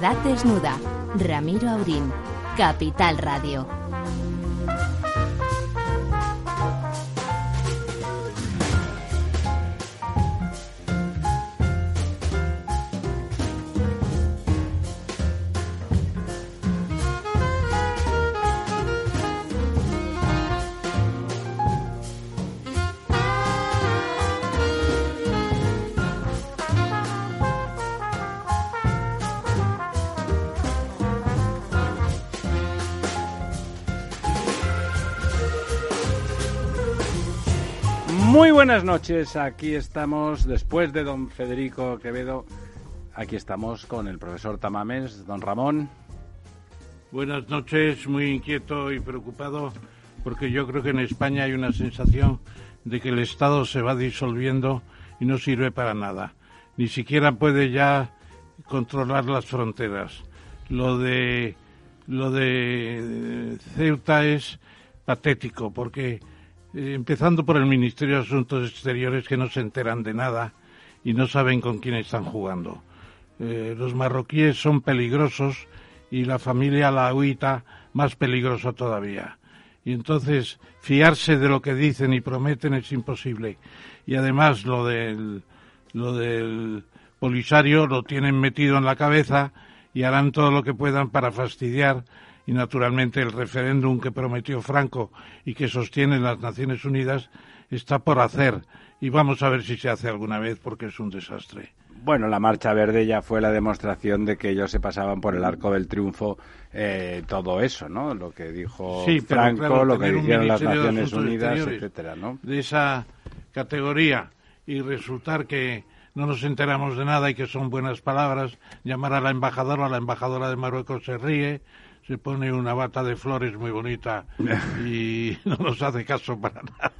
Verdad desnuda. Ramiro Aurín. Capital Radio. Buenas noches, aquí estamos después de don Federico Quevedo. Aquí estamos con el profesor Tamames, don Ramón. Buenas noches, muy inquieto y preocupado porque yo creo que en España hay una sensación de que el Estado se va disolviendo y no sirve para nada. Ni siquiera puede ya controlar las fronteras. Lo de lo de Ceuta es patético porque eh, empezando por el Ministerio de Asuntos Exteriores que no se enteran de nada y no saben con quién están jugando. Eh, los marroquíes son peligrosos y la familia lauita más peligrosa todavía. Y entonces fiarse de lo que dicen y prometen es imposible. Y además lo del, lo del Polisario lo tienen metido en la cabeza y harán todo lo que puedan para fastidiar y naturalmente el referéndum que prometió Franco y que sostienen las Naciones Unidas está por hacer y vamos a ver si se hace alguna vez porque es un desastre. Bueno, la Marcha Verde ya fue la demostración de que ellos se pasaban por el arco del triunfo eh, todo eso, ¿no? Lo que dijo Franco, lo que dijeron las Naciones Unidas, etcétera, ¿no? De esa categoría y resultar que no nos enteramos de nada y que son buenas palabras, llamar a la embajadora, la embajadora de Marruecos se ríe, se pone una bata de flores muy bonita y no nos hace caso para nada.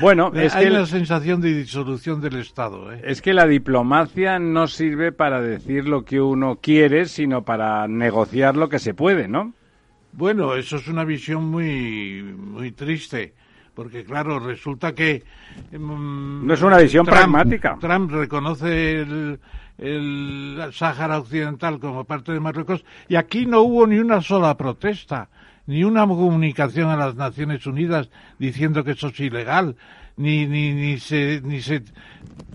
Bueno, es hay una sensación de disolución del Estado. ¿eh? Es que la diplomacia no sirve para decir lo que uno quiere, sino para negociar lo que se puede, ¿no? Bueno, eso es una visión muy, muy triste, porque claro, resulta que... Mm, no es una visión pragmática. Trump reconoce el, el Sáhara Occidental como parte de Marruecos y aquí no hubo ni una sola protesta, ni una comunicación a las Naciones Unidas diciendo que eso es ilegal, ni, ni, ni, se, ni se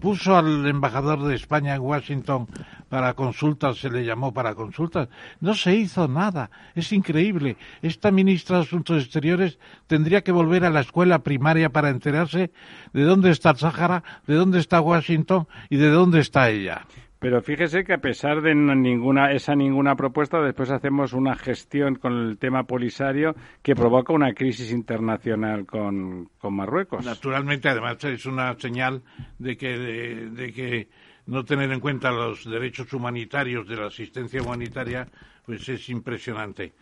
puso al embajador de España en Washington para consultas, se le llamó para consultas. No se hizo nada. Es increíble. Esta ministra de Asuntos Exteriores tendría que volver a la escuela primaria para enterarse de dónde está el Sáhara, de dónde está Washington y de dónde está ella. Pero fíjese que a pesar de ninguna, esa ninguna propuesta, después hacemos una gestión con el tema polisario que provoca una crisis internacional con, Marruecos. Naturalmente, además, es una señal de que, de, que no tener en cuenta los derechos humanitarios de la asistencia humanitaria, pues es impresionante.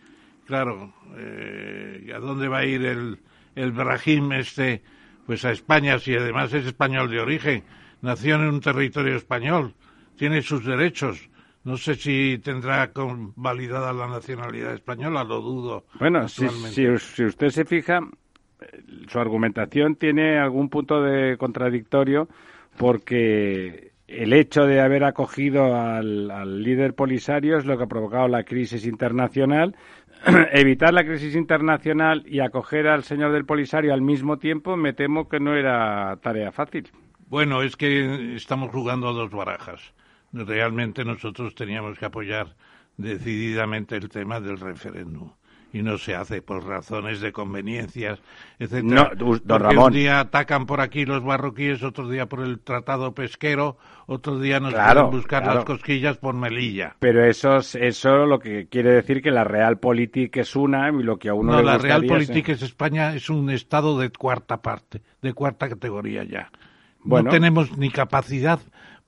Claro, eh, ¿a dónde va a ir el, el Brahim este? Pues a España, si además es español de origen, nació en un territorio español tiene sus derechos. No sé si tendrá validada la nacionalidad española, lo dudo. Bueno, si, si, usted se fija, su argumentación tiene algún punto de contradictorio porque el hecho de haber acogido al, al, líder polisario es lo que ha provocado la crisis internacional. Evitar la crisis internacional y acoger al señor del polisario al mismo tiempo, me temo que no era tarea fácil. Bueno, es que estamos jugando a dos barajas realmente nosotros teníamos que apoyar decididamente el tema del referéndum y no se hace por razones de conveniencias, etcétera. No, don Ramón. Un día atacan por aquí los marroquíes, otro día por el tratado pesquero, otro día nos claro, buscar las cosquillas por Melilla. Pero eso eso lo que quiere decir que la Realpolitik es una y lo que a uno no, le la Realpolitik es España es un estado de cuarta parte, de cuarta categoría ya. No tenemos ni capacidad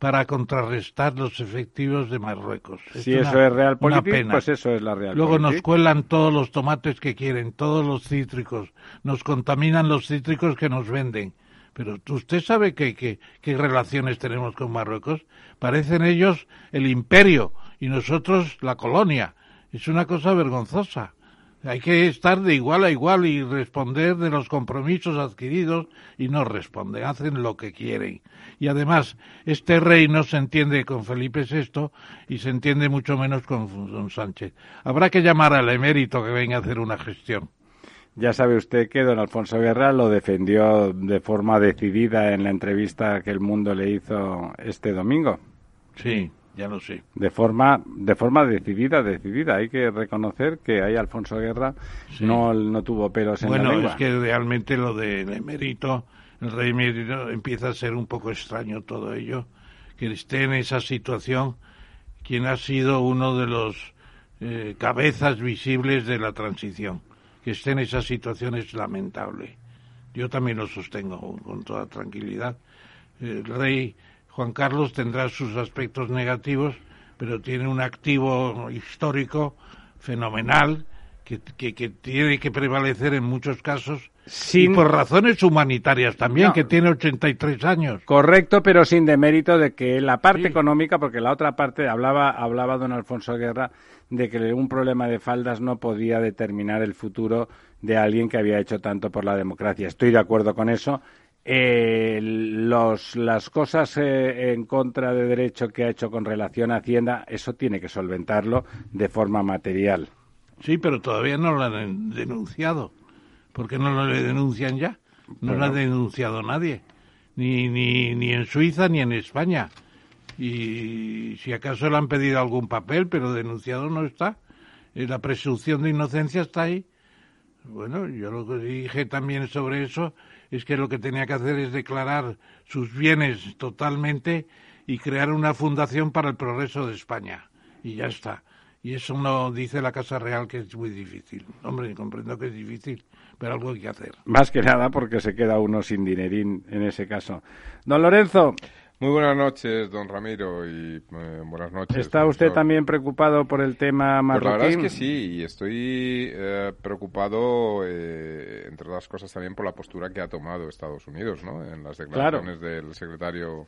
para contrarrestar los efectivos de Marruecos. si eso es real política, pues eso es la real Luego nos cuelan todos los tomates que quieren, todos los cítricos, nos contaminan los cítricos que nos venden. Pero usted sabe qué que, relaciones tenemos con Marruecos. Parecen ellos el imperio y nosotros la colonia. Es una cosa vergonzosa. Hay que estar de igual a igual y responder de los compromisos adquiridos y no responden, hacen lo que quieren. Y además, este rey no se entiende con Felipe VI y se entiende mucho menos con don Sánchez. Habrá que llamar al emérito que venga a hacer una gestión. Ya sabe usted que don Alfonso Guerra lo defendió de forma decidida en la entrevista que el mundo le hizo este domingo. Sí ya lo sé. De forma, de forma decidida, decidida. Hay que reconocer que ahí Alfonso Guerra no, no tuvo pelos en la lengua. Bueno, es que realmente lo del emérito, el rey emérito, empieza a ser un poco extraño todo ello. Que esté en esa situación quien ha sido uno de los eh, cabezas visibles de la transición. Que esté en esa situación es lamentable. Yo también lo sostengo con toda tranquilidad. El rey Juan Carlos tendrá sus aspectos negativos, pero tiene un activo histórico fenomenal que, tiene que prevalecer en muchos casos y por razones humanitarias también, que tiene 83 años. Correcto, pero sin demérito de que la parte económica, porque la otra parte hablaba, hablaba don Alfonso Guerra de que un problema de faldas no podía determinar el futuro de alguien que había hecho tanto por la democracia. Estoy de acuerdo con eso eh, los, las cosas eh, en contra de derecho que ha hecho con relación a Hacienda, eso tiene que solventarlo de forma material. Sí, pero todavía no lo han denunciado. ¿Por qué no lo denuncian ya? No lo ha denunciado nadie, ni, ni, ni en Suiza ni en España. Y si acaso le han pedido algún papel, pero denunciado no está. Eh, la presunción de inocencia está ahí. Bueno, yo lo que dije también sobre eso es que lo que tenía que hacer es declarar sus bienes totalmente y crear una fundación para el progreso de España. Y ya está. Y eso no dice la Casa Real que es muy difícil. Hombre, comprendo que es difícil, pero algo hay que hacer. Más que nada porque se queda uno sin dinerín en ese caso. Don Lorenzo, muy buenas noches, don Ramiro, y eh, buenas noches. ¿Está usted también preocupado por el tema marroquí? Pues la verdad es que sí, y estoy eh, preocupado, eh, entre otras cosas, también por la postura que ha tomado Estados Unidos, ¿no? En las declaraciones del secretario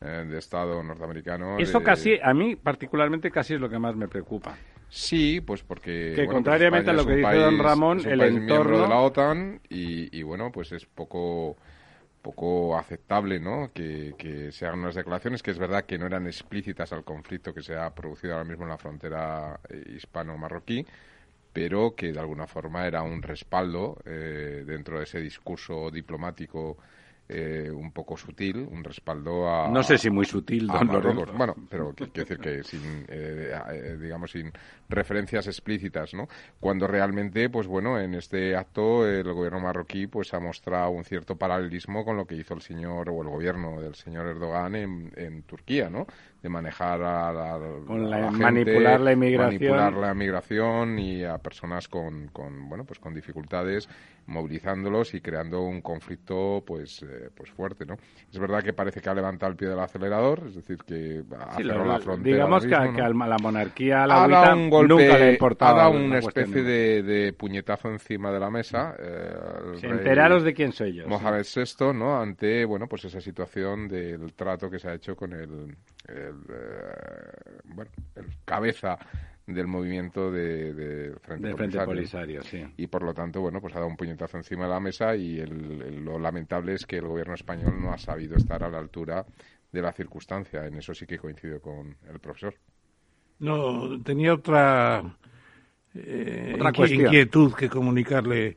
de Estado norteamericano. Eso casi, a mí particularmente, casi es lo que más me preocupa. Sí, pues porque... Que pues contrariamente a lo que dice don Ramón, el entorno... de la OTAN y, y bueno, pues es poco poco aceptable ¿no? Que, se hagan unas declaraciones que es verdad que no eran explícitas al conflicto que se ha producido ahora mismo en la frontera eh, hispano-marroquí, pero que de alguna forma era un respaldo eh, dentro de ese discurso diplomático eh, un poco sutil, un respaldo a... No sé si muy sutil, don Bueno, pero quiero decir que sin, eh, digamos, sin referencias explícitas, ¿no? Cuando realmente, pues bueno, en este acto el gobierno marroquí pues ha mostrado un cierto paralelismo con lo que hizo el señor, o el gobierno del señor Erdogan en, en Turquía, ¿no? De manejar a la, manipular la inmigración. Manipular la migración y a personas con, con, bueno, pues con dificultades movilizándolos y creando un conflicto pues eh, pues fuerte no es verdad que parece que ha levantado el pie del acelerador es decir que ha cerrado la frontera digamos que, a la monarquía la ha un golpe, nunca le ha importado ha dado una especie de, puñetazo encima de la mesa eh, enteraros de quién soy yo Mohamed VI no ante bueno pues esa situación del trato que se ha hecho con el, el eh, bueno el cabeza del movimiento de, Frente, Polisario. sí. Y por lo tanto, bueno, pues ha dado un puñetazo encima de la mesa y lo lamentable es que el gobierno español no ha sabido estar a la altura de la circunstancia. En eso sí que coincido con el profesor. No, tenía otra, eh, inquietud que comunicarle,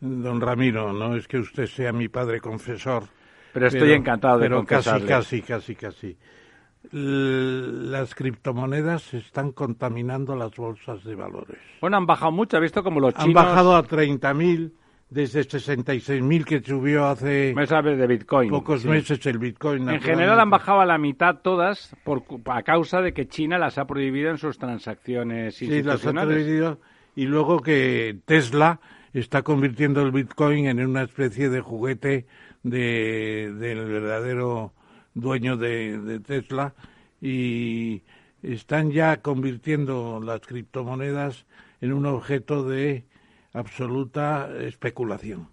don Ramiro. No es que usted sea mi padre confesor. Pero estoy encantado de pero casi, casi, casi, casi las criptomonedas están contaminando las bolsas de valores. Bueno, han bajado mucho, ha visto como los chinos... Han bajado a 30.000 desde 66.000 que subió hace de Bitcoin, pocos meses el Bitcoin. En general han bajado a la mitad todas por, a causa de que China las ha prohibido en sus transacciones Sí, las ha prohibido y luego que Tesla está convirtiendo el Bitcoin en una especie de juguete de, del verdadero dueño de, Tesla, y están ya convirtiendo las criptomonedas en un objeto de absoluta especulación.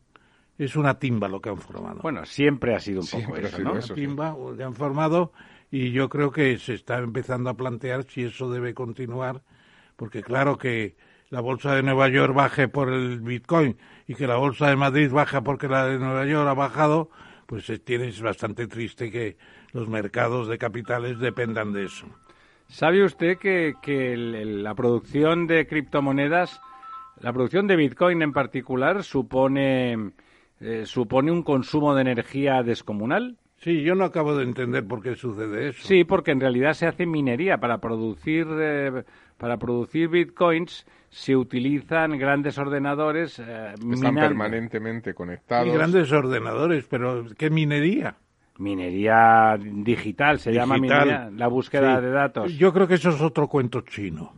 Es una timba lo que han formado. Bueno, siempre ha sido un poco eso, ¿no? Una timba que han formado y yo creo que se está empezando a plantear si eso debe continuar, porque claro que la bolsa de Nueva York baje por el Bitcoin y que la bolsa de Madrid baja porque la de Nueva York ha bajado, pues tienes bastante triste que los mercados de capitales dependan de eso. ¿Sabe usted que, que la producción de criptomonedas, la producción de Bitcoin en particular, supone, eh, supone un consumo de energía descomunal? Sí, yo no acabo de entender por qué sucede eso. Sí, porque en realidad se hace minería para producir eh, para producir bitcoins se utilizan grandes ordenadores eh, están permanentemente conectados. Y grandes ordenadores, pero ¿qué minería? Minería digital, se llama minería, la búsqueda de datos. Yo creo que eso es otro cuento chino.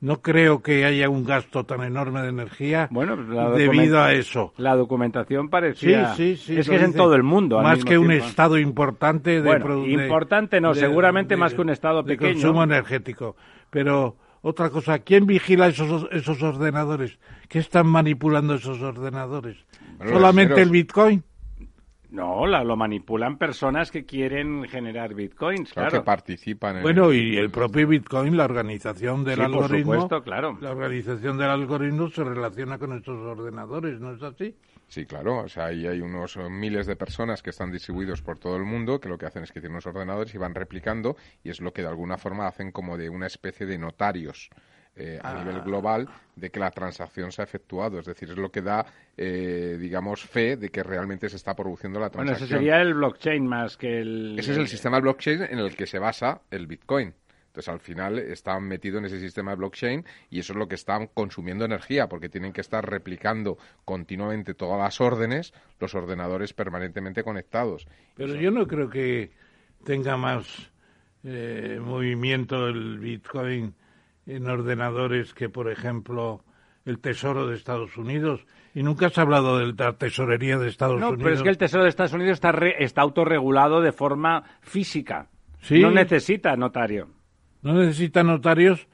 No creo que haya un gasto tan enorme de energía bueno, debido a eso. La documentación parecía... Sí, sí, sí. Es que es en todo el mundo. Más que un estado importante de... Bueno, importante no, seguramente más que un estado pequeño. De consumo energético. Pero otra cosa, ¿quién vigila esos, esos ordenadores? ¿Qué están manipulando esos ordenadores? ¿Solamente el Bitcoin? No, lo manipulan personas que quieren generar bitcoins, claro. que participan en Bueno, y el propio bitcoin, la organización del algoritmo. Por supuesto, claro. La organización del algoritmo se relaciona con estos ordenadores, ¿no es así? Sí, claro. O sea, ahí hay unos miles de personas que están distribuidos por todo el mundo que lo que hacen es que tienen unos ordenadores y van replicando y es lo que de alguna forma hacen como de una especie de notarios eh, a nivel ah. global de que la transacción se ha efectuado. Es decir, es lo que da, eh, digamos, fe de que realmente se está produciendo la transacción. Bueno, ese sería el blockchain más que el... Ese es el sistema blockchain en el que se basa el Bitcoin. Entonces, al final están metidos en ese sistema de blockchain y eso es lo que están consumiendo energía, porque tienen que estar replicando continuamente todas las órdenes, los ordenadores permanentemente conectados. Pero yo no creo que tenga más eh, movimiento el Bitcoin en ordenadores que, por ejemplo, el Tesoro de Estados Unidos. Y nunca has hablado de la tesorería de Estados Unidos. No, pero es que el Tesoro de Estados Unidos está, está autorregulado de forma física. ¿Sí? No necesita notario. No necesita notarios,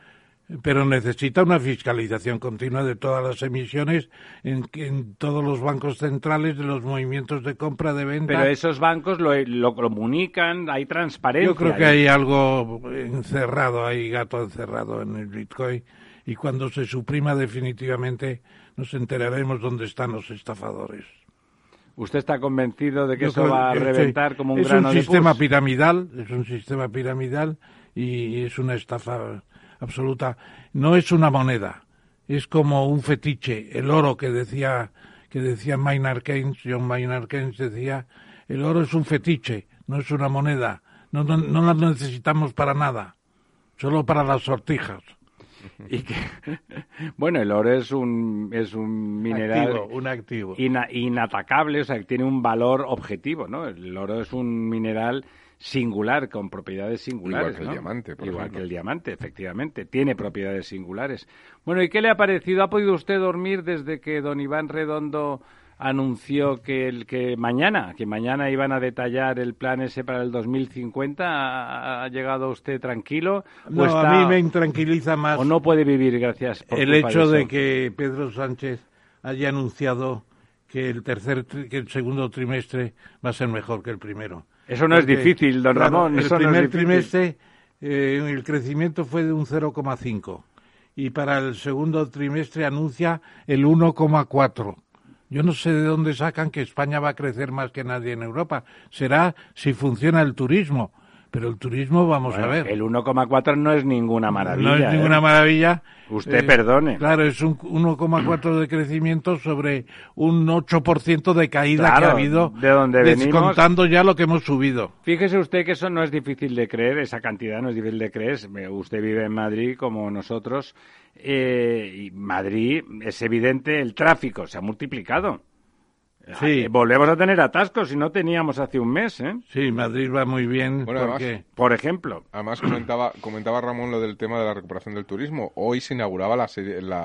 pero necesita una fiscalización continua de todas las emisiones en, en, todos los bancos centrales de los movimientos de compra, de venta. Pero esos bancos lo, lo comunican, hay transparencia. Yo creo que hay algo encerrado, hay gato encerrado en el Bitcoin y cuando se suprima definitivamente nos enteraremos dónde están los estafadores. ¿Usted está convencido de que eso va a reventar como un es un sistema piramidal, es un sistema piramidal y es una estafa absoluta. No es una moneda, es como un fetiche. El oro que decía que decía Maynard Keynes, John Maynard Keynes decía, el oro es un fetiche, no es una moneda. No, no, no la necesitamos para nada, solo para las sortijas. Y que, bueno, el oro es un, es un mineral un activo. inatacable, o sea, que tiene un valor objetivo, ¿no? El oro es un mineral singular, con propiedades singulares. Igual que el diamante, por Igual que el diamante, efectivamente. Tiene propiedades singulares. Bueno, ¿y qué le ha parecido? ¿Ha podido usted dormir desde que don Iván Redondo anunció que el que mañana, que mañana iban a detallar el plan ese para el 2050, ¿ha, ha llegado usted tranquilo? No, a mí me intranquiliza más. ¿O no puede vivir gracias por El hecho de, que Pedro Sánchez haya anunciado que el tercer, que el segundo trimestre va a ser mejor que el primero. Eso no es difícil, don Ramón. El primer trimestre eh, el crecimiento fue de un 0,5 y para el segundo trimestre anuncia el 1,4. Yo no sé de dónde sacan que España va a crecer más que nadie en Europa. Será si funciona el turismo. Pero el turismo, vamos a ver. El 1,4 no es ninguna maravilla. No es ninguna ¿eh? maravilla. Usted eh, perdone. Claro, es un 1,4 de crecimiento sobre un 8% de caída que ha habido. De donde Descontando ya lo que hemos subido. Fíjese usted que eso no es difícil de creer, esa cantidad no es difícil de creer. Usted vive en Madrid como nosotros. Eh, y Madrid, es evidente, el tráfico se ha multiplicado. Sí. Eh, volvemos a tener atascos si no teníamos hace un mes, ¿eh? Sí, Madrid va muy bien porque... por ejemplo... Además comentaba, comentaba Ramón lo del tema de la recuperación del turismo. Hoy se inauguraba la,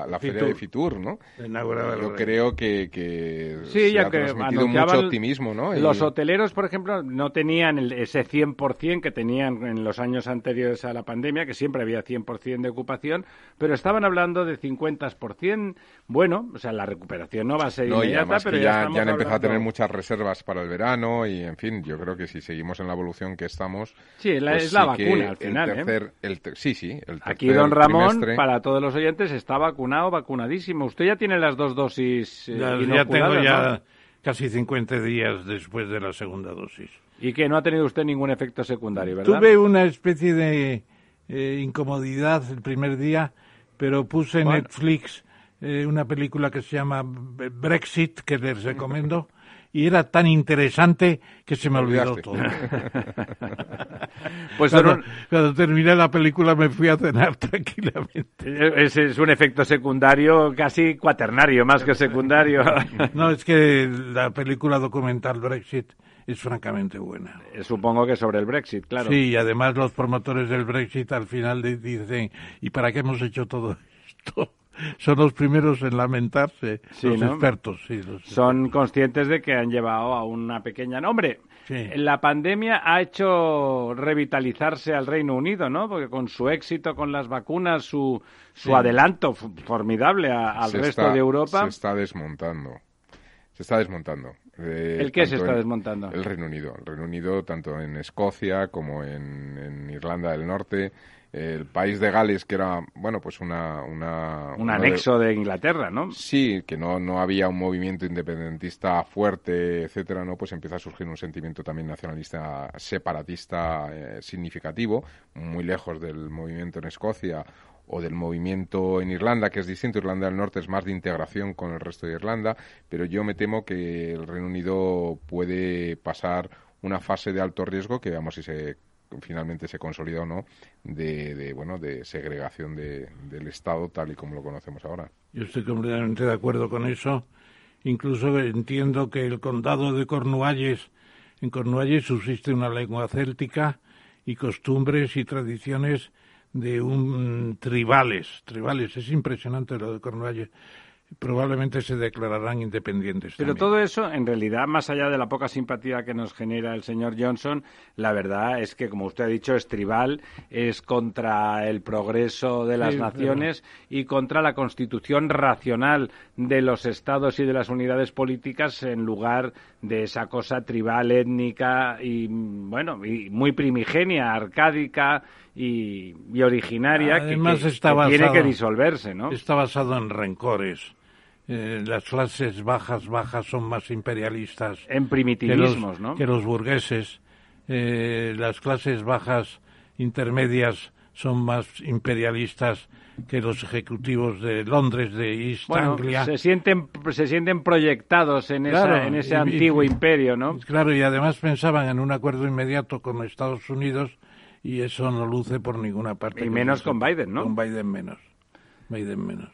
la, feria de Fitur, ¿no? Se inauguraba Yo creo que, que, sí, ya que transmitido mucho optimismo, ¿no? Los hoteleros, por ejemplo, no tenían el, ese 100% que tenían en los años anteriores a la pandemia, que siempre había 100% de ocupación, pero estaban hablando de 50%. Bueno, o sea, la recuperación no va a ser inmediata, pero ya, ya, han empezado a tener muchas reservas para el verano y, en fin, yo creo que si seguimos en la evolución que estamos... Sí, pues es la vacuna al final, ¿eh? El sí, sí. El Aquí don Ramón, para todos los oyentes, está vacunado, vacunadísimo. Usted ya tiene las dos dosis eh, ya, tengo ya casi 50 días después de la segunda dosis. Y que no ha tenido usted ningún efecto secundario, ¿verdad? Tuve una especie de eh, incomodidad el primer día, pero puse en Netflix eh, una película que se llama Brexit, que les recomiendo. y era tan interesante que se me olvidó todo. pues cuando, terminé la película me fui a cenar tranquilamente. Ese es un efecto secundario casi cuaternario, más que secundario. no, es que la película documental Brexit es francamente buena. Eh, supongo que sobre el Brexit, claro. Sí, y además los promotores del Brexit al final dicen, ¿y para qué hemos hecho todo esto? Son los primeros en lamentarse, los expertos. Sí, son conscientes de que han llevado a una pequeña... nombre. la pandemia ha hecho revitalizarse al Reino Unido, ¿no? Porque con su éxito con las vacunas, su, su adelanto formidable al resto de Europa... Se está desmontando. Se está desmontando. Eh, ¿El qué se está desmontando? El Reino Unido. El Reino Unido, tanto en Escocia como en Irlanda del Norte, el país de Gales, que era, bueno, pues una... una un anexo de... Inglaterra, ¿no? Sí, que no, no había un movimiento independentista fuerte, etcétera, ¿no? Pues empieza a surgir un sentimiento también nacionalista separatista eh, significativo, muy lejos del movimiento en Escocia o del movimiento en Irlanda, que es distinto. Irlanda del Norte es más de integración con el resto de Irlanda, pero yo me temo que el Reino Unido puede pasar una fase de alto riesgo que veamos si se finalmente se consolida o no de, bueno de segregación del Estado tal y como lo conocemos ahora. Yo estoy completamente de acuerdo con eso. Incluso entiendo que el condado de Cornualles, en Cornualles subsiste una lengua céltica y costumbres y tradiciones de un tribales, tribales, es impresionante lo de Cornualles probablemente se declararán independientes. Pero todo eso, en realidad, más allá de la poca simpatía que nos genera el señor Johnson, la verdad es que, como usted ha dicho, es tribal, es contra el progreso de las naciones y contra la constitución racional de los estados y de las unidades políticas en lugar de esa cosa tribal, étnica y, bueno, y muy primigenia, arcádica y, originaria que, tiene que disolverse, ¿no? Está basado en rencores eh, las clases bajas bajas son más imperialistas en primitivismos, que los, que los burgueses. Eh, las clases bajas intermedias son más imperialistas que los ejecutivos de Londres, de East Anglia. Se sienten, se sienten proyectados en, en ese antiguo imperio, ¿no? Claro, y además pensaban en un acuerdo inmediato con Estados Unidos y eso no luce por ninguna parte. Y menos con Biden, ¿no? Con Biden menos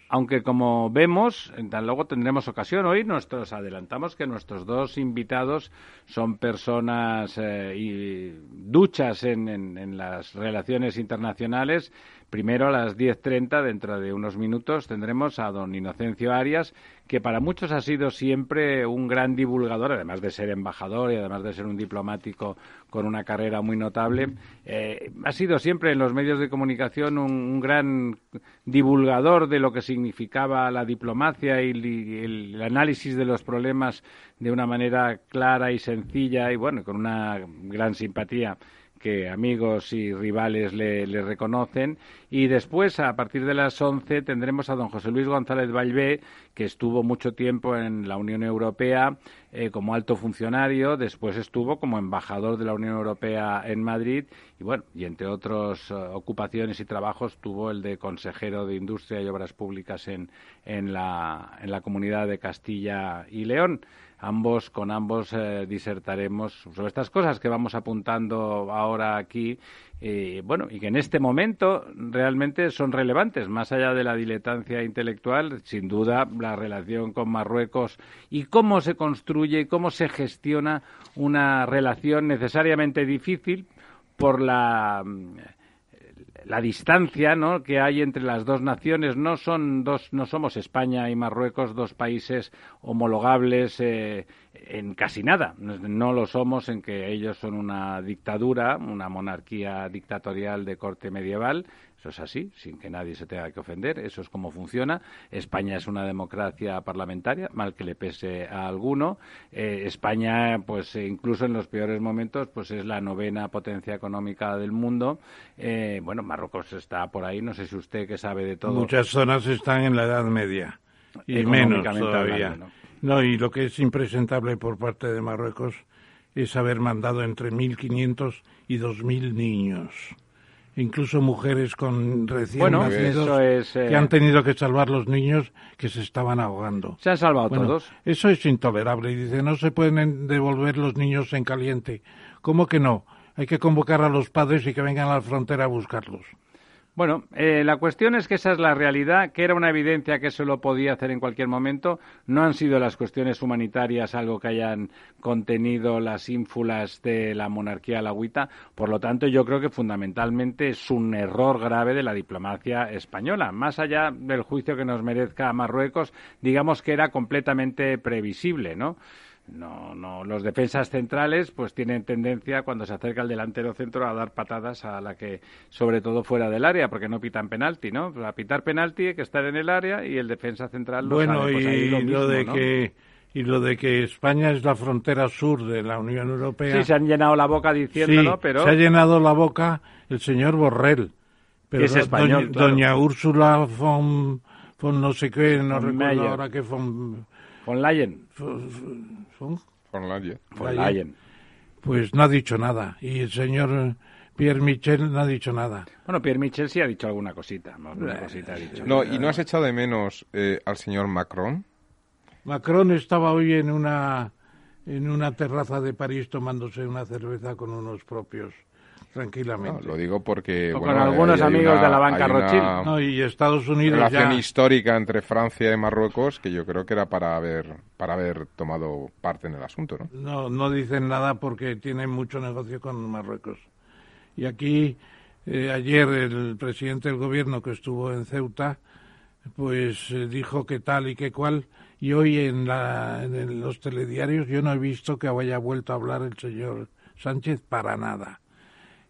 Aunque como vemos, luego tendremos ocasión hoy, nosotros adelantamos que nuestros dos invitados son personas eh, y duchas en, las relaciones internacionales. Primero a las 10.30, dentro de unos minutos, tendremos a don Inocencio Arias, que para muchos ha sido siempre un gran divulgador, además de ser embajador y además de ser un diplomático con una carrera muy notable, eh, ha sido siempre en los medios de comunicación un, gran divulgador de lo que significaba la diplomacia y, el, análisis de los problemas de una manera clara y sencilla y bueno, con una gran simpatía que amigos y rivales le, reconocen. Y después, a partir de las 11, tendremos a don José Luis González Valvé, que estuvo mucho tiempo en la Unión Europea eh, como alto funcionario, después estuvo como embajador de la Unión Europea en Madrid. Y, bueno, y entre otras eh, ocupaciones y trabajos tuvo el de consejero de Industria y Obras Públicas en, en, la, en la Comunidad de Castilla y León ambos con ambos eh, disertaremos sobre estas cosas que vamos apuntando ahora aquí eh, bueno y que en este momento realmente son relevantes más allá de la diletancia intelectual sin duda la relación con Marruecos y cómo se construye y cómo se gestiona una relación necesariamente difícil por la la distancia ¿no? que hay entre las dos naciones no son dos no somos España y Marruecos dos países homologables eh, en casi nada no lo somos en que ellos son una dictadura una monarquía dictatorial de corte medieval es así, sin que nadie se tenga que ofender. Eso es como funciona. España es una democracia parlamentaria, mal que le pese a alguno. Eh, España, pues eh, incluso en los peores momentos, pues es la novena potencia económica del mundo. Eh, bueno, Marruecos está por ahí. No sé si usted que sabe de todo. Muchas zonas están en la Edad Media y menos todavía. ¿no? y lo que es impresentable por parte de Marruecos es haber mandado entre 1.500 y 2.000 niños incluso mujeres con recién nacidos que eh, han tenido que salvar los niños que se estaban ahogando. Se han salvado todos. Eso es intolerable. Y dice, no se pueden devolver los niños en caliente. ¿Cómo que no? Hay que convocar a los padres y que vengan a la frontera a buscarlos. Bueno, eh, la cuestión es que esa es la realidad, que era una evidencia que se lo podía hacer en cualquier momento. No han sido las cuestiones humanitarias algo que hayan contenido las ínfulas de la monarquía alagüita. Por lo tanto, yo creo que fundamentalmente es un error grave de la diplomacia española. Más allá del juicio que nos merezca Marruecos, digamos que era completamente previsible, ¿no? No, no, los defensas centrales pues tienen tendencia cuando se acerca el delantero centro a dar patadas a la que sobre todo fuera del área porque no pitan penalti, ¿no? A pitar penalti hay que estar en el área y el defensa central lo bueno, pues y lo, de que y lo de que España es la frontera sur de la Unión Europea. Sí, se han llenado la boca diciéndolo, pero se ha llenado la boca el señor Borrell. Pero es español, doña, Úrsula von, von no sé qué, no recuerdo ahora qué von Von Leyen. Von Leyen. Von Leyen. Pues no ha dicho nada. Y el señor Pierre Michel no ha dicho nada. Bueno, Pierre Michel sí ha dicho alguna cosita. No, ¿y no has echado de menos eh, al señor Macron? Macron estaba hoy en una, en una terraza de París tomándose una cerveza con unos propios tranquilamente. lo digo porque con algunos amigos de la banca Rothschild. No, y Estados Unidos relación histórica entre Francia y Marruecos que yo creo que era para haber para haber tomado parte en el asunto, ¿no? No, no dicen nada porque tienen mucho negocio con Marruecos. Y aquí eh, ayer el presidente del gobierno que estuvo en Ceuta pues eh, dijo que tal y que cual y hoy en, la, en los telediarios yo no he visto que haya vuelto a hablar el señor Sánchez para nada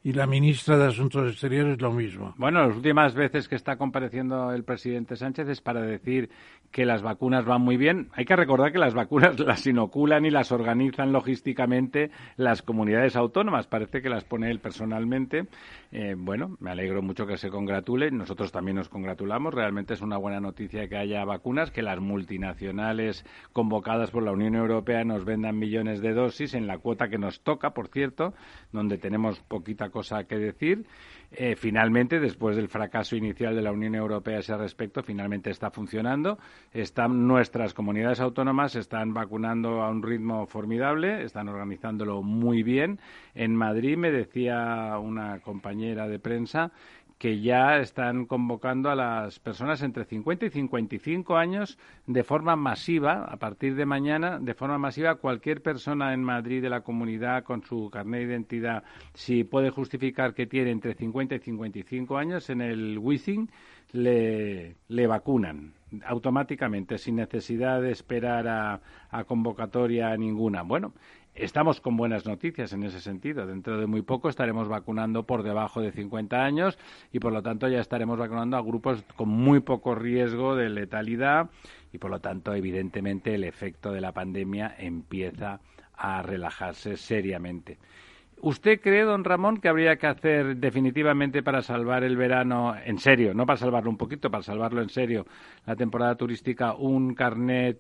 y la ministra de Asuntos Exteriores lo mismo. Bueno, las últimas veces que está compareciendo el presidente Sánchez es para decir que las vacunas van muy bien. Hay que recordar que las vacunas las inoculan y las organizan logísticamente las comunidades autónomas. Parece que las pone él personalmente. Eh, bueno, me alegro mucho que se congratule. Nosotros también nos congratulamos. Realmente es una buena noticia que haya vacunas, que las multinacionales convocadas por la Unión Europea nos vendan millones de dosis en la cuota que nos toca, por cierto, donde tenemos poquita cosa que decir. Eh, finalmente, después del fracaso inicial de la Unión Europea a ese respecto, finalmente está funcionando. Están nuestras comunidades autónomas están vacunando a un ritmo formidable, están organizándolo muy bien. En Madrid me decía una compañera de prensa que ya están convocando a las personas entre 50 y 55 años de forma masiva, a partir de mañana, de forma masiva, cualquier persona en Madrid de la comunidad con su carnet de identidad, si puede justificar que tiene entre 50 y 55 años, en el WISING le, le vacunan automáticamente, sin necesidad de esperar a, a convocatoria ninguna. Bueno, Estamos con buenas noticias en ese sentido. Dentro de muy poco estaremos vacunando por debajo de 50 años y, por lo tanto, ya estaremos vacunando a grupos con muy poco riesgo de letalidad y, por lo tanto, evidentemente, el efecto de la pandemia empieza a relajarse seriamente. ¿Usted cree, don Ramón, que habría que hacer definitivamente para salvar el verano, en serio, no para salvarlo un poquito, para salvarlo en serio, la temporada turística, un carnet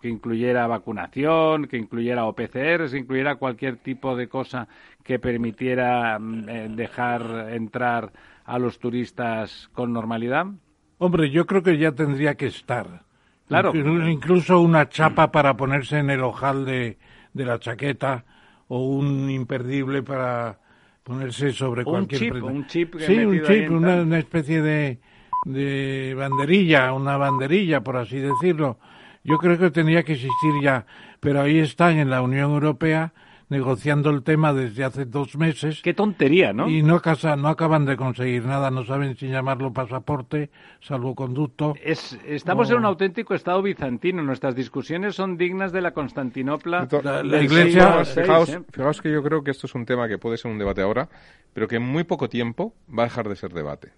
que incluyera vacunación, que incluyera OPCR, que incluyera cualquier tipo de cosa que permitiera mm, eh, dejar entrar a los turistas con normalidad? Hombre, yo creo que ya tendría que estar. Claro. Incluso una chapa para ponerse en el ojal de, de la chaqueta o un imperdible para ponerse sobre cualquier chip, un chip sí un chip una, una, especie de, de banderilla una banderilla por así decirlo yo creo que tendría que existir ya, pero ahí están en la Unión Europea negociando el tema desde hace dos meses. Qué tontería, ¿no? Y no, casa, no acaban de conseguir nada, no saben si llamarlo pasaporte, salvoconducto. Es, estamos en un auténtico estado bizantino. Nuestras discusiones son dignas de la Constantinopla. La, Iglesia. fijaos, ¿eh? fijaos que yo creo que esto es un tema que puede ser un debate ahora, pero que en muy poco tiempo va a dejar de ser debate.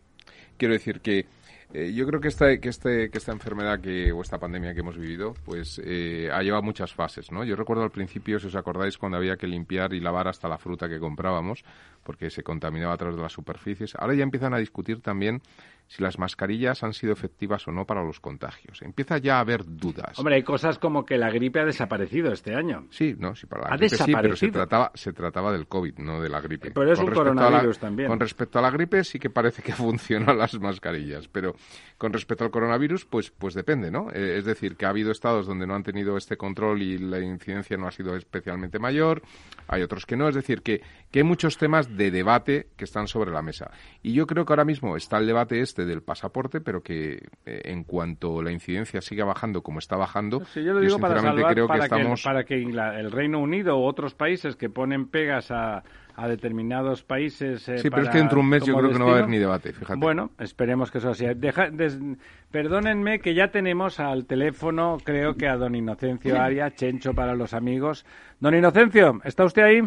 Quiero decir que eh, yo creo que esta, que, este, que esta enfermedad que, o esta pandemia que hemos vivido, pues eh, ha llevado muchas fases, ¿no? Yo recuerdo al principio, si os acordáis, cuando había que limpiar y lavar hasta la fruta que comprábamos, porque se contaminaba a través de las superficies. Ahora ya empiezan a discutir también si las mascarillas han sido efectivas o no para los contagios. Empieza ya a haber dudas. Hombre, hay cosas como que la gripe ha desaparecido este año. Sí, no, sí, para la ¿Ha gripe sí, pero se desaparecido? trataba, se trataba del COVID, no de la gripe. Pero es Con un la- coronavirus también. Con respecto a la gripe sí que parece que funcionan las mascarillas, pero con respecto al coronavirus, pues, pues depende, ¿no? Eh, es decir, que ha habido estados donde no han tenido este control y la incidencia no ha sido especialmente mayor, hay otros que no, es decir, que, que hay muchos temas de debate que están sobre la mesa. Y yo creo que ahora mismo está el debate este del pasaporte, pero que eh, en cuanto la incidencia siga bajando como está bajando, Sí, yo lo digo para sinceramente salvar, creo que para, estamos... que, para que el Reino Unido u otros países que ponen pegas a, a determinados países. eh, Sí, pero es para- que dentro de un mes yo creo que no va a haber ni debate, fíjate. Bueno, esperemos que eso sea. Deja- des- perdónenme que ya tenemos al teléfono, creo que a don Inocencio Aria, Chencho para los amigos. Don Inocencio, ¿está usted ahí?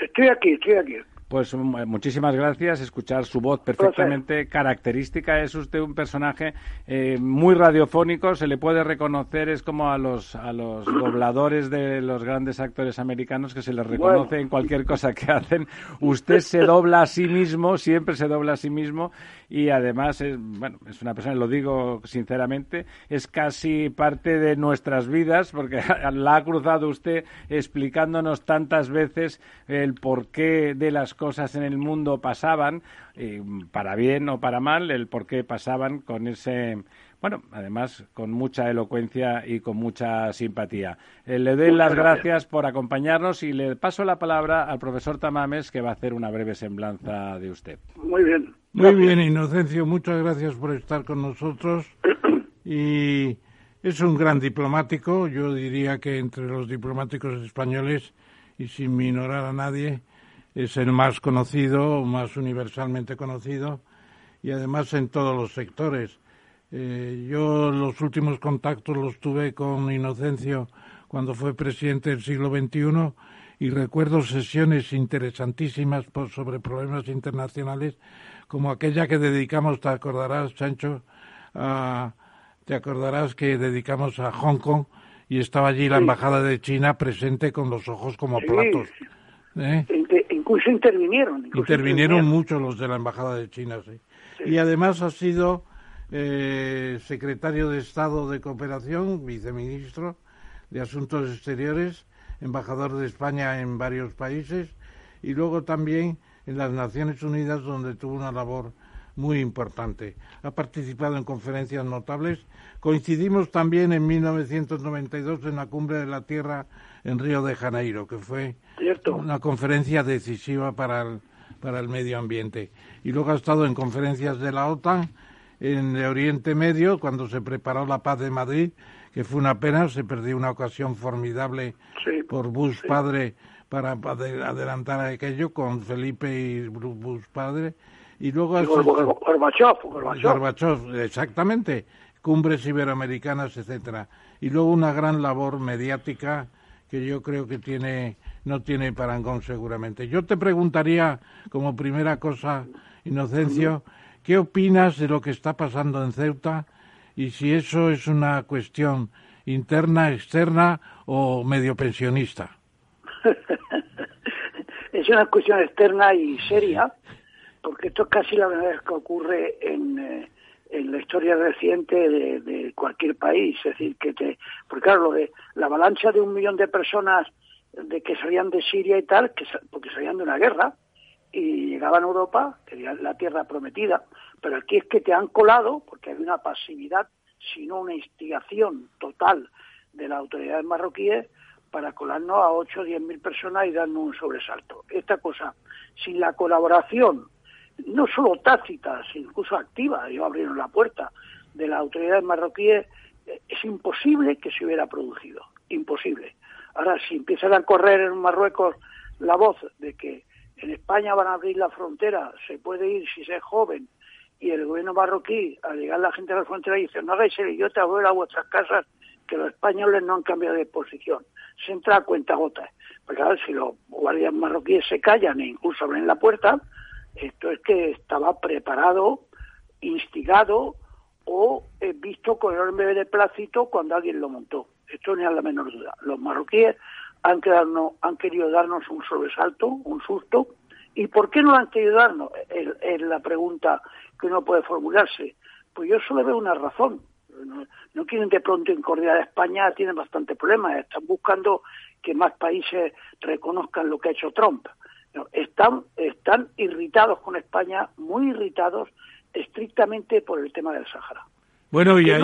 Estoy aquí, estoy aquí. Pues mm, eh, muchísimas gracias, escuchar su voz perfectamente característica. Es usted un personaje eh, muy radiofónico, se le puede reconocer, es como a los, a los dobladores de los grandes actores americanos que se les reconoce Bueno. en cualquier cosa que hacen. Usted se dobla a sí mismo, siempre se dobla a sí mismo y además es, bueno, es una persona, lo digo sinceramente, es casi parte de nuestras vidas porque la ha cruzado usted explicándonos tantas veces el porqué de las cosas en el mundo pasaban, eh, para bien o para mal, el por qué pasaban con ese, bueno, además con mucha elocuencia y con mucha simpatía. Eh, le doy Muchas las gracias. gracias por acompañarnos y le paso la palabra al profesor Tamames que va a hacer una breve semblanza de usted. Muy bien. Muy bien, Inocencio, muchas gracias por estar con nosotros. Y es un gran diplomático, yo diría que entre los diplomáticos españoles, y sin minorar a nadie, es el más conocido, más universalmente conocido, y además en todos los sectores. Eh, yo los últimos contactos los tuve con Inocencio cuando fue presidente del siglo XXI y recuerdo sesiones interesantísimas por- sobre problemas internacionales como aquella que dedicamos, te acordarás, Sancho, a- te acordarás que dedicamos a Hong Kong y estaba allí la embajada de China presente con los ojos como Sí. platos. ¿eh? Incluso intervinieron. incluso Intervinieron mucho los de la Embajada de China, sí. Y además ha sido eh, secretario de Estado de Cooperación, viceministro de Asuntos Exteriores, embajador de España en varios países y luego también en las Naciones Unidas, donde tuvo una labor muy importante. Ha participado en conferencias notables. Coincidimos también en 1992 en la Cumbre de la Tierra en Río de Janeiro, que fue Cierto. una conferencia decisiva para el, para el medio ambiente. Y luego ha estado en conferencias de la OTAN en el Oriente Medio, cuando se preparó la paz de Madrid, que fue una pena, se perdió una ocasión formidable Sí, por Bush padre para ade- adelantar aquello con Felipe y Bush padre. Y luego Gorbachev. Gorbachev, exactamente, cumbres iberoamericanas, etcétera. Y luego una gran labor mediática que yo creo que tiene no tiene parangón seguramente. Yo te preguntaría como primera cosa, Inocencio, ¿qué opinas de lo que está pasando en Ceuta y si eso es una cuestión interna, externa o medio pensionista? es una cuestión externa y seria, porque esto es casi la primera vez que ocurre en, eh, en la historia reciente de, cualquier país. Es decir, que te. Porque claro, lo de la avalancha de un millón de personas de que salían de Siria y tal, que, porque salían de una guerra y llegaban a Europa, que era la tierra prometida, pero aquí es que te han colado, porque hay una pasividad, sino una instigación total de las autoridades marroquíes para colarnos a 8 o 10 mil personas y darnos un sobresalto. Esta cosa, sin la colaboración, no solo tácita, sino incluso activa, ellos abrieron la puerta de las autoridades marroquíes, es imposible que se hubiera producido, imposible. Ahora, si empiezan a correr en Marruecos la voz de que en España van a abrir la frontera, se puede ir si se es joven, y el gobierno marroquí, al llegar la gente a la frontera, dice, no hagáis el idiota, vuelva a vuestras casas, que los españoles no han cambiado de posición. Se entra a cuenta gotas. Pues claro, si los guardias marroquíes se callan e incluso abren la puerta, esto es que estaba preparado, instigado o eh, visto con enorme beneplácito cuando alguien lo montó. Esto no es la menor duda. Los marroquíes han, han querido darnos un sobresalto, un susto. ¿Y por qué no han querido darnos? Es, la pregunta que uno puede formularse. Pues yo solo veo una razón. No, quieren de pronto incordiar a España, tienen bastante problemas. Están buscando que más países reconozcan lo que ha hecho Trump. están, están irritados con España, muy irritados, estrictamente por el tema del Sáhara. Bueno, y ahí,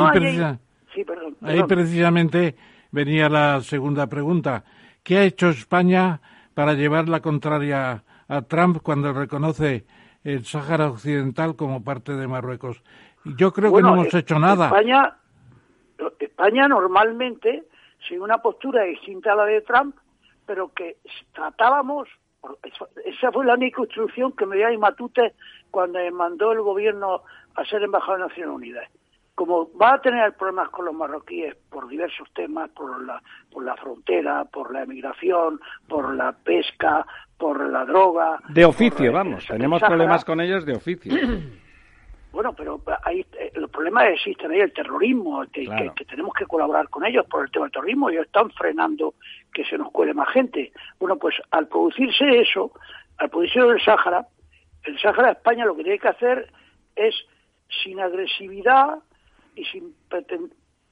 precisamente venía la segunda pregunta. ¿Qué ha hecho España para llevar la contraria a Trump cuando reconoce el Sáhara Occidental como parte de Marruecos? Yo creo que no hemos hecho nada. España, España normalmente sigue una postura distinta a la de Trump, pero que tratábamos, esa fue la única instrucción que me dio Matute cuando mandó el gobierno a ser embajador de Naciones Unidas. Como va a tener problemas con los marroquíes por diversos temas, por la, por la frontera, por la emigración, por la pesca, por la droga. De oficio, vamos, tenemos problemas con ellos de oficio. Bueno, pero ahí eh, los problemas existen ahí, el terrorismo, que, que, tenemos que colaborar con ellos por el tema del terrorismo, ellos están frenando que se nos cuele más gente. Bueno, pues al producirse eso, al producirse el Sáhara, el Sáhara España lo que tiene que hacer es, sin agresividad y sin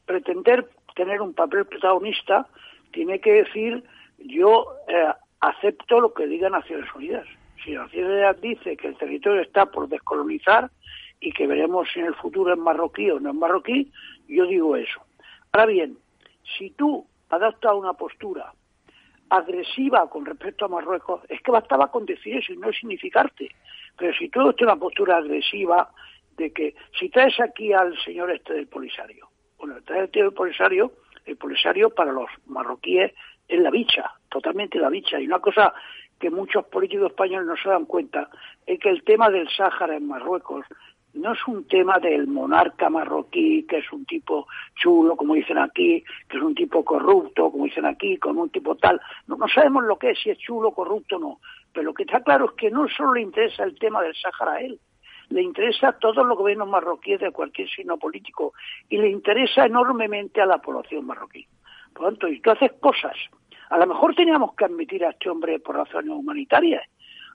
pretender tener un papel protagonista, tiene que decir yo eh, acepto lo que diga Naciones Unidas. Si Naciones Unidas dice que el territorio está por descolonizar y que veremos si en el futuro es marroquí o no es marroquí, yo digo eso. Ahora bien, si tú adaptas una postura agresiva con respecto a Marruecos, es que bastaba con decir eso y no significarte. Pero si tú tienes una postura agresiva de que si traes aquí al señor este del Polisario, bueno, traes el tío del Polisario, el Polisario para los marroquíes es la bicha, totalmente la bicha. Y una cosa que muchos políticos españoles no se dan cuenta es que el tema del Sáhara en Marruecos no es un tema del monarca marroquí, que es un tipo chulo, como dicen aquí, que es un tipo corrupto, como dicen aquí, con un tipo tal. No, no sabemos lo que es, si es chulo, corrupto o no. Pero lo que está claro es que no solo le interesa el tema del Sáhara a él, le interesa a todos los gobiernos marroquíes de cualquier signo político y le interesa enormemente a la población marroquí. Por lo tanto, y tú haces cosas. A lo mejor teníamos que admitir a este hombre por razones humanitarias.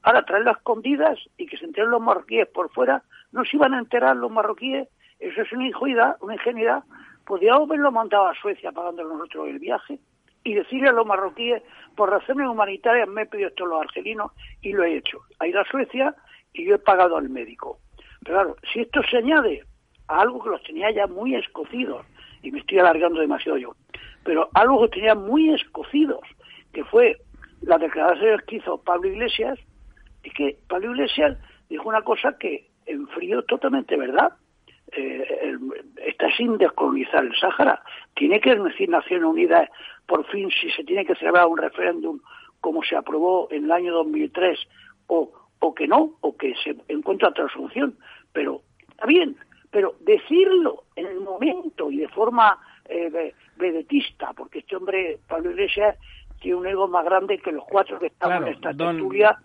Ahora traerlo a escondidas y que se enteren los marroquíes por fuera, no se iban a enterar los marroquíes, eso es una ingenuidad, una ingenuidad. Podríamos haberlo mandado a Suecia pagando nosotros el viaje y decirle a los marroquíes, por razones humanitarias me he pedido esto a los argelinos y lo he hecho. A ir a Suecia y yo he pagado al médico. Pero claro, si esto se añade a algo que los tenía ya muy escocidos, y me estoy alargando demasiado yo, pero algo que tenía muy escocidos, que fue la declaración que hizo Pablo Iglesias, es que Pablo Iglesias dijo una cosa que en frío totalmente verdad. Eh, está sin descolonizar el Sáhara. Tiene que decir Naciones Unidas, por fin, si se tiene que celebrar un referéndum como se aprobó en el año 2003, o, o que no, o que se encuentra otra solución. Pero está bien, pero decirlo en el momento y de forma eh, vedetista, porque este hombre, Pablo Iglesias, tiene un ego más grande que los cuatro que estamos en esta tertulia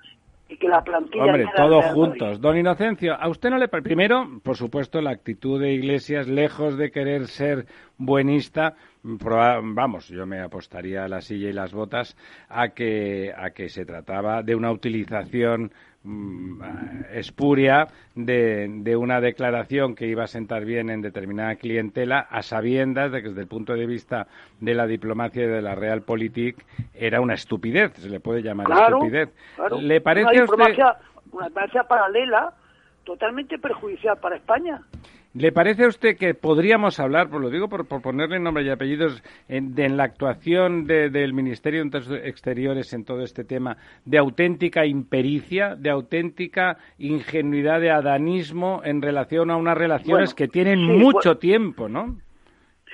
y que la plantilla... Hombre, todos juntos. Don Inocencio, a usted no le... Primero, por supuesto, la actitud de Iglesias, lejos de querer ser buenista, vamos, yo me apostaría a la silla y las botas a que, a que se trataba de una utilización Mm, espuria de, de, una declaración que iba a sentar bien en determinada clientela a sabiendas de que desde el punto de vista de la diplomacia y de la realpolitik era una estupidez, se le puede llamar estupidez. ¿Le parece una diplomacia, una diplomacia paralela totalmente perjudicial para España. ¿Le parece a usted que podríamos hablar, por lo digo por, ponerle nombre y apellidos, en, de, en la actuación del Ministerio de Exteriores en todo este tema, de auténtica impericia, de auténtica ingenuidad, de adanismo en relación a unas relaciones que tienen mucho tiempo, ¿no?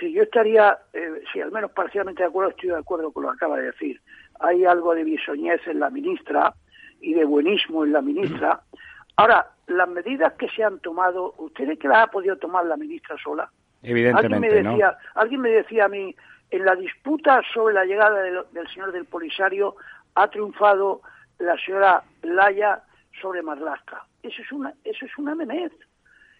Sí, yo estaría, eh, sí, al menos parcialmente de acuerdo, estoy de acuerdo con lo que acaba de decir. Hay algo de bisoñez en la ministra y de buenismo en la ministra. Ahora, las medidas que se han tomado, ¿ustedes que las ha podido tomar la ministra sola? Evidentemente, alguien me decía, Alguien me decía a mí, en la disputa sobre la llegada del, señor del Polisario ha triunfado la señora Laya sobre Marlasca. Eso es una, eso es una memez.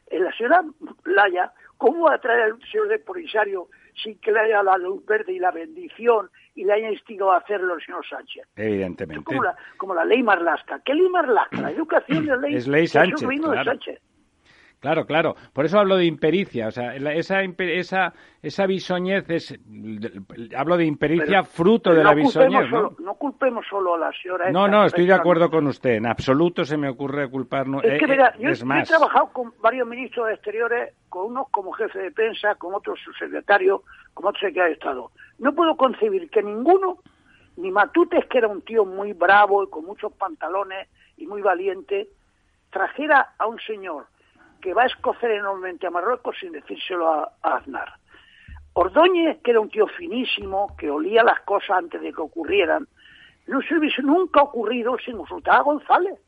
En la señora Laya, ¿cómo va a traer al señor del Polisario sin que le haya la luz verde y la bendición y le haya instigado a hacerlo el señor Sánchez? Evidentemente. Como la, como la ley Marlasca. ¿Qué ley Marlasca? La educación es ley, es ley Sánchez. de Sánchez. Claro, claro. Por eso hablo de impericia. O sea, esa, esa, esa bisoñez es. Hablo de impericia fruto de la bisoñez. ¿no? ¿no? culpemos solo a la señora. No, no, estoy de acuerdo con usted. En absoluto se me ocurre culpar. Es que, eh, mira, yo, he trabajado con varios ministros de Exteriores, con unos como jefe de prensa, con otros subsecretarios, con otros secretarios de Estado. No puedo concebir que ninguno, ni Matutes, que era un tío muy bravo y con muchos pantalones y muy valiente, trajera a un señor que va a escocer enormemente a Marruecos sin decírselo a, Aznar. Ordóñez, que era un tío finísimo, que olía las cosas antes de que ocurrieran, no se hubiese nunca ocurrido sin consultar a González.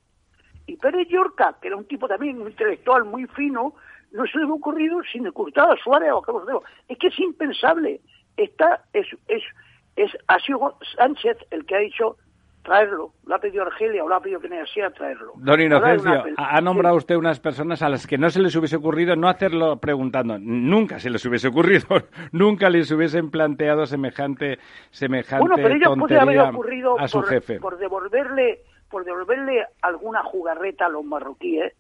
Y Pérez Llorca, que era un tipo también intelectual muy fino, no se le hubiera ocurrido sin ocultar a Suárez o a Carlos Dedo. Es que es impensable. Es, es, es, ha sido Sánchez el que ha dicho traerlo. Lo ha pedido Argelia o lo ha pedido a traerlo. Don Inocencio, ha nombrado usted unas personas a las que no se les hubiese ocurrido no hacerlo preguntando. Nunca se les hubiese ocurrido, nunca les hubiesen planteado semejante, semejante bueno, pero ellos tontería ocurrido a su por, jefe. Por devolverle, por devolverle alguna jugarreta a los marroquíes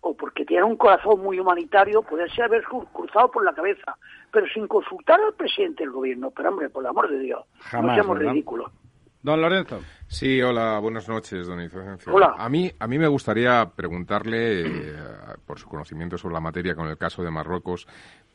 o porque tiene un corazón muy humanitario, ser haber cruzado por la cabeza, pero sin consultar al presidente del gobierno. Pero hombre, por el amor de Dios, no seamos ridículos. Don Lorenzo. Sí, hola, buenas noches, don Inocencio. Hola. A mí, a mí me gustaría preguntarle, eh, por su conocimiento sobre la materia con el caso de Marruecos,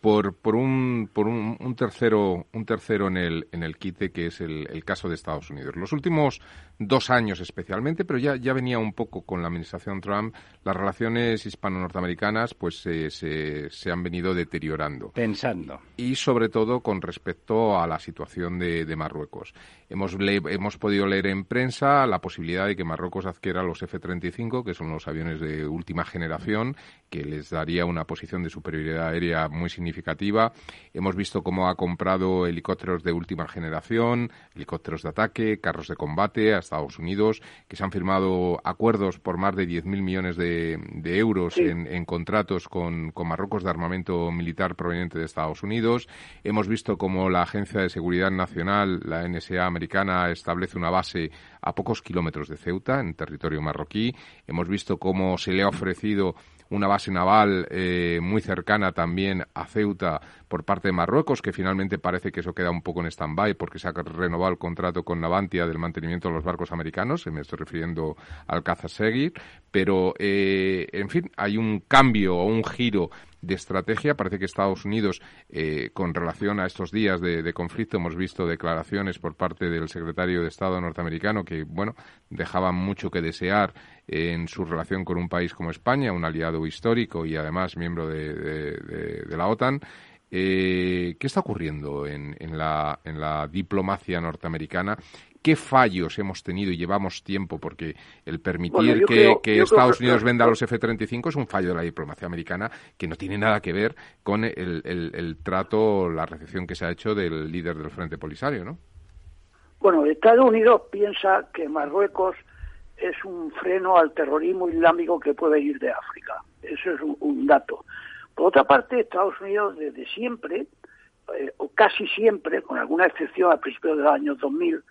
por, por, un, por un, un, tercero, un tercero en el, en el quite, que es el, el, caso de Estados Unidos. Los últimos dos años especialmente, pero ya, ya venía un poco con la administración Trump, las relaciones hispano-norteamericanas pues se, se, han venido deteriorando. Pensando. Y sobre todo con respecto a la situación de, de Marruecos. Hemos, hemos podido leer en prensa la posibilidad de que Marruecos adquiera los F-35, que son los aviones de última generación, que les daría una posición de superioridad aérea muy significativa. Hemos visto cómo ha comprado helicópteros de última generación, helicópteros de ataque, carros de combate a Estados Unidos, que se han firmado acuerdos por más de 10.000 millones de, euros en, contratos con, con Marruecos de armamento militar proveniente de Estados Unidos. Hemos visto cómo la Agencia de Seguridad Nacional, la NSA americana, establece una base a pocos kilómetros de Ceuta, en territorio marroquí. Hemos visto cómo se le ha ofrecido una base naval eh, muy cercana también a Ceuta por parte de Marruecos, que finalmente parece que eso queda un poco en stand-by porque se ha renovado el contrato con Navantia del mantenimiento de los barcos americanos, me estoy refiriendo al Seguir, pero eh, en fin, hay un cambio o un giro de estrategia. Parece que Estados Unidos, eh, con relación a estos días de, conflicto, hemos visto declaraciones por parte del secretario de Estado norteamericano que, bueno, dejaban mucho que desear en su relación con un país como España, un aliado histórico y además miembro de, la OTAN. Eh, ¿Qué está ocurriendo en, la, en la diplomacia norteamericana qué fallos hemos tenido y llevamos tiempo, porque el permitir que, Estados Unidos venda los F-35 es un fallo de la diplomacia americana que no tiene nada que ver con el, el, trato, la recepción que se ha hecho del líder del Frente Polisario, ¿no? Bueno, Estados Unidos piensa que Marruecos es un freno al terrorismo islámico que puede ir de África. Eso es un, dato. Por otra parte, Estados Unidos desde siempre, eh, o casi siempre, con alguna excepción al principio de los años 2000,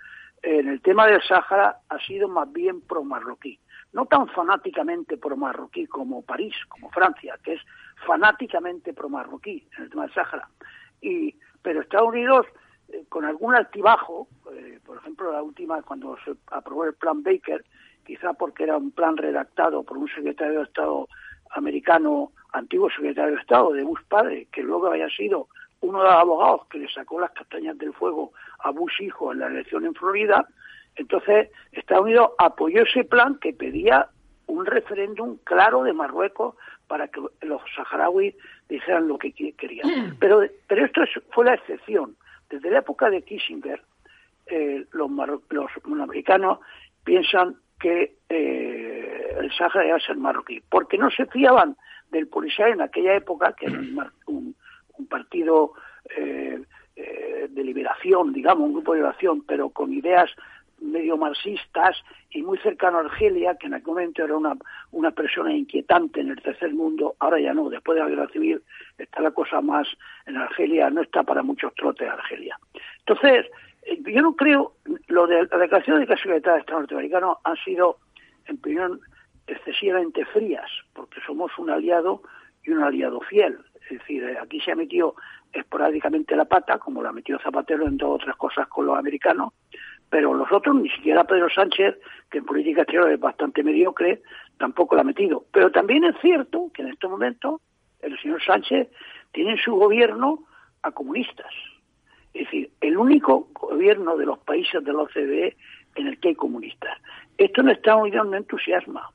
en el tema del Sáhara ha sido más bien pro-marroquí. No tan fanáticamente pro-marroquí como París, como Francia, que es fanáticamente pro-marroquí en el tema del Sáhara. Y, pero Estados Unidos, eh, con algún altibajo, eh, por ejemplo, la última, cuando se aprobó el plan Baker, quizá porque era un plan redactado por un secretario de Estado americano, antiguo secretario de Estado de Bush padre, que luego había sido uno de los abogados que le sacó las castañas del fuego a Bush hijo en la elección en Florida, entonces Estados Unidos apoyó ese plan que pedía un referéndum claro de Marruecos para que los saharauis dijeran lo que querían. Pero, pero esto fue la excepción. Desde la época de Kissinger, eh, los, los americanos piensan que eh, el Sáhara iba a ser marroquí, porque no se fiaban del Polisario en aquella época, que era un, partido eh, de liberación, digamos, un grupo de liberación, pero con ideas medio marxistas y muy cercano a Argelia, que en aquel momento era una, una persona inquietante en el tercer mundo, ahora ya no, después de la guerra civil está la cosa más en Argelia, no está para muchos trotes Argelia. Entonces, eh, yo no creo, lo de la declaración de Secretaría de Estado norteamericano han sido, en opinión, excesivamente frías, porque somos un aliado y un aliado fiel. Es decir, eh, aquí se ha metido esporádicamente la pata, como la metió Zapatero en todas otras cosas con los americanos, pero los otros, ni siquiera Pedro Sánchez, que en política exterior es bastante mediocre, tampoco la ha metido. Pero también es cierto que en este momento el señor Sánchez tiene en su gobierno a comunistas. Es decir, el único gobierno de los países de la OCDE en el que hay comunistas. Esto en Estados Unidos no entusiasma.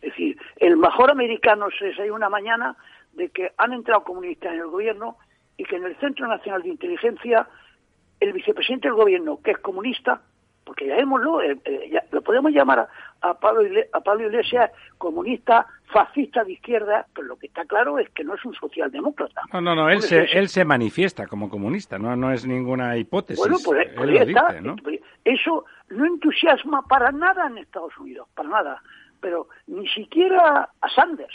Es decir, el mejor americano se desayuna una mañana de que han entrado comunistas en el gobierno y que en el Centro Nacional de Inteligencia el vicepresidente del gobierno, que es comunista, porque ya eh, eh, lo podemos llamar a, Pablo a Pablo Iglesias comunista, fascista de izquierda, pero lo que está claro es que no es un socialdemócrata. No, no, no, él se, él se manifiesta como comunista, no, no es ninguna hipótesis. Bueno, pues, pues, pues, eso no entusiasma para nada en Estados Unidos, para nada, pero ni siquiera a Sanders,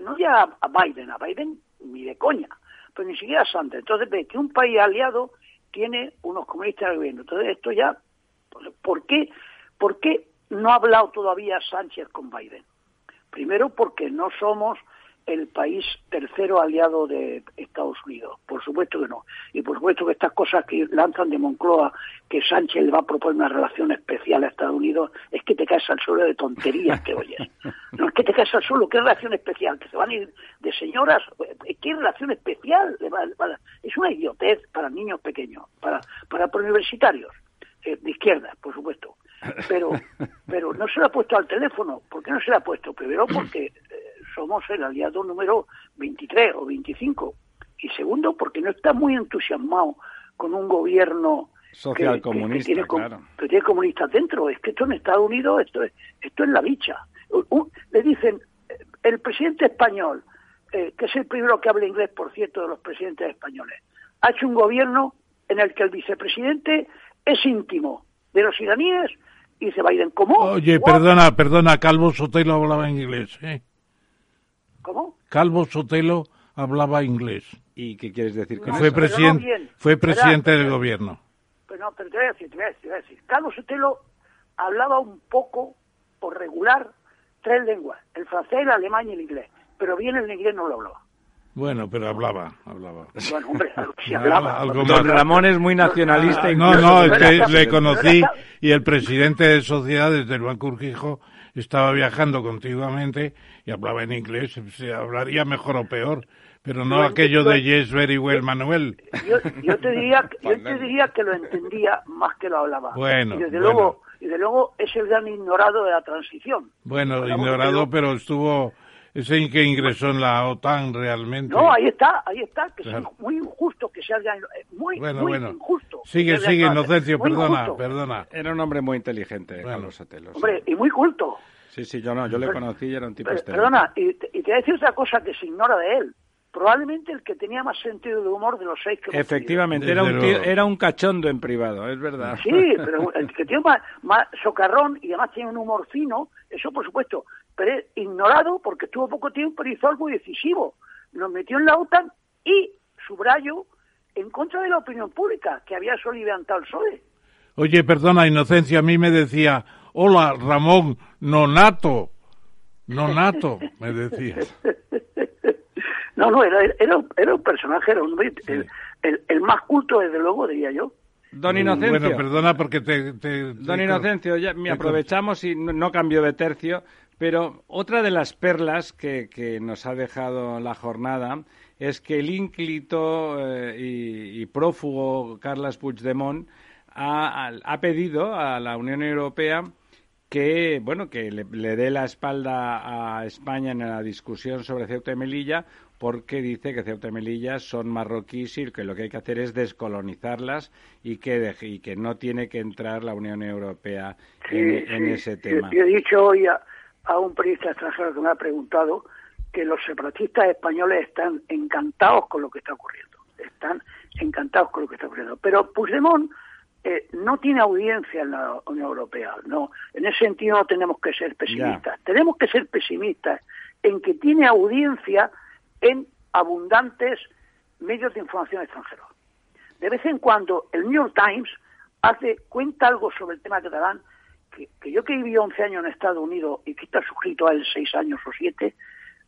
no ya a Biden, a Biden ni de coña, pero ni siquiera a Sanders. Entonces ve que un país aliado tiene unos comunistas al gobierno. Entonces esto ya ¿Por qué, ¿Por qué no ha hablado todavía Sánchez con Biden? Primero porque no somos el país tercero aliado de Estados Unidos. Por supuesto que no. Y por supuesto que estas cosas que lanzan de Moncloa, que Sánchez le va a proponer una relación especial a Estados Unidos, es que te caes al suelo de tonterías que oyes. No es que te caes al suelo, ¿qué relación especial? Que se van a ir de señoras. ¿Qué relación especial? Es una idiotez para niños pequeños, para, para universitarios. Eh, de izquierda, por supuesto. Pero, pero no se lo ha puesto al teléfono. ¿Por qué no se lo ha puesto? Primero porque eh, somos el aliado número 23 o 25. Y segundo porque no está muy entusiasmado con un gobierno social comunista, que, tiene, claro. que tiene comunistas dentro. Es que esto en Estados Unidos, esto es, esto es la bicha. le dicen, eh, el presidente español, que es el primero que habla inglés, por cierto, de los presidentes españoles, ha hecho un gobierno en el que el vicepresidente es íntimo de los iraníes y dice Biden, ¿cómo? Oye, perdona, perdona, Calvo Sotelo hablaba inglés, ¿eh? ¿Cómo? Calvo Sotelo hablaba inglés. ¿Y qué quieres decir con fue eso? Presidente, fue presidente del gobierno. Pero no, pero te voy a decir, te voy a decir, te voy a decir. Calvo Sotelo hablaba un poco, por regular, tres lenguas, el francés, el alemán y el inglés, pero bien el inglés no lo hablaba. Bueno, pero hablaba, hablaba. Bueno, hombre, si hablaba. Don Ramón es muy nacionalista. no, no, es que le conocí y el presidente de sociedades del Banco Urquijo estaba viajando continuamente y hablaba en inglés. Se hablaría mejor o peor, pero no aquello de yes, very well, Manuel. Yo, te diría, yo te diría que lo entendía más que lo hablaba. Bueno, y desde luego y de luego es el gran ignorado de la transición. Bueno, ignorado, pero estuvo ese que ingresó en la OTAN realmente. No, ahí está, ahí está, que es muy injusto que se haya, eh, muy, muy injusto. Sigue, sigue, Inocencio, perdona, perdona. Era un hombre muy inteligente, Carlos Sotelo. Hombre, y muy culto. Sí, sí, yo no, yo le conocí y era un tipo Perdona, y te, y te voy a decir otra cosa que se ignora de él probablemente el que tenía más sentido de humor de los seis que Efectivamente, era un, era un cachondo en privado, es verdad. Sí, pero el que tiene más, socarrón y además tiene un humor fino, eso por supuesto, pero es ignorado porque estuvo poco tiempo y hizo algo decisivo. Nos metió en la OTAN y, subrayo, en contra de la opinión pública, que había levantado el PSOE. Oye, perdona, Inocencia, a mí me decía, hola, Ramón, nonato, nonato, me decía. No, no, era, era, era un personaje, era un, el, el, más culto, desde luego, diría yo. Don Inocencio. Bueno, perdona porque te... Don Inocencio, ya me aprovechamos y no, cambio de tercio, pero otra de las perlas que, que nos ha dejado la jornada es que el ínclito eh, y, prófugo Carles Puigdemont ha, ha pedido a la Unión Europea que bueno que le, dé la espalda a España en la discusión sobre Ceuta y Melilla porque dice que Ceuta y Melilla son marroquíes y que lo que hay que hacer es descolonizarlas y que, y que no tiene que entrar la Unión Europea en, ese tema. Yo, he dicho hoy a, un periodista extranjero que me ha preguntado que los separatistas españoles están encantados con lo que está ocurriendo. Están encantados con lo que está ocurriendo. Pero Puigdemont eh, no tiene audiencia en la Unión Europea. No, en ese sentido no tenemos que ser pesimistas. Tenemos que ser pesimistas en que tiene audiencia en abundantes medios de información extranjeros. De vez en cuando el New York Times hace cuenta algo sobre el tema catalán que, yo que viví 11 años en Estados Unidos y que está suscrito a él 6 años o 7,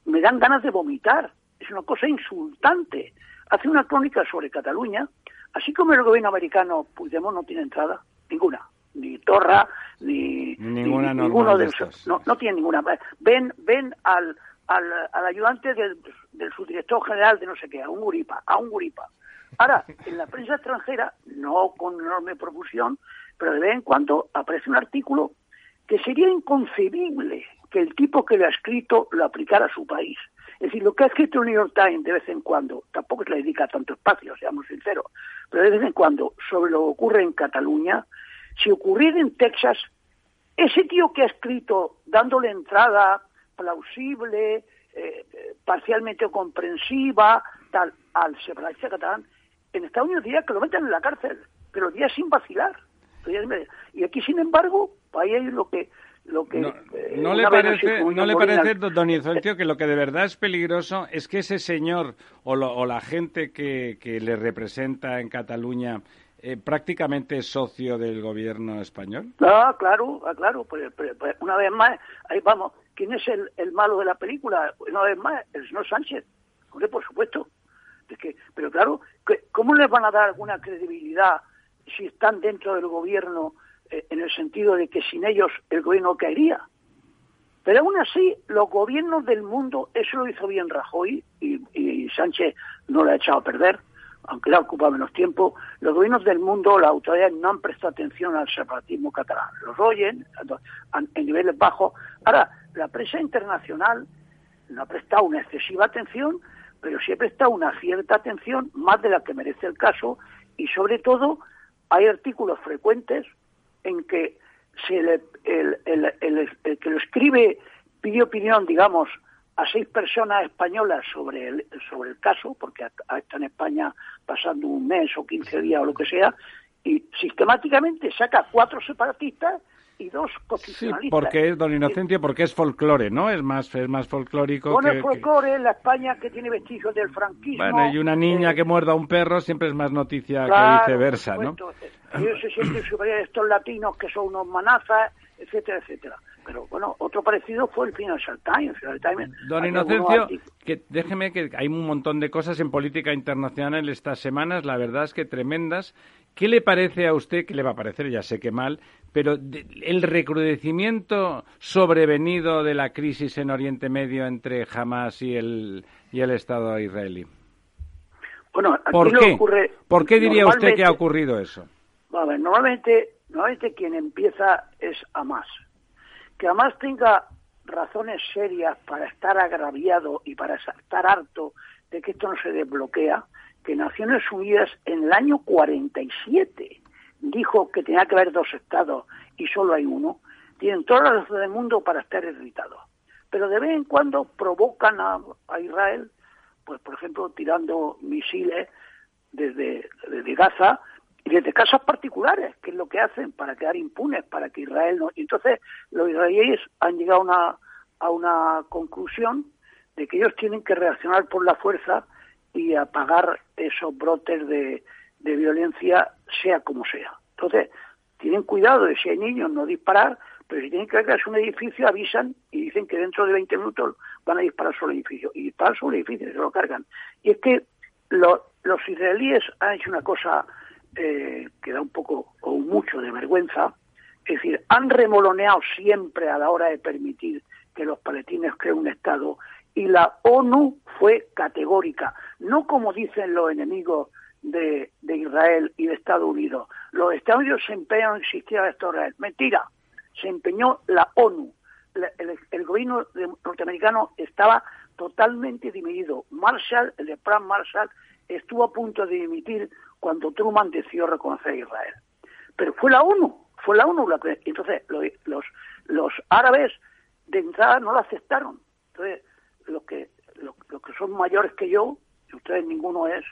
me dan ganas de vomitar. Es una cosa insultante. Hace una crónica sobre Cataluña Así como el gobierno americano, Puigdemont no tiene entrada, ninguna. Ni Torra, ni, ninguna ninguno de esos. No, no tiene ninguna. Ven, ven al, al, al ayudante del, del, subdirector general de no sé qué, a un guripa, a un guripa. Ahora, en la prensa extranjera, no con enorme profusión, pero de vez en cuando aparece un artículo que sería inconcebible que el tipo que lo ha escrito lo aplicara a su país. Es decir, lo que ha escrito el New York Times de vez en cuando, tampoco se le dedica tanto espacio, seamos sinceros, pero de vez en cuando sobre lo que ocurre en Cataluña, si ocurriera en Texas, ese tío que ha escrito dándole entrada plausible, eh, parcialmente comprensiva, tal, al separatista catalán, en Estados Unidos diría que lo metan en la cárcel, pero diría sin vacilar. Y aquí, sin embargo, ahí hay lo que lo que no, eh, le parece no le parece don Inocencio que lo que de verdad es peligroso es que ese señor o, o la gente que, que, le representa en Cataluña eh, prácticamente socio del gobierno español ah claro ah, claro pues, pues, pues, una vez más ahí vamos quién es el, el malo de la película una vez más el señor Sánchez porque por supuesto. Es que pero claro cómo les van a dar alguna credibilidad si están dentro del gobierno eh, en el sentido de que sin ellos el gobierno caería. Pero aún así, los gobiernos del mundo, eso lo hizo bien Rajoy y, Sánchez no lo ha echado a perder, aunque le ha ocupado menos tiempo, los gobiernos del mundo, las autoridades no han prestado atención al separatismo catalán. Los oyen en niveles bajos. Ahora, la prensa internacional no ha prestado una excesiva atención, pero sí ha prestado una cierta atención, más de la que merece el caso, y sobre todo hay artículos frecuentes en que se el, el, que lo escribe pide opinión, digamos, a seis personas españolas sobre el, sobre el caso, porque está en España pasando un mes o quince días o lo que sea, y sistemáticamente saca cuatro separatistas y dos constitucionalistas. Sí, porque es, don Inocencio, porque es folclore, ¿no? Es más, es más folclórico. Bueno, folclore, la España que tiene vestigios del franquismo. Bueno, y una niña eh, que muerda a un perro siempre es más noticia que viceversa, ¿no? ellos se sienten superiores a estos latinos que son unos manazas, etcétera, etcétera. Pero bueno, otro parecido fue el Financial Times. Times Don Inocencio, que déjeme que hay un montón de cosas en política internacional estas semanas, la verdad es que tremendas. ¿Qué le parece a usted, qué le va a parecer, ya sé que mal, pero el recrudecimiento sobrevenido de la crisis en Oriente Medio entre Hamas y el, y el Estado israelí? Bueno, ¿Por qué? ¿Por qué diría usted que ha ocurrido eso? A ver, normalmente, normalmente quien empieza es Hamas. Que Hamas tenga razones serias para estar agraviado y para estar harto de que esto no se desbloquea, que Naciones Unidas en el año 47 dijo que tenía que haber dos estados y solo hay uno, tienen toda la razón del mundo para estar irritados. Pero de vez en cuando provocan a, a Israel, pues por ejemplo tirando misiles desde, desde Gaza y desde casas particulares, que es lo que hacen para quedar impunes, para que Israel no. Entonces los israelíes han llegado a una, a una conclusión de que ellos tienen que reaccionar por la fuerza y apagar esos brotes de, de violencia, sea como sea. Entonces, tienen cuidado de si hay niños no disparar, pero si tienen que cargarse un edificio, avisan y dicen que dentro de 20 minutos van a disparar sobre el edificio. Y disparan sobre el edificio y se lo cargan. Y es que los israelíes han hecho una cosa eh, que da un poco o mucho de vergüenza, es decir, han remoloneado siempre a la hora de permitir que los palestinos creen un Estado y la ONU fue categórica, no como dicen los enemigos de, Israel y de Estados Unidos. Los Estados Unidos se empeñan en existir a Israel. Mentira. se empeñó la ONU. el, gobierno norteamericano estaba totalmente dividido. Marshall, el de Plan Marshall, estuvo a punto de dimitir cuando Truman decidió reconocer a Israel. Pero fue la ONU, fue la ONU la que... Entonces, los, los árabes de entrada no lo aceptaron. Entonces, los que, los, que son mayores que yo, ustedes ninguno es,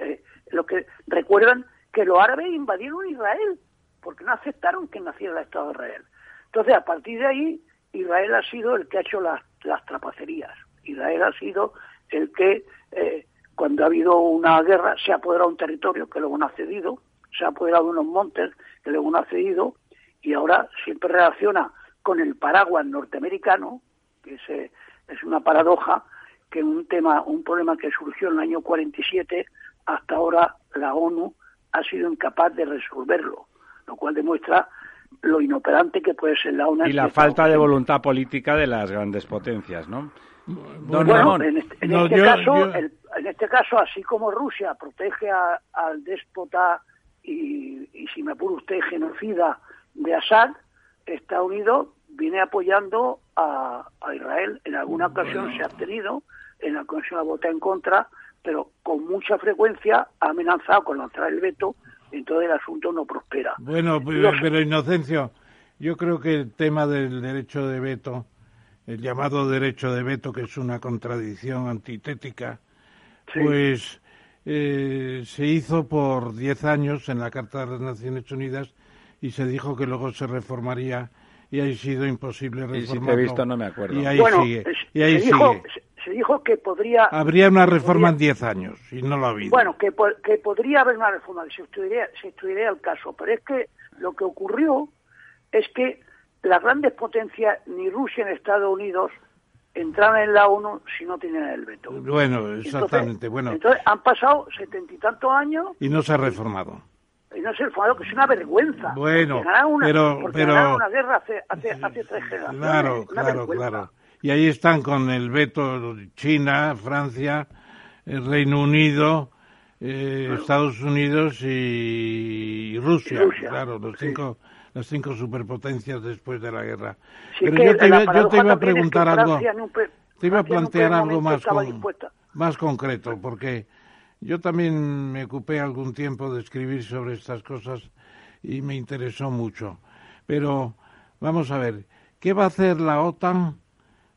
eh, los que recuerdan que los árabes invadieron Israel, porque no aceptaron que naciera el Estado de Israel. Entonces, a partir de ahí, Israel ha sido el que ha hecho las, las trapacerías. Israel ha sido el que, eh, cuando ha habido una guerra, se ha apoderado un territorio que luego no ha cedido, se ha apoderado unos montes que luego no ha cedido, y ahora siempre reacciona con el paraguas norteamericano, que es, eh, es una paradoja, que un tema, un problema que surgió en el año 47, hasta ahora la ONU ha sido incapaz de resolverlo, lo cual demuestra lo inoperante que puede ser la ONU. Y la falta de voluntad política de las grandes potencias, ¿no? Bueno, en este, este caso, en este caso, así como Rusia protege al déspota y, y, si me apura usted, genocida de Assad, Estados Unidos viene apoyando a, Israel. En alguna ocasión se ha abstenido, en la ocasión ha votado en contra, pero con mucha frecuencia ha amenazado con lanzar el veto, entonces el asunto no prospera. Bueno, pero, pero Inocencio, yo creo que el tema del derecho de veto, el llamado derecho de veto, que es una contradicción antitética, pues eh, se hizo por diez años en la Carta de las Naciones Unidas y se dijo que luego se reformaría y ha sido imposible reformarlo. Y si visto no me acuerdo. Y ahí sigue. Y ahí se, dijo, se, dijo, que podría... Habría una reforma en 10 años y no lo ha habido. Bueno, que, que podría haber una reforma, se estudiaría, se estudiaría el caso, pero es que lo que ocurrió es que las grandes potencias, ni Rusia ni Estados Unidos, entraron en la ONU si no tienen el veto. Bueno, exactamente. bueno. entonces han pasado setenta y tantos años. Y no se ha reformado y no sé, fue algo que es una vergüenza. Bueno, pero, pero una guerra hace, hace, hace tres generaciones. Claro, claro, claro. Y ahí están con el veto China, Francia, el Reino Unido, eh, Estados Unidos y Rusia, claro, los cinco las cinco superpotencias después de la guerra. Pero yo te, iba, yo te iba a preguntar algo, te iba a plantear algo más, más concreto, porque yo también me ocupé algún tiempo de escribir sobre estas cosas y me interesó mucho. Pero vamos a ver, ¿qué va a hacer la OTAN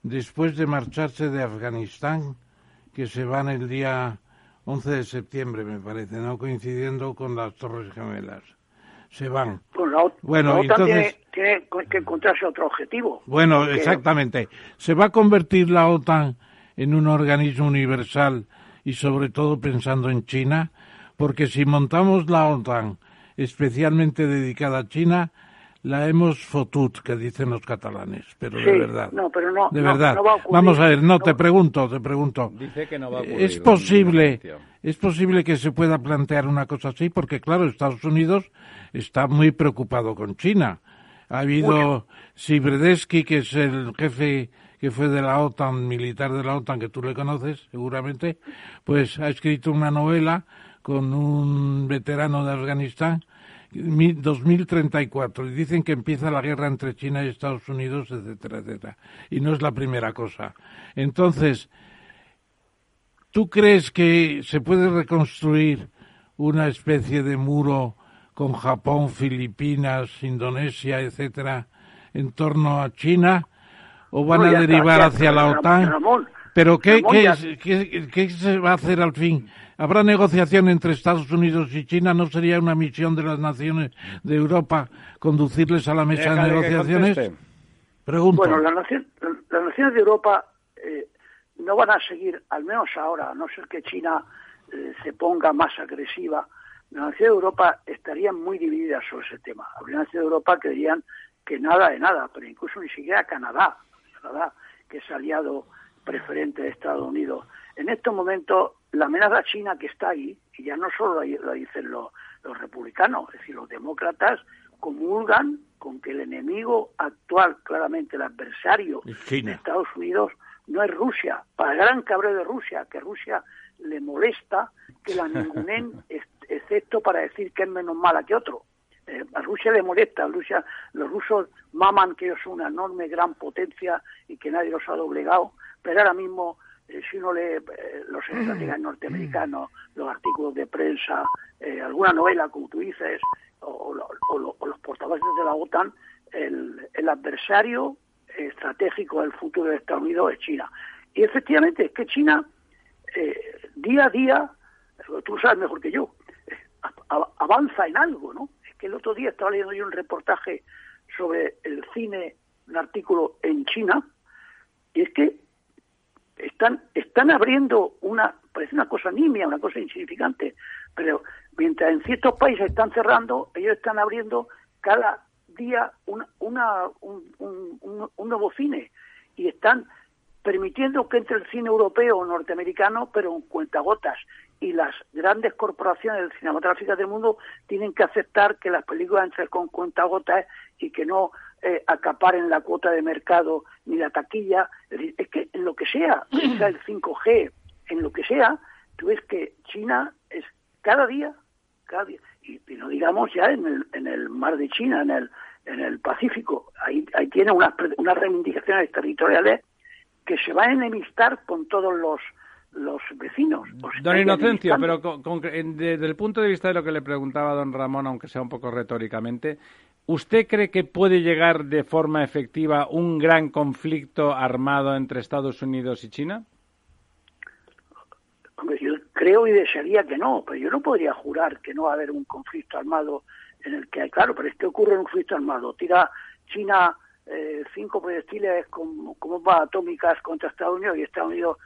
después de marcharse de Afganistán, que se van el día 11 de septiembre, me parece, no coincidiendo con las Torres Gemelas? Se van. bueno, entonces tiene, que encontrarse otro objetivo. Bueno, exactamente. ¿Se va a convertir la OTAN en un organismo universal y sobre todo pensando en China, porque si montamos la OTAN especialmente dedicada a China, la hemos fotut, que dicen los catalanes, pero de verdad. No, pero no, de verdad. Vamos a ver, no, te pregunto, te pregunto. Dice que no va a ocurrir, es posible, es posible que se pueda plantear una cosa así, porque claro, Estados Unidos está muy preocupado con China. Ha habido Sibredesky, que es el jefe que fue de la OTAN, militar de la OTAN, que tú le conoces seguramente, pues ha escrito una novela con un veterano de Afganistán, 2034, y dicen que empieza la guerra entre China y Estados Unidos, etcétera, etcétera. Y no es la primera cosa. Entonces, ¿tú crees que se puede reconstruir una especie de muro con Japón, Filipinas, Indonesia, etcétera, en torno a China? o van a derivar hacia la OTAN. Pero ¿qué, qué, se va a hacer al fin? ¿Habrá negociación entre Estados Unidos y China? ¿No sería una misión de las naciones de Europa conducirles a la mesa de negociaciones? Pregunto. Bueno, las naciones de Europa eh, no van a seguir, al menos ahora, a no ser que China eh, se ponga más agresiva, las naciones de Europa estarían muy divididas sobre ese tema. Las naciones de Europa creerían que nada de nada, pero incluso ni siquiera Canadá que es aliado preferente de Estados Unidos. En estos momentos, la amenaza china que está ahí, y ya no solo lo dicen los, republicanos, es decir, los demócratas comulgan con que el enemigo actual, claramente el adversario de Estados Unidos, no es Rusia. Para el gran cabreo de Rusia, que Rusia le molesta que la ningunen, excepto para decir que es menos mala que otro. Eh, a Rusia le molesta, a Rusia, los rusos maman que ellos son una enorme, gran potencia y que nadie los ha doblegado, pero ahora mismo eh, si uno lee eh, los estrategas norteamericanos, los artículos de prensa, alguna novela, como tú dices, o, los portavoces de la OTAN, el, el, adversario estratégico del futuro de Estados Unidos es China. Y efectivamente es que China, día a día, tú sabes mejor que yo, avanza en algo, ¿no? Es que el otro día estaba leyendo yo un reportaje sobre el cine, un artículo en China, y es que están, están abriendo una, parece una cosa nimia, una cosa insignificante, pero mientras en ciertos países están cerrando, ellos están abriendo cada día una, una, un, un, un, nuevo cine y están permitiendo que entre el cine europeo o norteamericano, pero en cuentagotas. Y las grandes corporaciones cinematográficas del mundo tienen que aceptar que las películas entren con cuentagotas y que no eh, acaparen la cuota de mercado ni la taquilla. Es, decir, es que en lo que sea, sea el 5G, en lo que sea, tú ves que China es cada día, cada día, y, no digamos ya en el, en el mar de China, en el, en el Pacífico, ahí, ahí tiene unas, unas reivindicaciones territoriales que se van a enemistar con todos los los vecinos. Don Inocencio, pero desde el punto de vista de lo que le preguntaba don Ramón, aunque sea un poco retóricamente, ¿Usted cree que puede llegar de forma efectiva un gran conflicto armado entre Estados Unidos y China? Hombre, yo creo y desearía que no, pero yo no podría jurar que no va a haber un conflicto armado en el que, claro, pero es que ocurre un conflicto armado. Tira China eh, cinco proyectiles con, con bombas atómicas contra Estados Unidos y Estados Unidos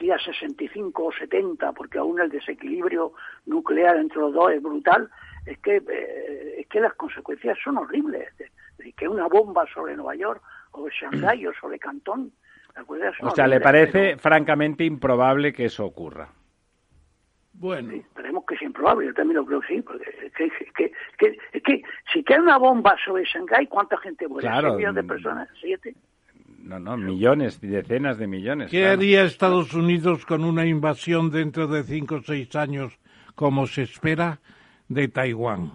tira 65 o 70, porque aún el desequilibrio nuclear entre los dos es brutal es que, eh, es que las consecuencias son horribles. Es que una bomba sobre Nueva York o Shanghái o sobre Cantón. O sea, ¿le parece francamente improbable que eso ocurra? Bueno. esperemos que sea improbable, yo también lo creo sí, porque es que, que, que, es que si cae una bomba sobre Shanghái, ¿cuánta gente muere? Claro. millones de personas? ¿Siete? No, no, millones, decenas de millones. ¿Qué haría Estados Unidos con una invasión dentro de cinco o seis años, como se espera? de Taiwán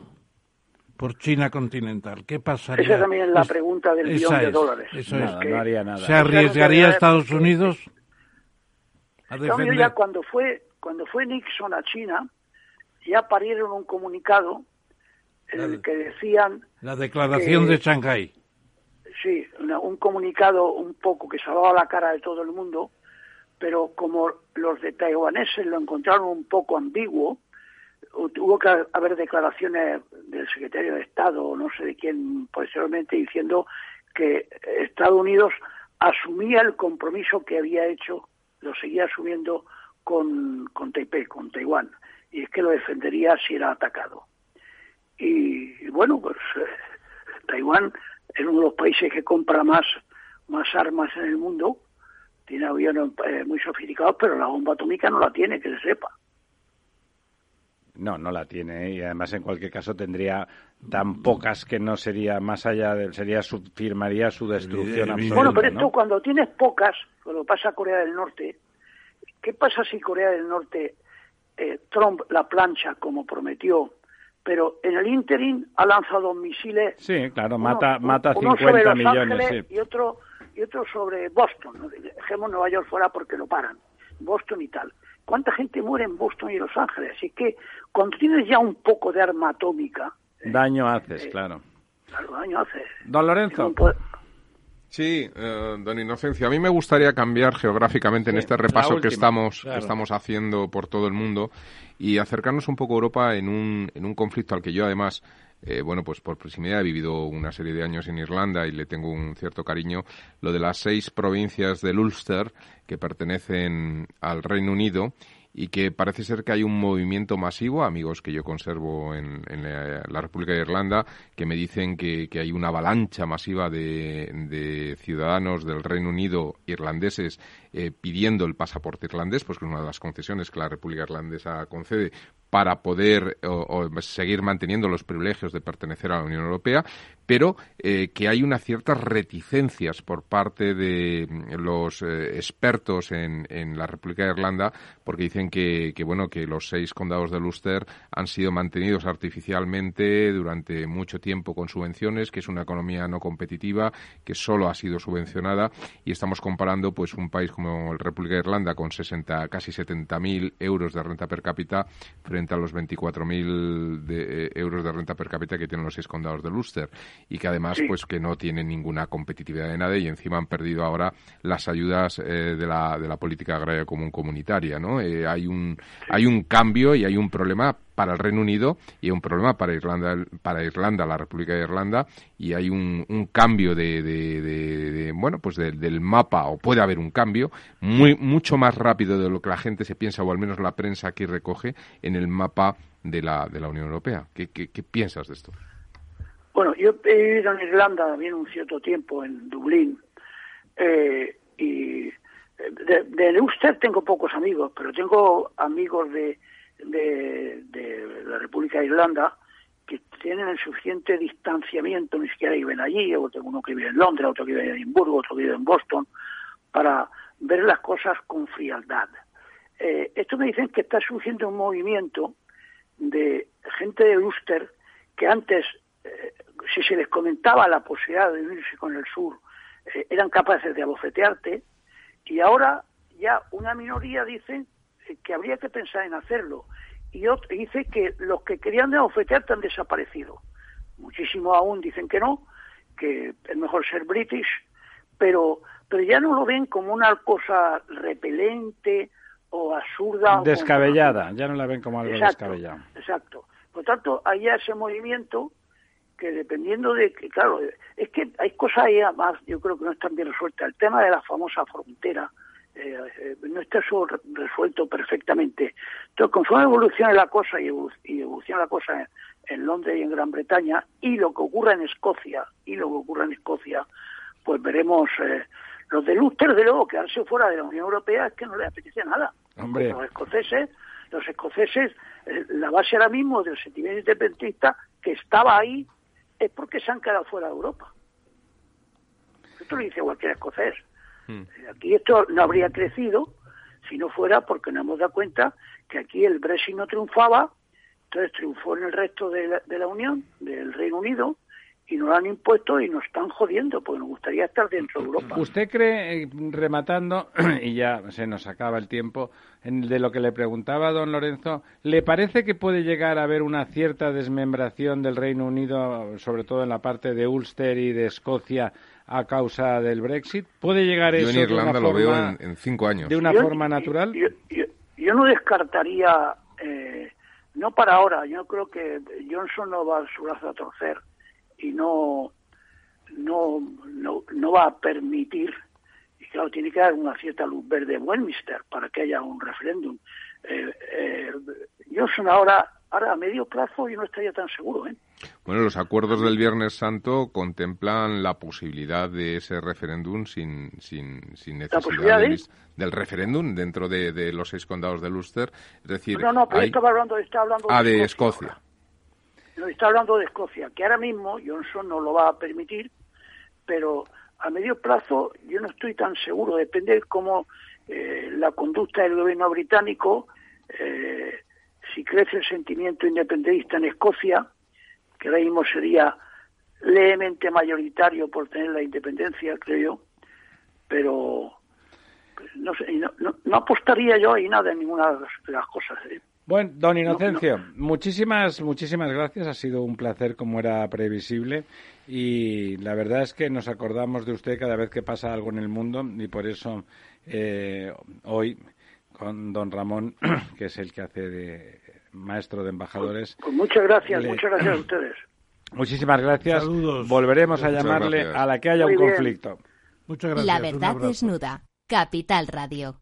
por China continental. ¿Qué pasaría? Esa también es la pregunta del millón de dólares. Eso es. no haría nada. ¿Se arriesgaría Estados Unidos a defender? Ya cuando fue, cuando fue Nixon a China, ya parieron un comunicado en el que decían... La declaración de Shanghái. Un comunicado un poco que salvaba la cara de todo el mundo, pero como los de taiwaneses lo encontraron un poco ambiguo, tuvo que haber declaraciones del secretario de Estado o no sé de quién posteriormente diciendo que Estados Unidos asumía el compromiso que había hecho, lo seguía asumiendo con, con Taipei, con Taiwán, y es que lo defendería si era atacado. Y, bueno, pues eh, Taiwán es uno de los países que compra más, más armas en el mundo, tiene aviones eh, muy sofisticados, pero la bomba atómica no la tiene, que se sepa. No, no la tiene y además en cualquier caso tendría tan pocas que no sería más allá de sería su, firmaría su destrucción absoluta. Bueno, pero esto cuando tienes pocas, cuando pasa a Corea del Norte, ¿qué pasa si Corea del Norte eh, Trump la plancha como prometió, pero en el interim ha lanzado misiles? Sí, claro, mata mata 50 millones, y otro y otro sobre Boston, dejemos Nueva York fuera porque lo paran, Boston y tal. ¿Cuánta gente muere en Boston y Los Ángeles? Así que cuando tienes ya un poco de arma atómica... Eh, daño haces, eh, claro. Claro, daño haces. Don Lorenzo. Sí, eh, don Inocencio, a mí me gustaría cambiar geográficamente en este repaso que estamos, estamos haciendo por todo el mundo y acercarnos un poco a Europa en un, en un conflicto al que yo además eh, bueno, pues por proximidad he vivido una serie de años en Irlanda y le tengo un cierto cariño, lo de las seis provincias del Ulster que pertenecen al Reino Unido y que parece ser que hay un movimiento masivo, amigos que yo conservo en, la, República de Irlanda, que me dicen que, hay una avalancha masiva de, ciudadanos del Reino Unido irlandeses eh, pidiendo el pasaporte irlandés, pues que es una de las concesiones que la República Irlandesa concede para poder seguir manteniendo los privilegios de pertenecer a la Unión Europea, pero eh, que hay unas ciertas reticencias por parte de los eh, expertos en, la República de Irlanda, porque dicen que, bueno que los seis condados de Ulster han sido mantenidos artificialmente durante mucho tiempo con subvenciones, que es una economía no competitiva, que solo ha sido subvencionada y estamos comparando pues un país como la República de Irlanda con 60, casi 70.000 euros de renta per cápita frente a los 24.000 de, eh, euros de renta per cápita que tienen los seis condados de Ulster y que además pues que no tienen ninguna competitividad de nada y encima han perdido ahora las ayudas eh, de, la, de la política agraria común comunitaria, ¿no? Eh, hay un hay un cambio y hay un problema para el Reino Unido y un problema para Irlanda, para Irlanda, la República de Irlanda, y hay un, cambio de, de, bueno, pues del mapa, o puede haber un cambio, muy, mucho más rápido de lo que la gente se piensa, o al menos la prensa aquí recoge, en el mapa de la, de la Unión Europea. ¿Qué, qué, piensas de esto? Bueno, yo he vivido en Irlanda también un cierto tiempo, en Dublín, eh, y de, de Ulster tengo pocos amigos, pero tengo amigos de, de, la República de Irlanda que tienen el suficiente distanciamiento, ni siquiera viven allí, o tengo uno que vive en Londres, otro que vive en Edimburgo, otro que vive en Boston, para ver las cosas con frialdad. Eh, esto me dicen que está surgiendo un movimiento de gente de Ulster que antes eh, si se les comentaba la posibilidad de unirse con el sur, eh, eran capaces de abofetearte, y ahora ya una minoría dice eh, que habría que pensar en hacerlo, y otro, dice que los que querían de abofetearte han desaparecido. Muchísimos aún dicen que no, que es mejor ser british, pero, pero ya no lo ven como una cosa repelente o absurda. Descabellada, ya no la ven como algo descabellado. Exacto. Por tanto, hay ese movimiento que dependiendo de que, claro, es que hay cosas ahí además, yo creo que no están bien resueltas. El tema de la famosa frontera eh, eh, no está resuelto perfectamente. Entonces, conforme evoluciona la cosa y, evoluciona la cosa en, Londres y en Gran Bretaña, y lo que ocurra en Escocia, y lo que ocurra en Escocia, pues veremos. Eh, los de Luster, de luego, quedarse fuera de la Unión Europea es que no les apetece nada. Los escoceses, los escoceses, la base ahora mismo del sentimiento independentista que estaba ahí es porque se han quedado fuera de Europa. Esto lo dice cualquier escocés. Hmm. Aquí esto no habría crecido si no fuera porque nos hemos dado cuenta que aquí el Brexit no triunfaba, entonces triunfó en el resto de la, de la Unión, del Reino Unido, y nos lo han impuesto y nos están jodiendo, porque nos gustaría estar dentro de Europa. ¿Usted cree, eh, rematando, y ya se nos acaba el tiempo, de lo que le preguntaba don Lorenzo, ¿le parece que puede llegar a haber una cierta desmembración del Reino Unido, sobre todo en la parte de Ulster y de Escocia, a causa del Brexit? ¿Puede llegar yo eso en Irlanda lo veo en, cinco años. ¿De una forma natural? Yo, no descartaría, eh, no para ahora, yo creo que Johnson no va a su brazo a torcer y no, no, no, no va a permitir, y claro, tiene que dar una cierta luz verde en Westminster para que haya un referéndum. Eh, eh, son ahora, ahora a medio plazo yo no estaría tan seguro. ¿eh? Bueno, los acuerdos del Viernes Santo contemplan la posibilidad de ese referéndum sin, sin, sin necesidad del referéndum dentro de, los seis condados de Ulster. Es decir, no, no, pero estaba hablando, estaba hablando ah, de Escocia. No, está hablando de Escocia, que ahora mismo Johnson no lo va a permitir, pero a medio plazo yo no estoy tan seguro, depende de cómo eh, la conducta del gobierno británico, eh, si crece el sentimiento independentista en Escocia, que ahora mismo sería levemente mayoritario por tener la independencia, creo yo, pero no, sé, no, apostaría yo ahí nada en ninguna de las cosas. ¿eh? Bueno, don Inocencio, muchísimas, muchísimas gracias. Ha sido un placer como era previsible y la verdad es que nos acordamos de usted cada vez que pasa algo en el mundo y por eso eh, hoy con don Ramón, que es el que hace de maestro de embajadores. Pues muchas gracias, muchas gracias a ustedes. Muchísimas gracias. Saludos. Volveremos a llamarle a la que haya un conflicto. Muchas gracias. La verdad desnuda. Capital Radio.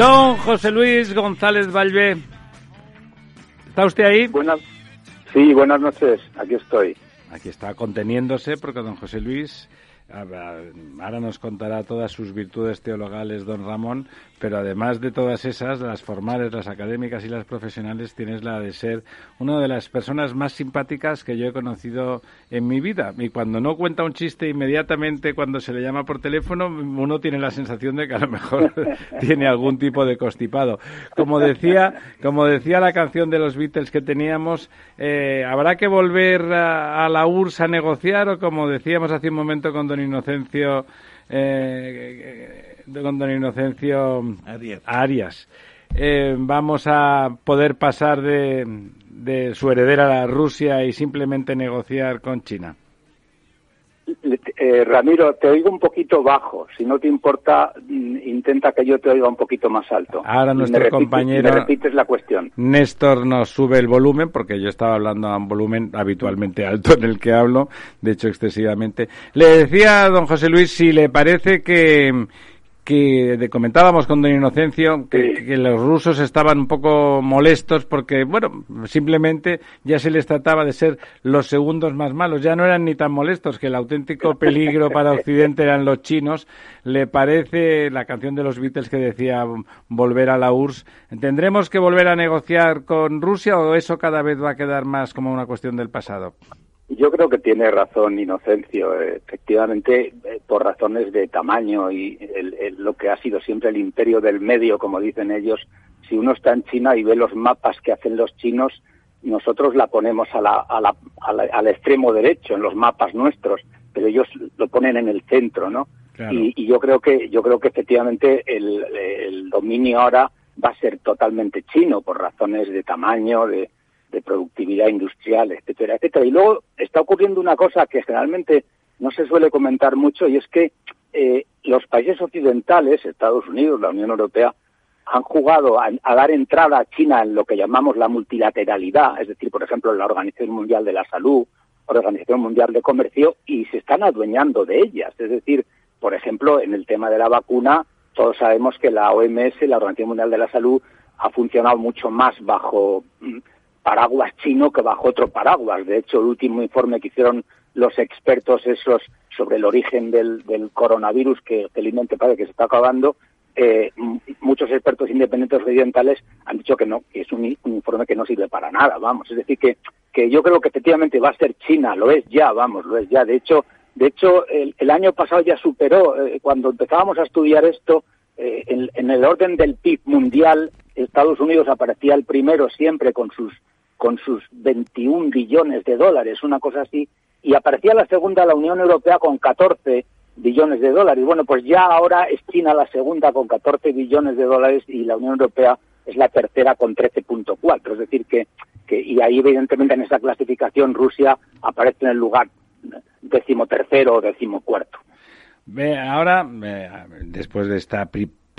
Don José Luis González Valve. ¿Está usted ahí? Buenas, sí, buenas noches. Aquí estoy. Aquí está conteniéndose porque don José Luis ahora nos contará todas sus virtudes teologales don Ramón, pero además de todas esas, las formales, las académicas y las profesionales, tienes la de ser una de las personas más simpáticas que yo he conocido en mi vida. Y cuando no cuenta un chiste inmediatamente, cuando se le llama por teléfono, uno tiene la sensación de que a lo mejor tiene algún tipo de constipado. Como decía, como decía la canción de los Beatles que teníamos, eh, ¿habrá que volver a, a la URSS a negociar o como decíamos hace un momento con don Inocencio eh, con don Inocencio Arias, eh, vamos a poder pasar de, de su heredera a Rusia y simplemente negociar con China. Eh, Ramiro, te oigo un poquito bajo. Si no te importa, mm, intenta que yo te oiga un poquito más alto. Ahora nuestro compañero. Me repites la cuestión. Néstor nos sube el volumen, porque yo estaba hablando a un volumen habitualmente alto en el que hablo, de hecho excesivamente. Le decía a don José Luis si le parece que que comentábamos con don Inocencio que, los rusos estaban un poco molestos porque, bueno, simplemente ya se les trataba de ser los segundos más malos. Ya no eran ni tan molestos que el auténtico peligro para Occidente eran los chinos. ¿Le parece la canción de los Beatles que decía volver a la URSS? ¿Tendremos que volver a negociar con Rusia o eso cada vez va a quedar más como una cuestión del pasado? Yo creo que tiene razón Inocencio. Efectivamente, eh, por razones de tamaño y lo que ha sido siempre el imperio del medio, como dicen ellos, si uno está en China y ve los mapas que hacen los chinos, nosotros la ponemos al extremo derecho en los mapas nuestros, pero ellos lo ponen en el centro, ¿no? Y, yo creo que yo creo que efectivamente el dominio ahora va a ser totalmente chino por razones de tamaño, de, de productividad industrial, etcétera, etcétera. Y luego está ocurriendo una cosa que generalmente no se suele comentar mucho y es que eh, los países occidentales, Estados Unidos, la Unión Europea, han jugado a, dar entrada a China en lo que llamamos la multilateralidad, es decir, por ejemplo, la Organización Mundial de la Salud, Organización Mundial de Comercio, y se están adueñando de ellas. Es decir, por ejemplo, en el tema de la vacuna, todos sabemos que la OMS, la Organización Mundial de la Salud, ha funcionado mucho más bajo mm, paraguas chino que bajo otro paraguas. De hecho, el último informe que hicieron los expertos esos sobre el origen del, coronavirus, que felizmente parece que se está acabando, eh, muchos expertos independientes occidentales han dicho que no, que es un, informe que no sirve para nada, vamos. Es decir, que, que yo creo que efectivamente va a ser China, lo es ya, vamos, lo es ya. De hecho, de hecho el, año pasado ya superó, eh, cuando empezábamos a estudiar esto, eh, en, en el orden del PIB mundial, Estados Unidos aparecía el primero siempre con sus con sus 21 billones de dólares, una cosa así, y aparecía la segunda la Unión Europea con 14 billones de dólares. Bueno, pues ya ahora es China la segunda con 14 billones de dólares y la Unión Europea es la tercera con 13.4. Es decir, que, y ahí evidentemente en esa clasificación Rusia aparece en el lugar decimotercero o decimocuarto. Ahora, después de esta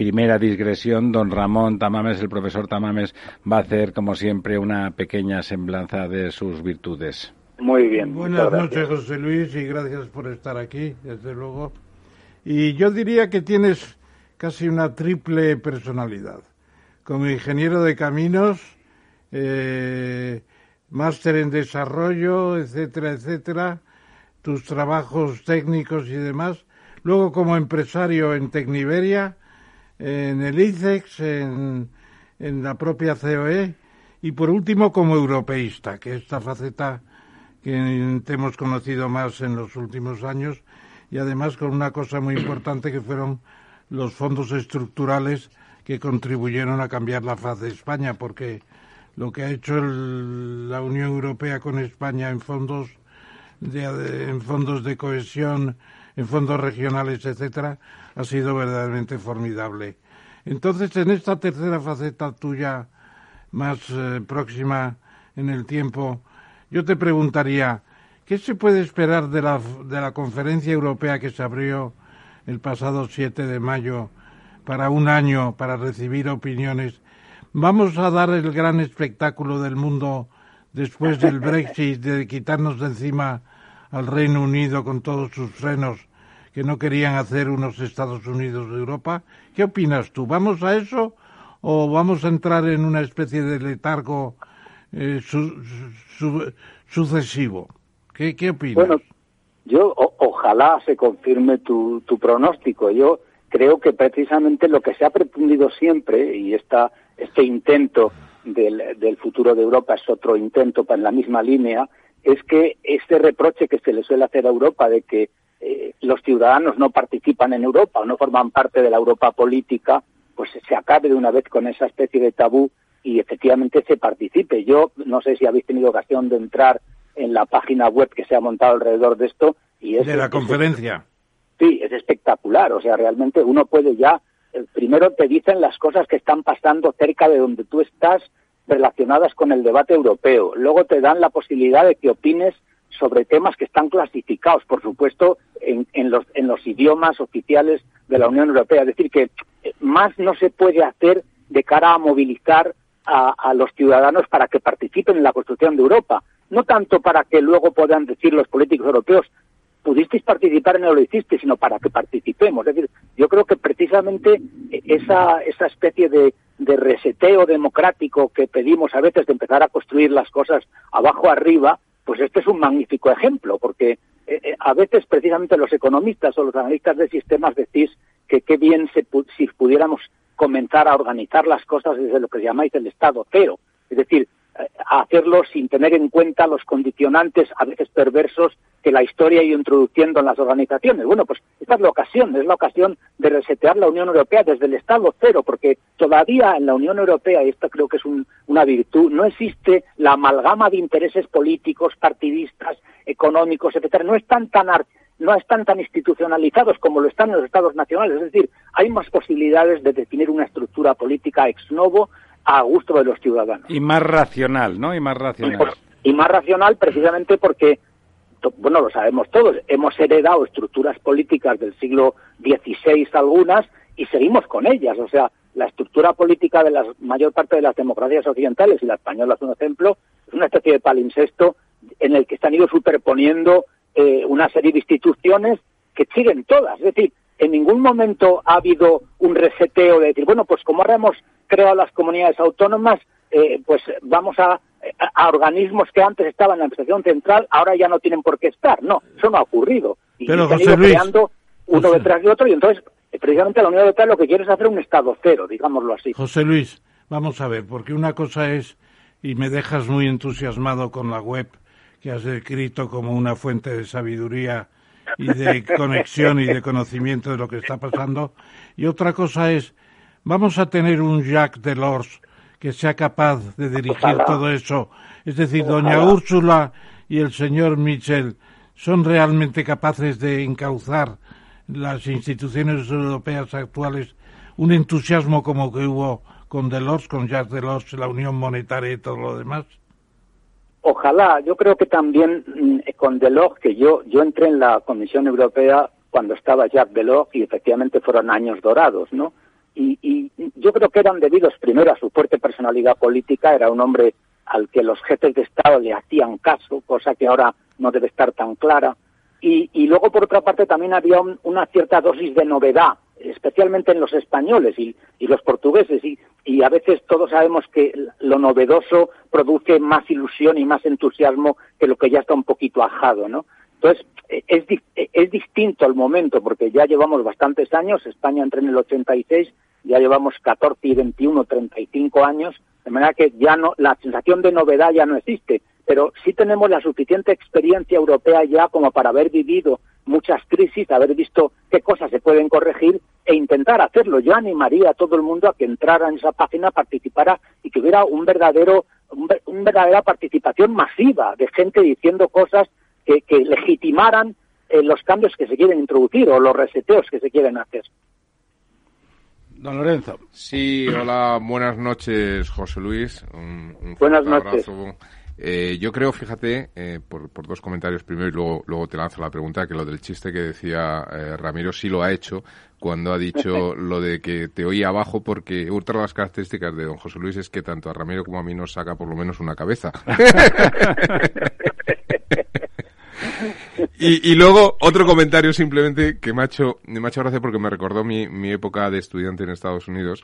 primera digresión, don Ramón Tamames, el profesor Tamames, va a hacer, como siempre, una pequeña semblanza de sus virtudes. Muy bien. Buenas noches, José Luis, y gracias por estar aquí, desde luego. Y yo diría que tienes casi una triple personalidad. Como ingeniero de caminos, eh, máster en desarrollo, etcétera, etcétera, tus trabajos técnicos y demás. Luego como empresario en Tecniberia, en el ICEX, en, en la propia COE. Y por último como europeísta, que esta faceta que hemos conocido más en los últimos años y además con una cosa muy importante que fueron los fondos estructurales que contribuyeron a cambiar la faz de España, porque lo que ha hecho la Unión Europea con España en fondos de, en fondos de cohesión, en fondos regionales, etcétera, ha sido verdaderamente formidable. Entonces, en esta tercera faceta tuya, más eh, próxima en el tiempo, yo te preguntaría, ¿qué se puede esperar de la, de la conferencia europea que se abrió el pasado 7 de mayo para un año para recibir opiniones? ¿Vamos a dar el gran espectáculo del mundo después del Brexit, de quitarnos de encima al Reino Unido con todos sus frenos que no querían hacer unos Estados Unidos de Europa? ¿Qué opinas tú? ¿Vamos a eso o vamos a entrar en una especie de letargo eh, sucesivo. ¿Qué, ¿Qué, opinas? Bueno, yo ojalá se confirme tu, tu pronóstico. Yo creo que precisamente lo que se ha pretendido siempre, y esta, este intento del, del futuro de Europa es otro intento en la misma línea, es que este reproche que se le suele hacer a Europa de que eh, los ciudadanos no participan en Europa o no forman parte de la Europa política, pues se acabe de una vez con esa especie de tabú y efectivamente se participe. Yo no sé si habéis tenido ocasión de entrar en la página web que se ha montado alrededor de esto y es de la conferencia. sí, es espectacular. O sea, realmente uno puede ya eh, primero te dicen las cosas que están pasando cerca de donde tú estás relacionadas con el debate europeo. Luego te dan la posibilidad de que opines sobre temas que están clasificados, por supuesto, en, en, los, en los idiomas oficiales de la Unión Europea. Es decir, que eh, más no se puede hacer de cara a movilizar a, los ciudadanos para que participen en la construcción de Europa. No tanto para que luego puedan decir los políticos europeos, pudisteis participar en no lo hiciste, sino para que participemos. Es decir, yo creo que precisamente esa, esa especie de reseteo democrático que pedimos a veces de empezar a construir las cosas abajo arriba, pues este es un magnífico ejemplo, porque eh, eh, a veces precisamente los economistas o los analistas de sistemas decís que qué bien se, si pudiéramos comenzar a organizar las cosas desde lo que llamáis el Estado cero, es decir, hacerlo sin tener en cuenta los condicionantes a veces perversos que la historia ha ido introduciendo en las organizaciones. Bueno, pues esta es la ocasión, es la ocasión de resetear la Unión Europea desde el Estado cero, porque todavía en la Unión Europea, y esto creo que es una virtud, no existe la amalgama de intereses políticos, partidistas, económicos, etcétera, no están tan no están tan institucionalizados como lo están en los estados nacionales. Es decir, hay más posibilidades de definir una estructura política ex novo a gusto de los ciudadanos. Y más racional, ¿no? Y más racional. Y más racional precisamente porque, bueno, lo sabemos todos, hemos heredado estructuras políticas del siglo XVI algunas y seguimos con ellas. O sea, la estructura política de la mayor parte de las democracias occidentales, y la española es un ejemplo, es una especie de palincesto en el que están ido superponiendo eh, una serie de instituciones que siguen todas. Es decir, en ningún momento ha habido un reseteo de decir, bueno, pues como ahora hemos creado las comunidades autónomas, eh, pues vamos a, a, organismos que antes estaban en la administración central, ahora ya no tienen por qué estar. No, eso no ha ocurrido. Y Pero, se han ido creando uno detrás de otro y entonces precisamente la Unión Europea lo que quiere es hacer un Estado cero, digámoslo así. José Luis, vamos a ver, porque una cosa es, y me dejas muy entusiasmado con la web, que has descrito como una fuente de sabiduría y de conexión y de conocimiento de lo que está pasando. Y otra cosa es, vamos a tener un Jacques Delors que sea capaz de dirigir todo eso. Es decir, doña Úrsula y el señor Michel son realmente capaces de encauzar las instituciones europeas actuales un entusiasmo como que hubo con Delors, con Jacques Delors, la Unión Monetaria y todo lo demás. Ojalá, yo creo que también mm, con Delors, que yo, yo entré en la Comisión Europea cuando estaba Jacques Delors y efectivamente fueron años dorados, ¿no? Y, y yo creo que eran debidos primero a su fuerte personalidad política, era un hombre al que los jefes de Estado le hacían caso, cosa que ahora no debe estar tan clara. Y, y luego, por otra parte, también había una cierta dosis de novedad, especialmente en los españoles y, y los portugueses. Y, y, a veces todos sabemos que lo novedoso produce más ilusión y más entusiasmo que lo que ya está un poquito ajado, ¿no? Entonces, es, es distinto el momento, porque ya llevamos bastantes años, España entró en el 86, ya llevamos 14 y 21, 35 años, de manera que ya no, la sensación de novedad ya no existe, pero sí tenemos la suficiente experiencia europea ya como para haber vivido muchas crisis, haber visto qué cosas se pueden corregir e intentar hacerlo. Yo animaría a todo el mundo a que entrara en esa página, participara y que hubiera un verdadero, una verdadera participación masiva de gente diciendo cosas que, que legitimaran eh, los cambios que se quieren introducir o los reseteos que se quieren hacer. Don Lorenzo. Sí, hola, buenas noches, José Luis. Un, buenas noches. Eh, yo creo, fíjate, eh, por, por, dos comentarios primero y luego, luego te lanzo la pregunta, que lo del chiste que decía eh, Ramiro sí lo ha hecho cuando ha dicho lo de que te oía abajo porque otra de las características de don José Luis es que tanto a Ramiro como a mí nos saca por lo menos una cabeza. Y, y, luego otro comentario simplemente que me ha hecho, me ha hecho gracia porque me recordó mi, mi época de estudiante en Estados Unidos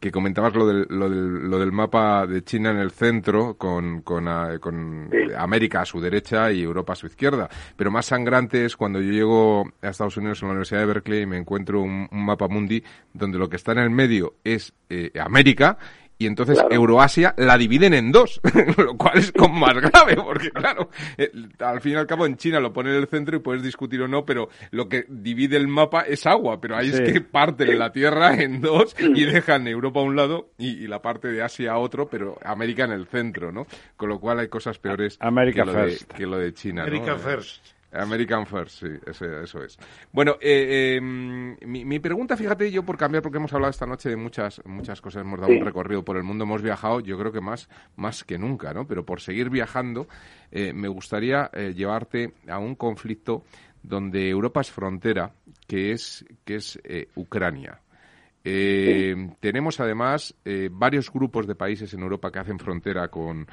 que comentabas lo del, lo del, lo del mapa de China en el centro, con, con, a, con América a su derecha y Europa a su izquierda. Pero más sangrante es cuando yo llego a Estados Unidos en la Universidad de Berkeley y me encuentro un, un mapa mundi donde lo que está en el medio es eh, América y entonces claro. Euroasia la dividen en dos, lo cual es como más grave, porque claro, eh, al fin y al cabo en China lo ponen en el centro y puedes discutir o no, pero lo que divide el mapa es agua, pero ahí sí. es que parten la Tierra en dos y dejan Europa a un lado y, y, la parte de Asia a otro, pero América en el centro, ¿no? Con lo cual hay cosas peores America que, lo de, que, lo de, China. America ¿no? First. American First, sí, eso, eso es. Bueno, eh, eh, mi, mi, pregunta, fíjate, yo por cambiar, porque hemos hablado esta noche de muchas, muchas cosas, hemos dado sí. un recorrido por el mundo, hemos viajado, yo creo que más, más que nunca, ¿no? Pero por seguir viajando, eh, me gustaría eh, llevarte a un conflicto donde Europa es frontera, que es, que es eh, Ucrania. Tenemos además varios grupos de países en Europa que hacen frontera con,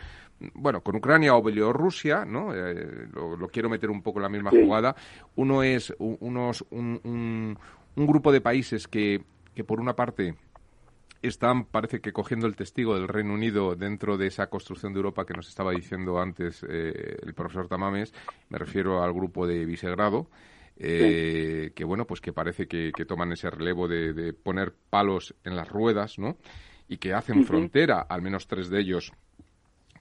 bueno, con Ucrania o Bielorrusia, ¿no? Eh, lo, lo, quiero meter un poco en la misma sí. jugada. Uno es un, unos, un, un, un, grupo de países que, que por una parte están, parece que cogiendo el testigo del Reino Unido dentro de esa construcción de Europa que nos estaba diciendo antes eh, el profesor Tamames. Me refiero al grupo de Visegrado. Eh, sí. que bueno, pues que parece que, que toman ese relevo de, de, poner palos en las ruedas, ¿no? Y que hacen uh -huh. frontera, al menos tres de ellos,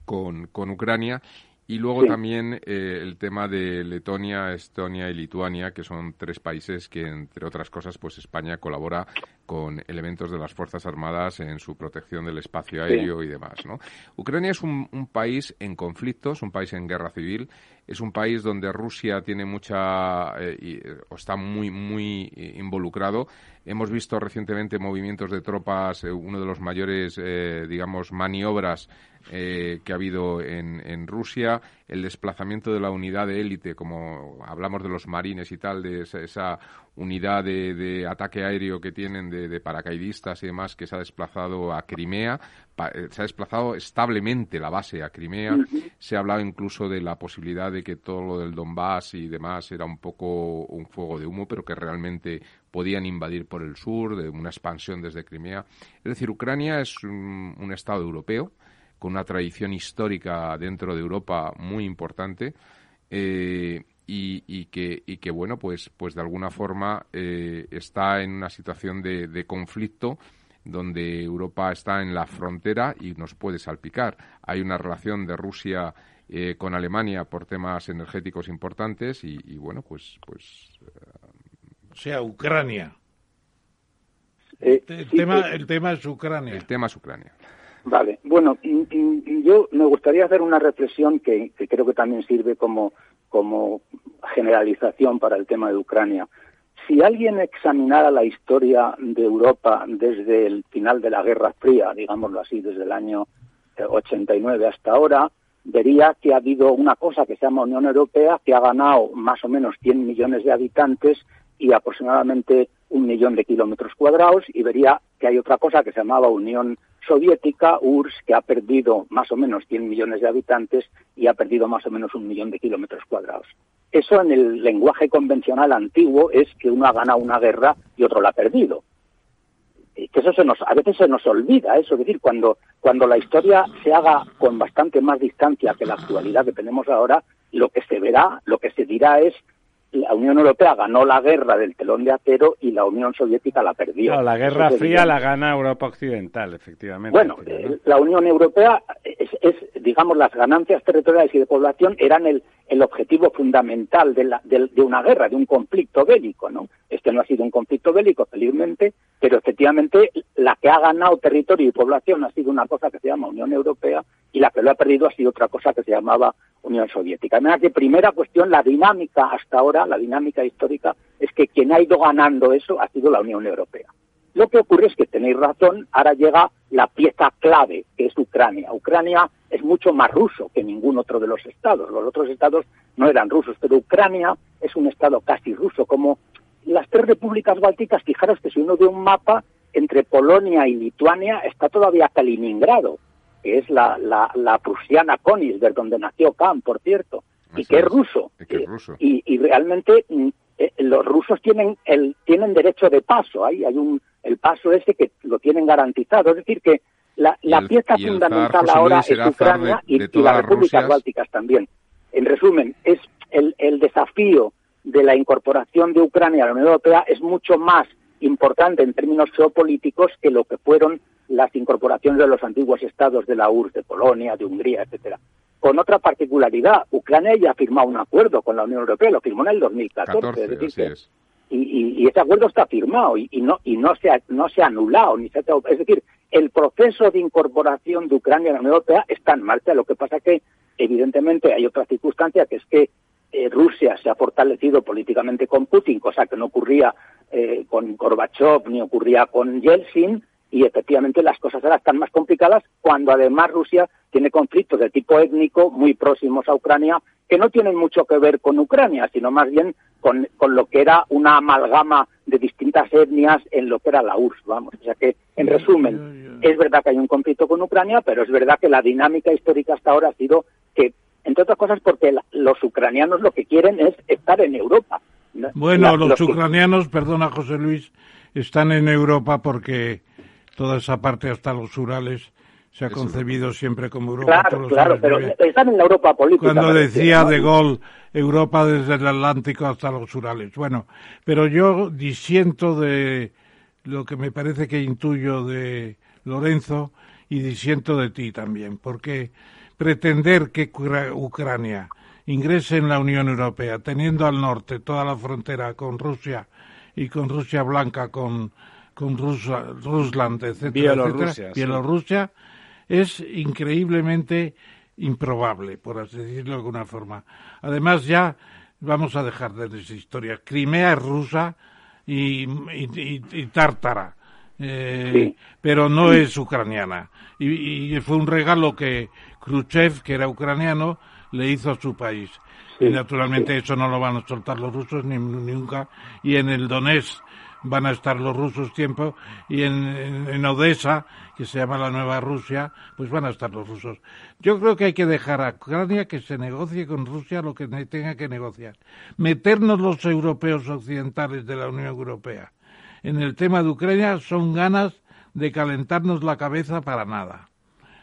con, con Ucrania. Y luego sí. también eh, el tema de Letonia, Estonia y Lituania, que son tres países que, entre otras cosas, pues España colabora con elementos de las Fuerzas Armadas en su protección del espacio aéreo sí. y demás. ¿no? Ucrania es un, un, país en conflicto, es un país en guerra civil, es un país donde Rusia tiene mucha eh, y, o está muy muy involucrado. Hemos visto recientemente movimientos de tropas, eh, uno de los mayores, eh, digamos, maniobras eh, que ha habido en, en, Rusia, el desplazamiento de la unidad de élite, como hablamos de los marines y tal, de esa, esa unidad de, de, ataque aéreo que tienen de, de, paracaidistas y demás, que se ha desplazado a Crimea, pa, eh, se ha desplazado establemente la base a Crimea. Uh -huh. Se ha hablado incluso de la posibilidad de que todo lo del Donbass y demás era un poco un fuego de humo, pero que realmente podían invadir por el sur, de una expansión desde Crimea. Es decir, Ucrania es un, un Estado europeo con una tradición histórica dentro de Europa muy importante. Eh, y, y, que, y que bueno pues pues de alguna forma eh, está en una situación de, de, conflicto donde Europa está en la frontera y nos puede salpicar. Hay una relación de Rusia eh, con Alemania por temas energéticos importantes y, y bueno pues pues o sea Ucrania. El, tema, el tema es Ucrania. El tema es Ucrania Vale, bueno, yo me gustaría hacer una reflexión que, que, creo que también sirve como, como generalización para el tema de Ucrania. Si alguien examinara la historia de Europa desde el final de la Guerra Fría, digámoslo así, desde el año 89 eh, hasta ahora, vería que ha habido una cosa que se llama Unión Europea, que ha ganado más o menos 100 millones de habitantes y aproximadamente un millón de kilómetros cuadrados y vería que hay otra cosa que se llamaba Unión Soviética, URSS, que ha perdido más o menos 100 millones de habitantes y ha perdido más o menos un millón de kilómetros cuadrados. Eso en el lenguaje convencional antiguo es que uno ha ganado una guerra y otro la ha perdido. Que eso se nos, a veces se nos olvida eso, es decir, cuando, cuando la historia se haga con bastante más distancia que la actualidad que tenemos ahora, lo que se verá, lo que se dirá es la Unión Europea ganó la guerra del telón de acero y la Unión Soviética la perdió. la Guerra Fría la gana Europa Occidental, efectivamente. Bueno, eh, la Unión Europea es, digamos, las ganancias territoriales y de población eran el, el objetivo fundamental de, la, de, una guerra, de un conflicto bélico, ¿no? Este no ha sido un conflicto bélico, felizmente, pero efectivamente la que ha ganado territorio y población ha sido una cosa que se llama Unión Europea y la que lo ha perdido ha sido otra cosa que se llamaba Unión Soviética. De primera cuestión, la dinámica hasta ahora, la dinámica histórica, es que quien ha ido ganando eso ha sido la Unión Europea. Lo que ocurre es que tenéis razón, ahora llega la pieza clave, que es Ucrania. Ucrania es mucho más ruso que ningún otro de los estados. Los otros estados no eran rusos, pero Ucrania es un estado casi ruso, como las tres repúblicas bálticas. Fijaros que si uno ve un mapa, entre Polonia y Lituania está todavía Kaliningrado, que es la, la, la prusiana Königsberg, donde nació Khan, por cierto, y que es ruso. Y, y, realmente mm, eh, los rusos tienen el tienen derecho de paso ahí hay un el paso ese que lo tienen garantizado. Es decir, que la, pieza fundamental ahora es Ucrania y, las repúblicas bálticas también. En resumen, es el, el desafío de la incorporación de Ucrania a la Unión Europea es mucho más importante en términos geopolíticos que lo que fueron las incorporaciones de los antiguos estados de la URSS, de Polonia, de Hungría, etcétera. Con otra particularidad, Ucrania ya ha firmado un acuerdo con la Unión Europea, lo firmó en el 2014. es decir, y, y, ese acuerdo está firmado y, no y no se ha, no se ha anulado ni se es decir el proceso de incorporación de Ucrania a la Unión Europea está en marcha lo que pasa que evidentemente hay otra circunstancia que es que eh, Rusia se ha fortalecido políticamente con Putin cosa que no ocurría eh, con Gorbachev ni ocurría con Yeltsin y efectivamente las cosas ahora están más complicadas cuando además Rusia tiene conflictos de tipo étnico muy próximos a Ucrania que no tienen mucho que ver con Ucrania, sino más bien con, con lo que era una amalgama de distintas etnias en lo que era la URSS, vamos. O sea que, en resumen, es verdad que hay un conflicto con Ucrania, pero es verdad que la dinámica histórica hasta ahora ha sido que, entre otras cosas, porque los ucranianos lo que quieren es estar en Europa. Bueno, los, ucranianos, perdona José Luis, están en Europa porque toda esa parte hasta los Urales se ha concebido siempre como Europa. Claro, claro, pero están en la Europa política. Cuando decía De Gaulle, Europa desde el Atlántico hasta los Urales. Bueno, pero yo disiento de lo que me parece que intuyo de Lorenzo y disiento de ti también, porque pretender que Ucrania ingrese en la Unión Europea, teniendo al norte toda la frontera con Rusia y con Rusia Blanca, con, con Rusia, Rusland, etcétera, Bielorrusia, Bielorrusia es increíblemente improbable, por así decirlo de alguna forma. Además, ya vamos a dejar de esa historia. Crimea es rusa y, y, tártara, eh, pero no es ucraniana. Y, fue un regalo que Khrushchev, que era ucraniano, le hizo a su país. y naturalmente eso no lo van a soltar los rusos ni, nunca. Y en el Donetsk van a estar los rusos tiempo y en, Odessa, que se llama la Nueva Rusia, pues van a estar los rusos. Yo creo que hay que dejar a Ucrania que se negocie con Rusia lo que tenga que negociar. Meternos los europeos occidentales de la Unión Europea en el tema de Ucrania son ganas de calentarnos la cabeza para nada.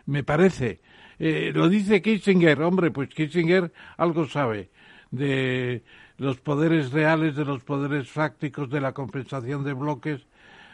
Me parece. Eh, lo dice Kissinger, hombre, pues Kissinger algo sabe de los poderes reales de los poderes fácticos de la compensación de bloques.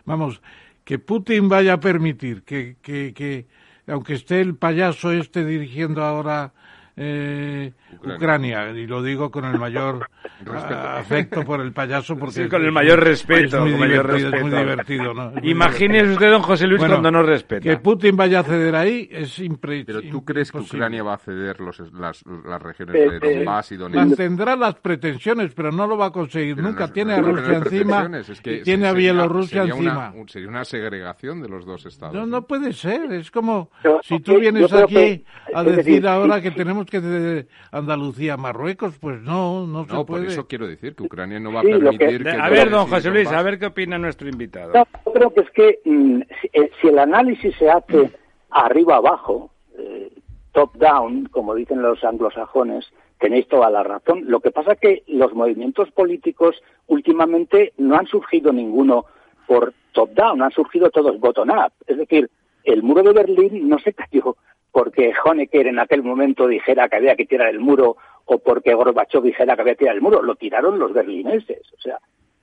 Vamos, que Putin vaya a permitir que, que, que aunque esté el payaso este dirigiendo ahora eh, Ucrania. y lo digo con el mayor afecto por el payaso porque con el mayor respeto, es muy, divertido, ¿no? Imagínese usted, don José Luis, cuando no respeta. Que Putin vaya a ceder ahí es impredecible. Pero tú crees que Ucrania va a ceder los, las, las regiones de eh, Donbass y Donetsk. Mantendrá las pretensiones, pero no lo va a conseguir nunca. tiene a Rusia encima y tiene a Bielorrusia encima. sería una segregación de los dos estados. No, no puede ser. Es como si tú vienes aquí a decir ahora que tenemos que de Andalucía a Marruecos, pues no, no, se No, puede. por eso quiero decir que Ucrania no va a Sí, permitir que... A ver, don José Luis, a ver qué opina nuestro invitado. No, yo creo que es que mm, si, eh, si el análisis se hace arriba abajo, eh, top down, como dicen los anglosajones, tenéis toda la razón. Lo que pasa es que los movimientos políticos últimamente no han surgido ninguno por top down, han surgido todos bottom up. Es decir, el muro de Berlín no se cayó porque Honecker en aquel momento dijera que había que tirar el muro o porque Gorbachev dijera que había que tirar el muro, lo tiraron los berlineses. O sea,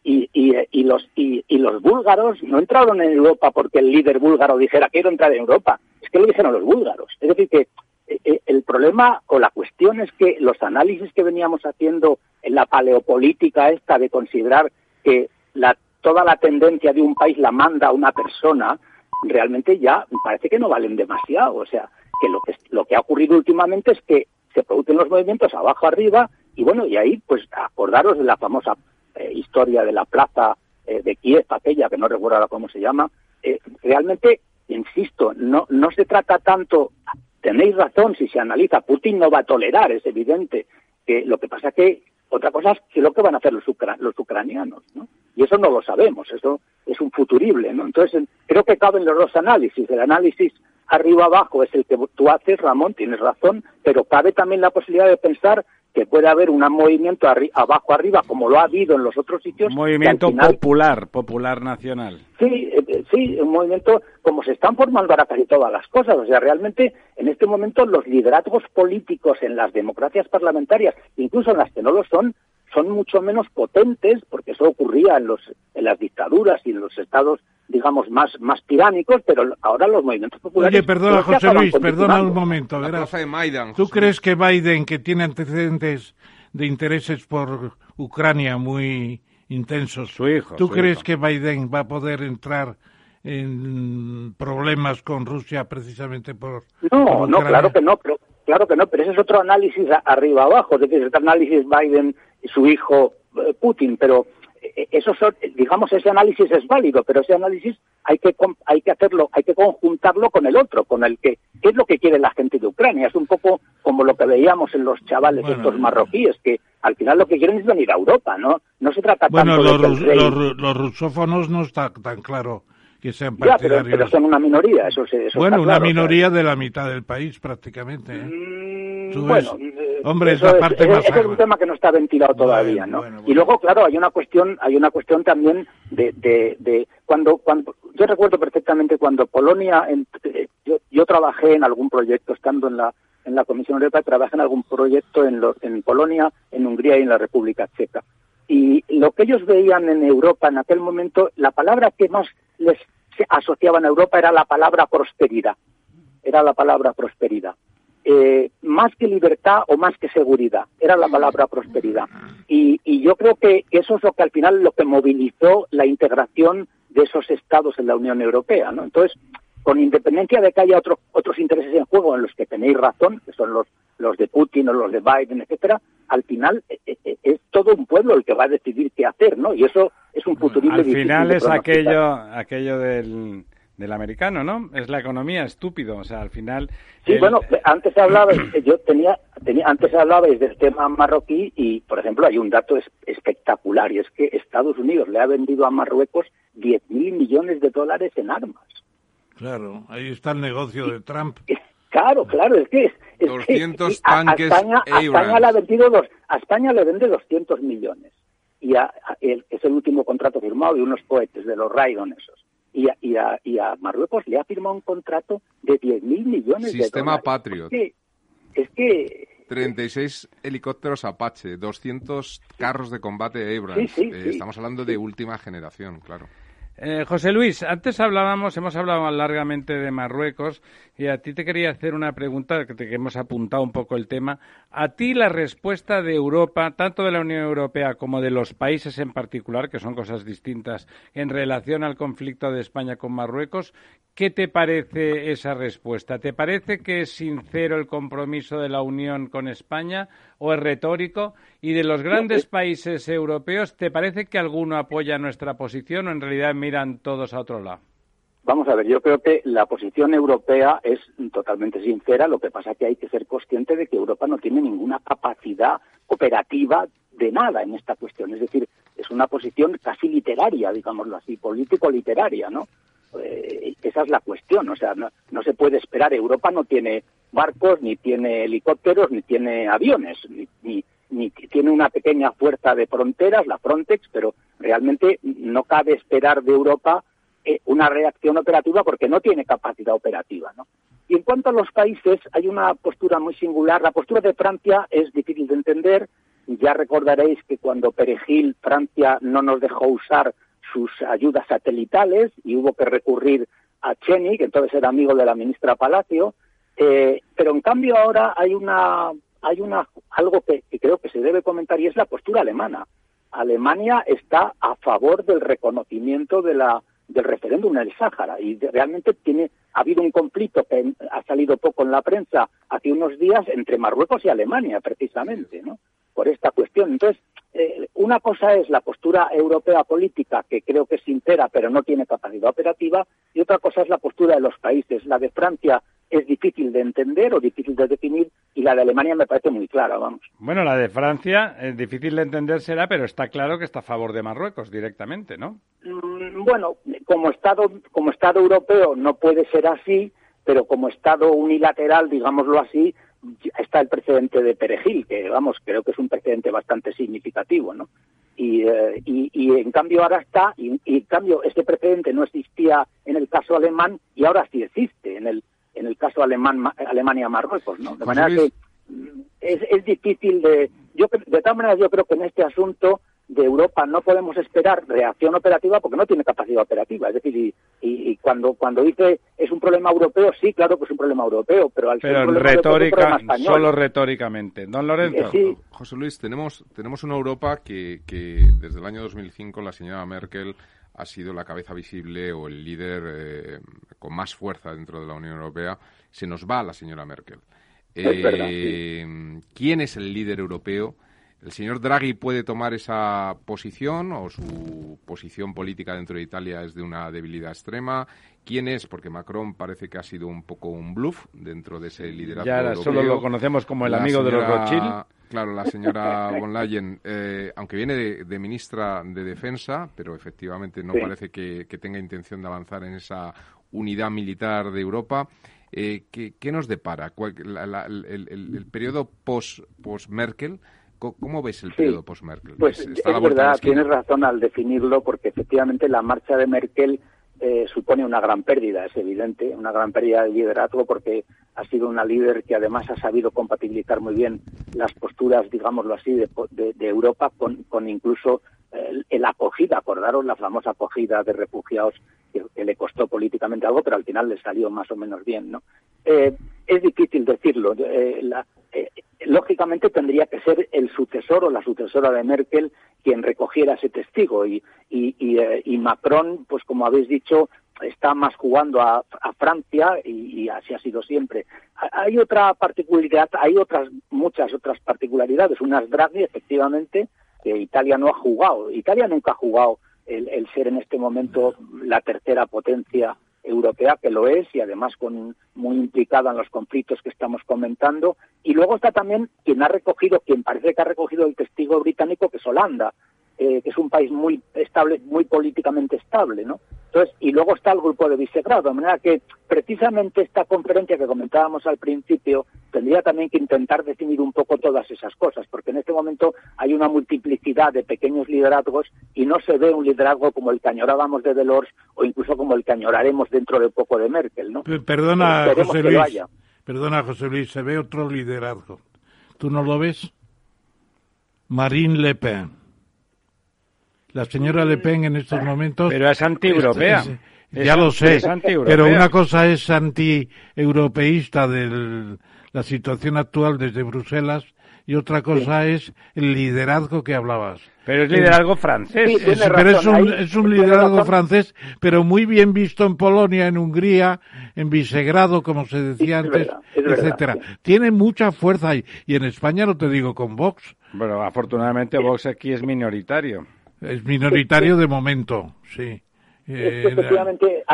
y, y, y los y, y los búlgaros no entraron en Europa porque el líder búlgaro dijera quiero entrar en Europa es que lo dijeron los búlgaros es decir que eh, eh, el problema o la cuestión es que los análisis que veníamos haciendo en la paleopolítica esta de considerar que la, toda la tendencia de un país la manda una persona realmente ya parece que no valen demasiado o sea que lo que lo que ha ocurrido últimamente es que se producen los movimientos abajo arriba y bueno y ahí pues acordaros de la famosa eh, historia de la plaza eh, de Kiev, aquella que no recuerdo ahora cómo se llama, eh, realmente, insisto, no, no se trata tanto, tenéis razón si se analiza, Putin no va a tolerar, es evidente, que lo que pasa que otra cosa es que lo que van a hacer los, los ucranianos, ¿no? Y eso no lo sabemos, eso es un futurible, ¿no? Entonces, creo que caben los dos análisis, el análisis arriba-abajo es el que tú haces, Ramón, tienes razón, pero cabe también la posibilidad de pensar que puede haber un movimiento arri- abajo-arriba, como lo ha habido en los otros sitios. Un movimiento final- popular, popular nacional. Sí, eh, eh, sí, un movimiento como se están formando ahora casi todas las cosas. O sea, realmente en este momento los liderazgos políticos en las democracias parlamentarias, incluso en las que no lo son, son mucho menos potentes, porque eso ocurría en, los, en las dictaduras y en los estados, digamos, más, más tiránicos, pero ahora los movimientos populares... Oye, perdona, José Luis, perdona un momento. La verás. Maidan. ¿Tú crees que Biden, que tiene antecedentes de intereses por Ucrania muy intensos, Su hijo, ¿tú su crees hijo. que Biden va a poder entrar en problemas con Rusia precisamente por, No, por no, claro que no, pero, claro que no, pero ese es otro análisis arriba abajo, es decir, este análisis Biden su hijo eh, Putin, pero eh, eso son, digamos, ese análisis es válido, pero ese análisis hay que hay que hacerlo, hay que conjuntarlo con el otro, con el que qué es lo que quiere la gente de Ucrania, es un poco como lo que veíamos en los chavales Bueno, estos eh. marroquíes que al final lo que quieren es venir a Europa, ¿no? No se trata Bueno, tanto los, de que el rus- rey- los los rusófonos no está tan claro que sean ya, pero, partidarios. pero son una minoría, eso, se- eso bueno, está una claro, o sea, minoría de la mitad del país prácticamente. ¿eh? Mm, Tú bueno, ves, eh, hombre, es la parte ese- más ese es un tema que no está ventilado todavía, ¿no? bueno, Y luego, claro, hay una cuestión, hay una cuestión también de, de, de cuando, cuando, yo recuerdo perfectamente cuando Polonia, en- eh, yo, yo trabajé en algún proyecto estando en la en la Comisión Europea, trabajé en algún proyecto en, los- en Polonia, en Hungría y en la República Checa. Y lo que ellos veían en Europa en aquel momento, la palabra que más les asociaban a Europa era la palabra prosperidad. Era la palabra prosperidad. Eh, más que libertad o más que seguridad, era la palabra prosperidad. Y, y yo creo que eso es lo que al final lo que movilizó la integración de esos estados en la Unión Europea, ¿no? Entonces, con independencia de que haya otros otros intereses en juego en los que tenéis razón, que son los los de Putin o los de Biden, etcétera, al final eh, eh, es todo un pueblo el que va a decidir qué hacer, ¿no? Y eso es un futurible Al final es aquello, aquello del, del americano, ¿no? Es la economía, estúpido. O sea, al final... Sí, el- bueno, antes hablabais, yo tenía, tenía, antes hablabais del tema marroquí y, por ejemplo, hay un dato es- espectacular y es que Estados Unidos le ha vendido a Marruecos 10.000 millones de dólares en armas. Claro, ahí está el negocio de Trump. Claro, claro, es que es, es 200 que y a- a tanques España, a España le ha vendido dos, a España le vende 200 millones y a, a- el- es el último contrato firmado de unos cohetes de los Raidon esos. Y a, y, a, y a Marruecos le ha firmado un contrato de 10.000 millones de Sistema. Patriot. Es que, es que 36 helicópteros Apache, 200 carros de combate Abrams. Sí, sí, Eh, sí. estamos hablando de última generación, claro. Eh, José Luis, antes hablábamos, hemos hablado largamente de Marruecos y a ti te quería hacer una pregunta que, te, que hemos apuntado un poco el tema. A ti la respuesta de Europa, tanto de la Unión Europea como de los países en particular, que son cosas distintas, en relación al conflicto de España con Marruecos, ¿qué te parece esa respuesta? ¿Te parece que es sincero el compromiso de la Unión con España o es retórico? Y de los grandes países europeos, ¿te parece que alguno apoya nuestra posición o en realidad miran todos a otro lado? Vamos a ver, yo creo que la posición europea es totalmente sincera, lo que pasa es que hay que ser consciente de que Europa no tiene ninguna capacidad operativa de nada en esta cuestión, es decir, es una posición casi literaria, digámoslo así, político-literaria, ¿no? Eh, esa es la cuestión, o sea, no, no, se puede esperar, Europa no tiene barcos, ni tiene helicópteros, ni tiene aviones, ni, ni, ni tiene una pequeña fuerza de fronteras, la Frontex, pero realmente no cabe esperar de Europa eh, una reacción operativa porque no tiene capacidad operativa. ¿no? Y en cuanto a los países, hay una postura muy singular. La postura de Francia es difícil de entender. Ya recordaréis que cuando Perejil, Francia no nos dejó usar sus ayudas satelitales y hubo que recurrir a Cheni, que entonces era amigo de la ministra Palacio. Eh, pero en cambio ahora hay una hay una algo que, creo que se debe comentar y es la postura alemana. Alemania está a favor del reconocimiento de la del referéndum en el Sáhara y realmente tiene ha habido un conflicto que ha salido poco en la prensa hace unos días entre Marruecos y Alemania precisamente no por esta cuestión entonces eh, una cosa es la postura europea política que creo que es sincera pero no tiene capacidad operativa y otra cosa es la postura de los países la de Francia es difícil de entender o difícil de definir y la de Alemania me parece muy clara, vamos. Bueno, la de Francia es difícil de entender será, pero está claro que está a favor de Marruecos directamente, ¿no? Mm, bueno, como Estado, como Estado europeo no puede ser así, pero como Estado unilateral, digámoslo así, está el precedente de Perejil, que vamos, creo que es un precedente bastante significativo, ¿no? Y, eh, y, y, en cambio ahora está, y, y en cambio este precedente no existía en el caso alemán y ahora sí existe en el en el caso alemán, Alemania-Marruecos, ¿no? De manera que mm, es, es difícil de... Yo, de todas maneras, yo creo que en este asunto de Europa no podemos esperar reacción operativa porque no tiene capacidad operativa. Es decir, y, y, y, cuando cuando dice es un problema europeo, sí, claro que es un problema europeo, pero al pero ser retórica, solo retóricamente. Don Lorenzo. Eh, sí. José Luis, tenemos tenemos una Europa que, que desde el año 2005 la señora Merkel ha sido la cabeza visible o el líder eh, con más fuerza dentro de la Unión Europea. Se nos va la señora Merkel. Es verdad, sí. ¿Quién es el líder europeo? ¿El señor Draghi puede tomar esa posición o su posición política dentro de Italia es de una debilidad extrema? ¿Quién es? Porque Macron parece que ha sido un poco un bluff dentro de ese liderazgo Ya europeo. solo lo conocemos como el la amigo de los Rothschild. Claro, la señora von Leyen, eh, aunque viene de, de, ministra de Defensa, pero efectivamente no Sí. parece que, que tenga intención de avanzar en esa unidad militar de Europa. Eh, ¿qué, qué nos depara? ¿Cuál- la- la- el, el- el periodo post- post-Merkel? ¿Cómo ves el Sí. periodo post-Merkel? Pues Es- es verdad, tienes razón al definirlo, porque efectivamente la marcha de Merkel eh, supone una gran pérdida, es evidente, una gran pérdida de liderazgo, porque ha sido una líder que además ha sabido compatibilizar muy bien las posturas, digámoslo así, de, de- Europa con, con incluso eh, el acogida, acordaros la famosa acogida de refugiados que, que le costó políticamente algo, pero al final le salió más o menos bien, ¿no? Eh, es difícil decirlo. eh, la- eh, lógicamente tendría que ser el sucesor o la sucesora de Merkel quien recogiera ese testigo y, y, y, eh, Macron, pues como habéis dicho, está más jugando a, a Francia y, así ha sido siempre. Ha- Hay otra particularidad, hay otras muchas otras particularidades. Unas Draghi, efectivamente, que Italia no ha jugado. Italia nunca ha jugado el ser en este momento la tercera potencia europea, que lo es, y además con, muy implicada en los conflictos que estamos comentando. Y luego está también quien ha recogido, quien parece que ha recogido el testigo británico, que es Holanda, eh, que es un país muy estable, muy políticamente estable, ¿no? Entonces, y luego está el grupo de Visegrado, de manera que precisamente esta conferencia que comentábamos al principio tendría también que intentar definir un poco todas esas cosas, porque en este momento hay una multiplicidad de pequeños liderazgos y no se ve un liderazgo como el que añorábamos de Delors o incluso como el que añoraremos dentro de poco de Merkel, ¿no? Perdona, Esperemos José Luis. Perdona, José Luis, se ve otro liderazgo. ¿Tú no lo ves? Marine Le Pen. La señora Le Pen en estos momentos... Pero es antieuropea. Ya lo sé, pero una cosa es anti-europeísta de la situación actual desde Bruselas y otra cosa es el liderazgo que hablabas. Pero es liderazgo francés. Sí, Es- pero es un, ahí es un liderazgo francés, pero muy bien visto en Polonia, en Hungría, en Visegrado, como se decía es antes, verdad, es verdad, etcétera. sí. Tiene mucha fuerza y, y en España no te digo con Vox, Bueno, afortunadamente Vox aquí es minoritario. Es minoritario de momento, sí. Que efectivamente,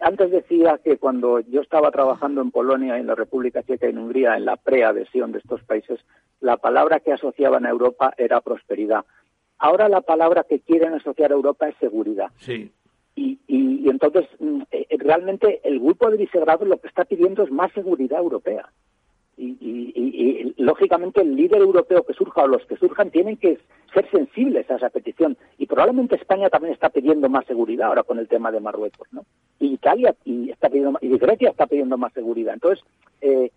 antes decía que cuando yo estaba trabajando en Polonia, en la República Checa y en Hungría, en la preadhesión de estos países, la palabra que asociaban a Europa era prosperidad. Ahora la palabra que quieren asociar a Europa es seguridad. Sí. Y, y, entonces, mm, eh, realmente el grupo de Visegrado lo que está pidiendo es más seguridad europea. Y, y, lógicamente el líder europeo que surja o los que surjan tienen que ser sensibles a esa petición. Y probablemente España también está pidiendo más seguridad ahora con el tema de Marruecos no y Italia y está pidiendo y Grecia está pidiendo más seguridad. Entonces eh,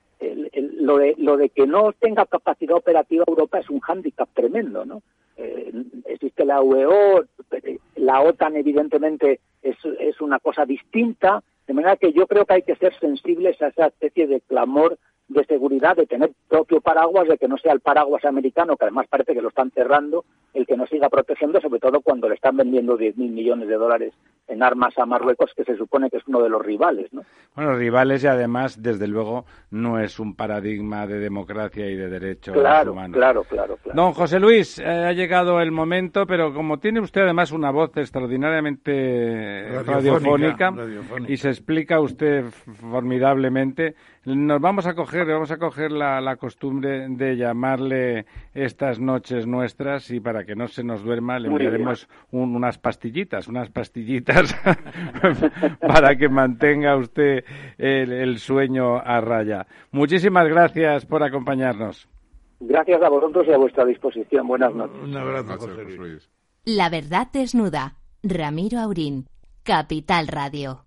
lo de lo de que no tenga capacidad operativa Europa es un hándicap tremendo no eh, existe la UEO la OTAN evidentemente es, es una cosa distinta de manera que yo creo que hay que ser sensibles a esa especie de clamor de seguridad, de tener propio paraguas, de que no sea el paraguas americano, que además parece que lo están cerrando, el que nos siga protegiendo, sobre todo cuando le están vendiendo 10.000 millones de dólares en armas a Marruecos, que se supone que es uno de los rivales. ¿no? Bueno, rivales y además, desde luego, no es un paradigma de democracia y de derechos humanos. Claro, claro, claro. Don José Luis, eh, ha llegado el momento, pero como tiene usted además una voz extraordinariamente radiofónica, y se explica usted formidablemente, nos vamos a coger, vamos a coger la, la costumbre de llamarle estas noches nuestras y para que no se nos duerma le enviaremos unas pastillitas, unas pastillitas para que mantenga usted el, sueño a raya. Muchísimas gracias por acompañarnos. Gracias a vosotros y a vuestra disposición. Buenas noches. Un abrazo, José Luis. La verdad desnuda. Ramiro Aurín, Capital Radio.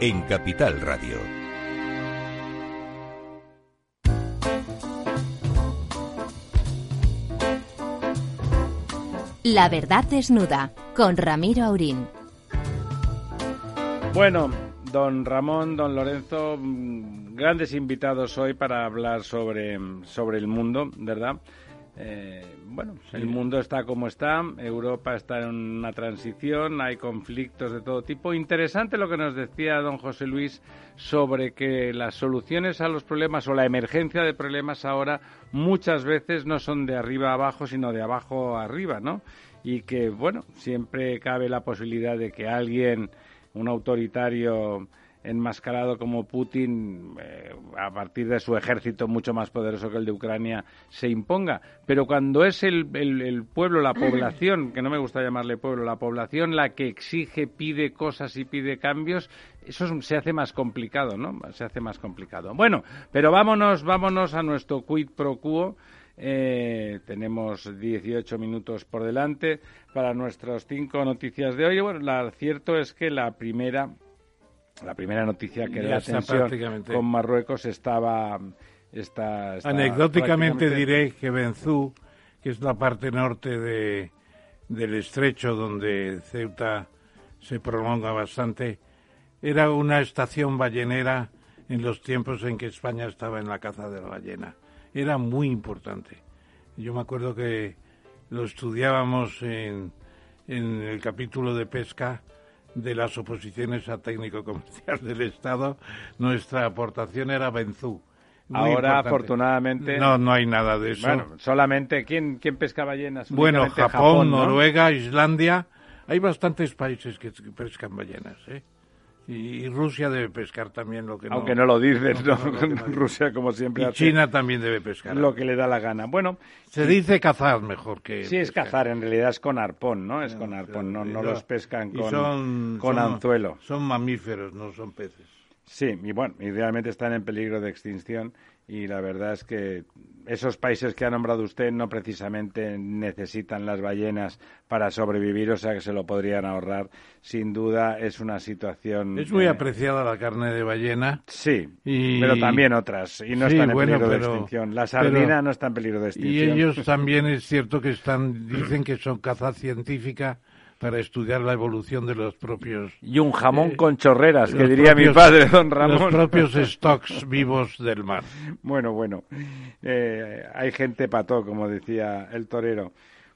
en Capital Radio. La verdad desnuda con Ramiro Aurín. Bueno, don Ramón, don Lorenzo, mm, grandes invitados hoy para hablar sobre, sobre el mundo, ¿verdad? Eh, bueno, el mundo está como está, Europa está en una transición, hay conflictos de todo tipo. Interesante lo que nos decía don José Luis sobre que las soluciones a los problemas o la emergencia de problemas ahora muchas veces no son de arriba a abajo, sino de abajo a arriba, ¿no? Y que, bueno, siempre cabe la posibilidad de que alguien, un autoritario, enmascarado como Putin, eh, a partir de su ejército mucho más poderoso que el de Ucrania, se imponga. Pero cuando es el, el, pueblo, la población, que no me gusta llamarle pueblo, la población la que exige, pide cosas y pide cambios, eso se hace más complicado, ¿no? Se hace más complicado. Bueno, pero vámonos, vámonos a nuestro quid pro quo. Eh, tenemos 18 minutos por delante para nuestras cinco noticias de hoy. Bueno, lo cierto es que la primera la primera noticia que la tensión con Marruecos estaba... Está, Anecdóticamente diré que Benzú, que es la parte norte de, del estrecho donde Ceuta se prolonga bastante, era una estación ballenera en los tiempos en que España estaba en la caza de la ballena. Era muy importante. Yo me acuerdo que lo estudiábamos en, en el capítulo de pesca de las oposiciones a técnico comercial del Estado, nuestra aportación era Benzú. Ahora, afortunadamente. No, no hay nada de eso. Bueno, solamente. ¿Quién, quién pesca ballenas? Bueno, Japón, Noruega, Islandia. Hay bastantes países que pescan ballenas, ¿eh? Y, Rusia debe pescar también lo que no... Aunque no lo dicen, ¿no? Rusia, como siempre, Y China también debe pescar. Lo que le da la gana. Bueno... Se dice cazar mejor que... Sí, es cazar. En realidad es con arpón, ¿no? Es con arpón. No, no los pescan con, con anzuelo. Son mamíferos, no son peces. Sí, y bueno, idealmente están en peligro de extinción y la verdad es que esos países que ha nombrado usted no precisamente necesitan las ballenas para sobrevivir, o sea que se lo podrían ahorrar. Sin duda es una situación. Es muy apreciada la carne de ballena. Sí, pero también otras y no están en peligro de extinción. La sardina no está en peligro de extinción. Y ellos también es cierto que están dicen que son caza científica para estudiar la evolución de los propios... Y un jamón eh, con chorreras, que diría mi padre, don Ramón. Los propios stocks vivos del mar. Bueno, bueno. Eh, hay gente pató, como decía el torero.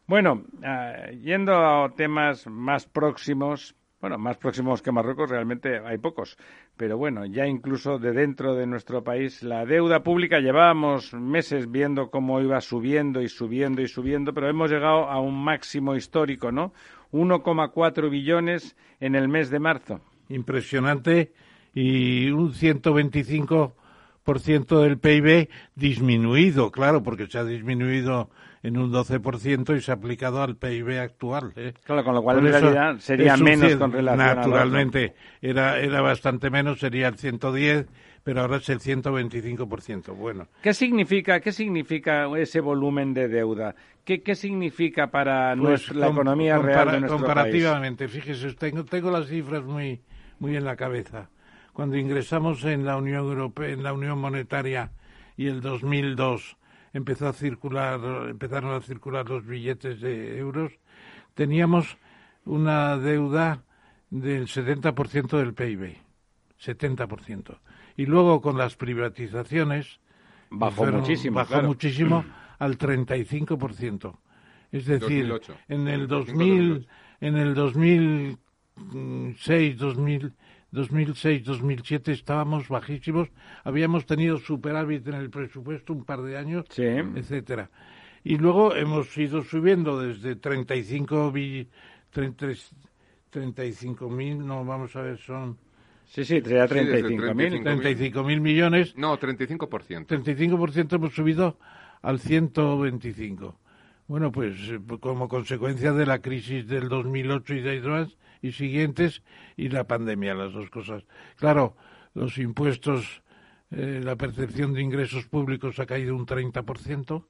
Bueno, ah, yendo a temas más próximos, bueno, más próximos que Marruecos realmente hay pocos, pero bueno, ya incluso de dentro de nuestro país, la deuda pública llevábamos meses viendo cómo iba subiendo y subiendo y subiendo, pero hemos llegado a un máximo histórico, ¿no? 1,4 billones en el mes de marzo. Impresionante y un 125% del PIB disminuido, claro, porque se ha disminuido en un 12% y se ha aplicado al PIB actual. ¿eh? Claro, con lo cual Por en realidad sería menos con relación. Naturalmente, era, era bastante menos, sería el 110, pero ahora es el 125%. Bueno, ¿Qué significa, qué significa ese volumen de deuda? ¿Qué, qué significa para Pues nuestra, la economía real de nuestro país? comparativamente, fíjese, tengo, tengo las cifras muy, muy en la cabeza. Cuando ingresamos en la Unión Europea, en la Unión Monetaria y el 2002 empezó a circular, empezaron a circular los billetes de euros, teníamos una deuda del 70% del PIB, 70%. Y luego con las privatizaciones Bajó fueron- muchísimo, bajó claro. muchísimo al 35%. Es decir, 2008. en el 2005, 2000, en el 2006, 2000, 2006, 2007 estábamos bajísimos, habíamos tenido superávit en el presupuesto un par de años, Sí. etcétera. Y luego hemos ido subiendo desde 35 bi- 35 mil, no, vamos a ver, son Sí, sí, sería Sí, desde 35.000. 35 mil millones, No, 35%. 35% hemos subido al 125. Bueno, pues eh, como consecuencia de la crisis del 2008 y de demás y siguientes y la pandemia, las dos cosas. Claro, los impuestos, eh, la percepción de ingresos públicos ha caído un 30%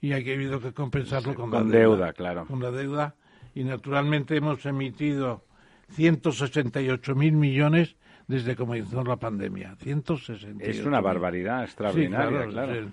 y hay que habido que compensarlo con, Con la deuda, claro. Con la deuda y naturalmente hemos emitido 168 mil millones desde que comenzó la pandemia. 168. Es una barbaridad extraordinaria, Sí, claro. Es, el-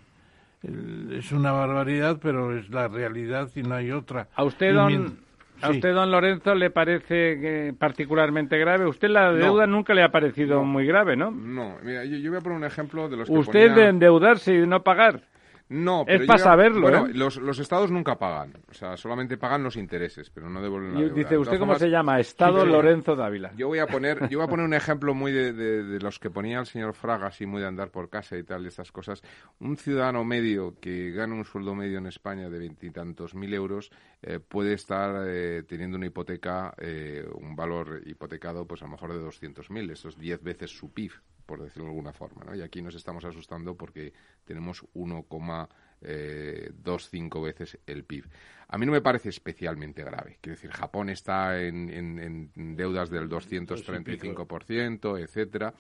el- es una barbaridad, pero es la realidad y no hay otra. ¿A usted, don, a sí. usted, don Lorenzo, le parece que particularmente grave? ¿Usted la deuda nunca le ha parecido muy grave, no? No, mira, yo, yo voy a poner un ejemplo de los que Usted ponía- de endeudarse y de no pagar. No, Es pero yo pa' ya- saberlo, Bueno, ¿eh? los, los estados nunca pagan. O sea, solamente pagan los intereses, pero no devuelven la deuda. dice, De ¿usted cómo formas, se llama? Estado sí. Lorenzo Dávila. Yo voy a poner, yo voy a poner un ejemplo muy de, de- de los que ponía el señor Fraga, así muy de andar por casa y tal, y estas cosas. Un ciudadano medio que gana un sueldo medio en España de veintitantos mil euros eh, puede estar eh, teniendo una hipoteca, eh, un valor hipotecado, pues a lo mejor de 200.000. Eso es 10 veces su PIB, por decirlo de alguna forma. ¿no? Y aquí nos estamos asustando porque tenemos 1,25 veces el PIB. A mí no me parece especialmente grave. Quiero decir, Japón está en, en- en deudas del 235%, etcétera.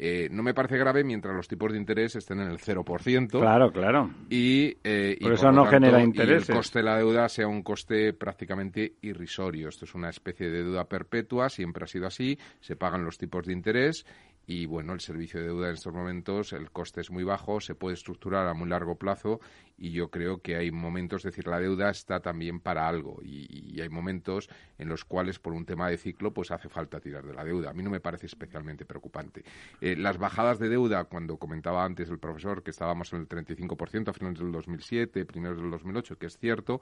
Eh, no me parece grave mientras los tipos de interés estén en el 0%. Claro, claro. Y, eh, y Por eso no tanto, genera y intereses. el coste de la deuda sea un coste prácticamente irrisorio. Esto es una especie de deuda perpetua, siempre ha sido así, se pagan los tipos de interés y bueno, el servicio de deuda en estos momentos, el coste es muy bajo, se puede estructurar a muy largo plazo y yo creo que hay momentos, es decir, la deuda está también para algo y, hay momentos en los cuales por un tema de ciclo pues hace falta tirar de la deuda. A mí no me parece especialmente preocupante. Eh, las bajadas de deuda, cuando comentaba antes el profesor que estábamos en el 35% a finales del 2007, primeros del 2008, que es cierto,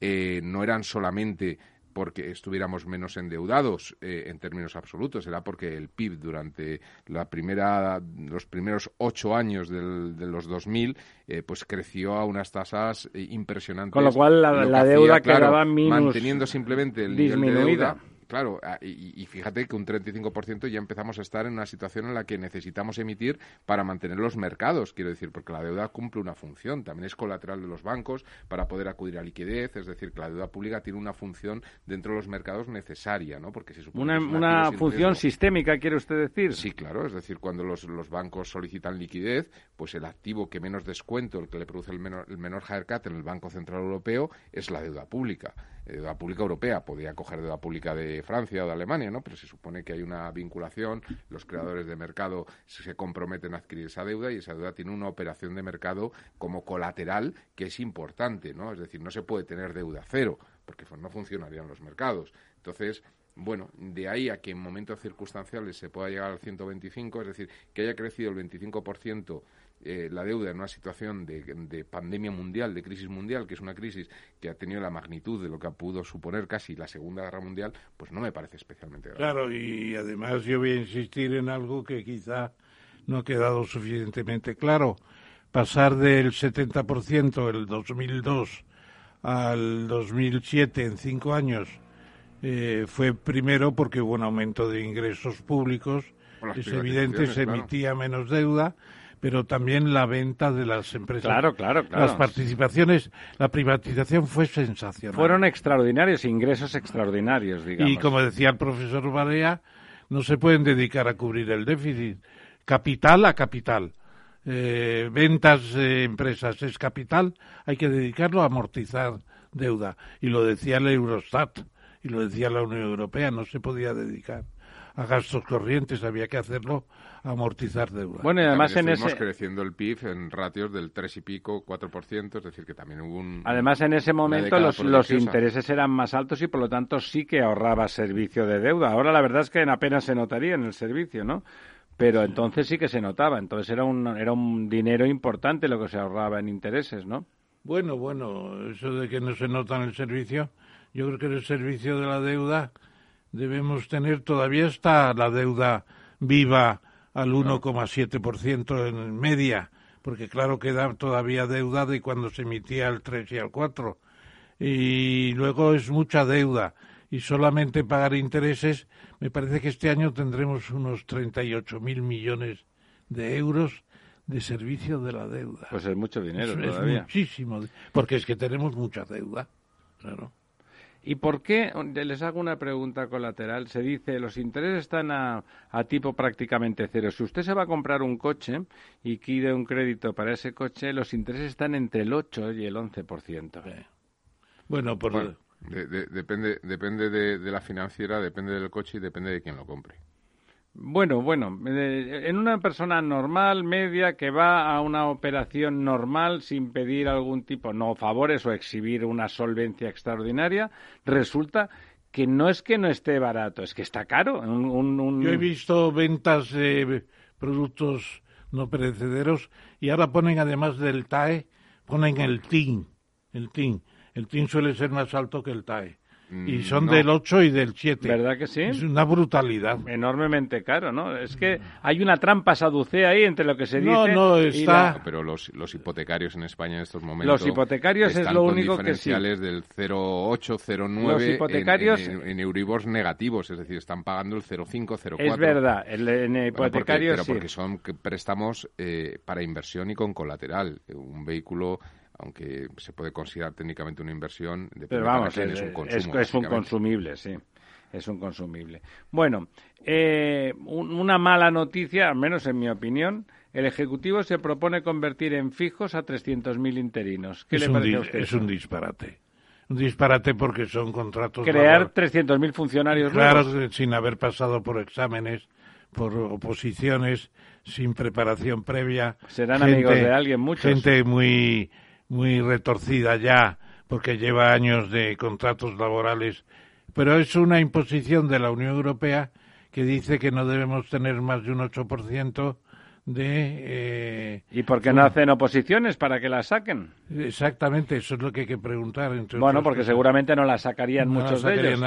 eh, no eran solamente porque estuviéramos menos endeudados eh, en términos absolutos, era porque el PIB durante la primera, los primeros ocho años del- de los 2000 eh, pues creció a unas tasas eh, impresionantes. Con lo cual la- hacía, deuda claro, quedaba minus manteniendo simplemente el nivel de deuda, Claro, ah, y, y fíjate que un 35% ya empezamos a estar en una situación en la que necesitamos emitir para mantener los mercados, quiero decir, porque la deuda cumple una función, también es colateral de los bancos para poder acudir a liquidez, es decir, que la deuda pública tiene una función dentro de los mercados necesaria, ¿no? Porque se supone Una, que es una función riesgo. sistémica, quiere usted decir. Sí, claro, es decir, cuando los, los bancos solicitan liquidez, pues el activo que menos descuento, el que le produce el menor, el menor haircut en el Banco Central Europeo es la deuda pública. Eh, Deuda pública europea, podría coger deuda pública de Francia o de Alemania, ¿no? Pero se supone que hay una vinculación, los creadores de mercado se comprometen a adquirir esa deuda y esa deuda tiene una operación de mercado como colateral que es importante, ¿no? Es decir, no se puede tener deuda cero, porque no funcionarían los mercados. Entonces, bueno, de ahí a que en momentos circunstanciales se pueda llegar al 125, es decir, que haya crecido el 25% eh, la deuda en una situación de, pandemia mundial, de crisis mundial, que es una crisis que ha tenido la magnitud de lo que pudo suponer casi la Segunda Guerra Mundial, pues no me parece especialmente grave. Claro, y además yo voy a insistir en algo que quizá no ha quedado suficientemente claro. Pasar del 70% el 2002 al 2007 en cinco años eh, fue primero porque hubo un aumento de ingresos públicos, es evidente, se emitía menos deuda, pero también la venta de las empresas. Claro, claro, claro. Las participaciones, la privatización fue sensacional. Fueron extraordinarios, ingresos extraordinarios, digamos. Y como decía el profesor Barea, no se pueden dedicar a cubrir el déficit. Capital a capital. Eh, ventas de empresas es capital, hay que dedicarlo a amortizar deuda. Y lo decía el Eurostat y lo decía la Unión Europea, no se podía dedicar a gastos corrientes, había que hacerlo amortizar deuda. Bueno, y además en ese creciendo el PIB en ratios del 3 y pico, 4%, es decir, que también hubo un Además en ese momento los, los intereses eran más altos y por lo tanto sí que ahorraba servicio de deuda. Ahora la verdad es que apenas se notaría en el servicio, ¿no? Pero entonces sí que se notaba, entonces era un era un dinero importante lo que se ahorraba en intereses, ¿no? Bueno, bueno, eso de que no se nota en el servicio, yo creo que en el servicio de la deuda debemos tener, todavía está la deuda viva al 1,7% en media, porque claro queda todavía deuda de cuando se emitía el 3 y el 4. Y luego es mucha deuda y solamente pagar intereses, me parece que este año tendremos unos 38 mil millones de euros de servicio de la deuda. Pues es mucho dinero es, Es muchísimo, porque es que tenemos mucha deuda, claro. ¿Y por qué? Les hago una pregunta colateral. Se dice, los intereses están a, tipo prácticamente cero. Si usted se va a comprar un coche y quiere un crédito para ese coche, los intereses están entre el 8 y el 11%. Bueno, por... depende depende de la financiera, depende del coche y depende de quién lo compre. Bueno, bueno, en una persona normal, media, que va a una operación normal sin pedir algún tipo, no favores o exhibir una solvencia extraordinaria, resulta que no es que no esté barato, es que está caro. Yo he visto ventas de productos no perecederos y ahora ponen además del TAE, ponen el TIN, el TIN. El TIN suele ser más alto que el TAE. Y mm, son del 8 y del 7. ¿Verdad que sí? Es una brutalidad. Enormemente caro, ¿no? Es que hay una trampa saducea ahí entre lo que se dice. No, no, está. Pero los, los hipotecarios en España en estos momentos. Los hipotecarios es lo único que sí. del 0,8, 0,9 los hipotecarios... en, en, Euribors negativos, es decir, están pagando el 0,5, 0,4. Es verdad, el, en hipotecarios. pero porque son préstamos eh, para inversión y con colateral. Un vehículo aunque se puede considerar técnicamente una inversión, pero vamos, es, un consumo, es, un consumible, sí, es un consumible. Bueno, eh, una mala noticia, al menos en mi opinión, el Ejecutivo se propone convertir en fijos a 300.000 interinos. ¿Qué le parece a usted? Es un disparate. Un disparate porque son contratos. Crear 300.000 funcionarios Claro, sin haber pasado por exámenes, por oposiciones, sin preparación previa. Serán amigos de alguien, muchos. Gente muy muy retorcida ya, porque lleva años de contratos laborales, pero es una imposición de la Unión Europea que dice que no debemos tener más de un 8% de... Eh, ¿Y por qué no hacen oposiciones para que las saquen? Exactamente, eso es lo que hay que preguntar. bueno, porque seguramente no las sacarían muchos de ellos.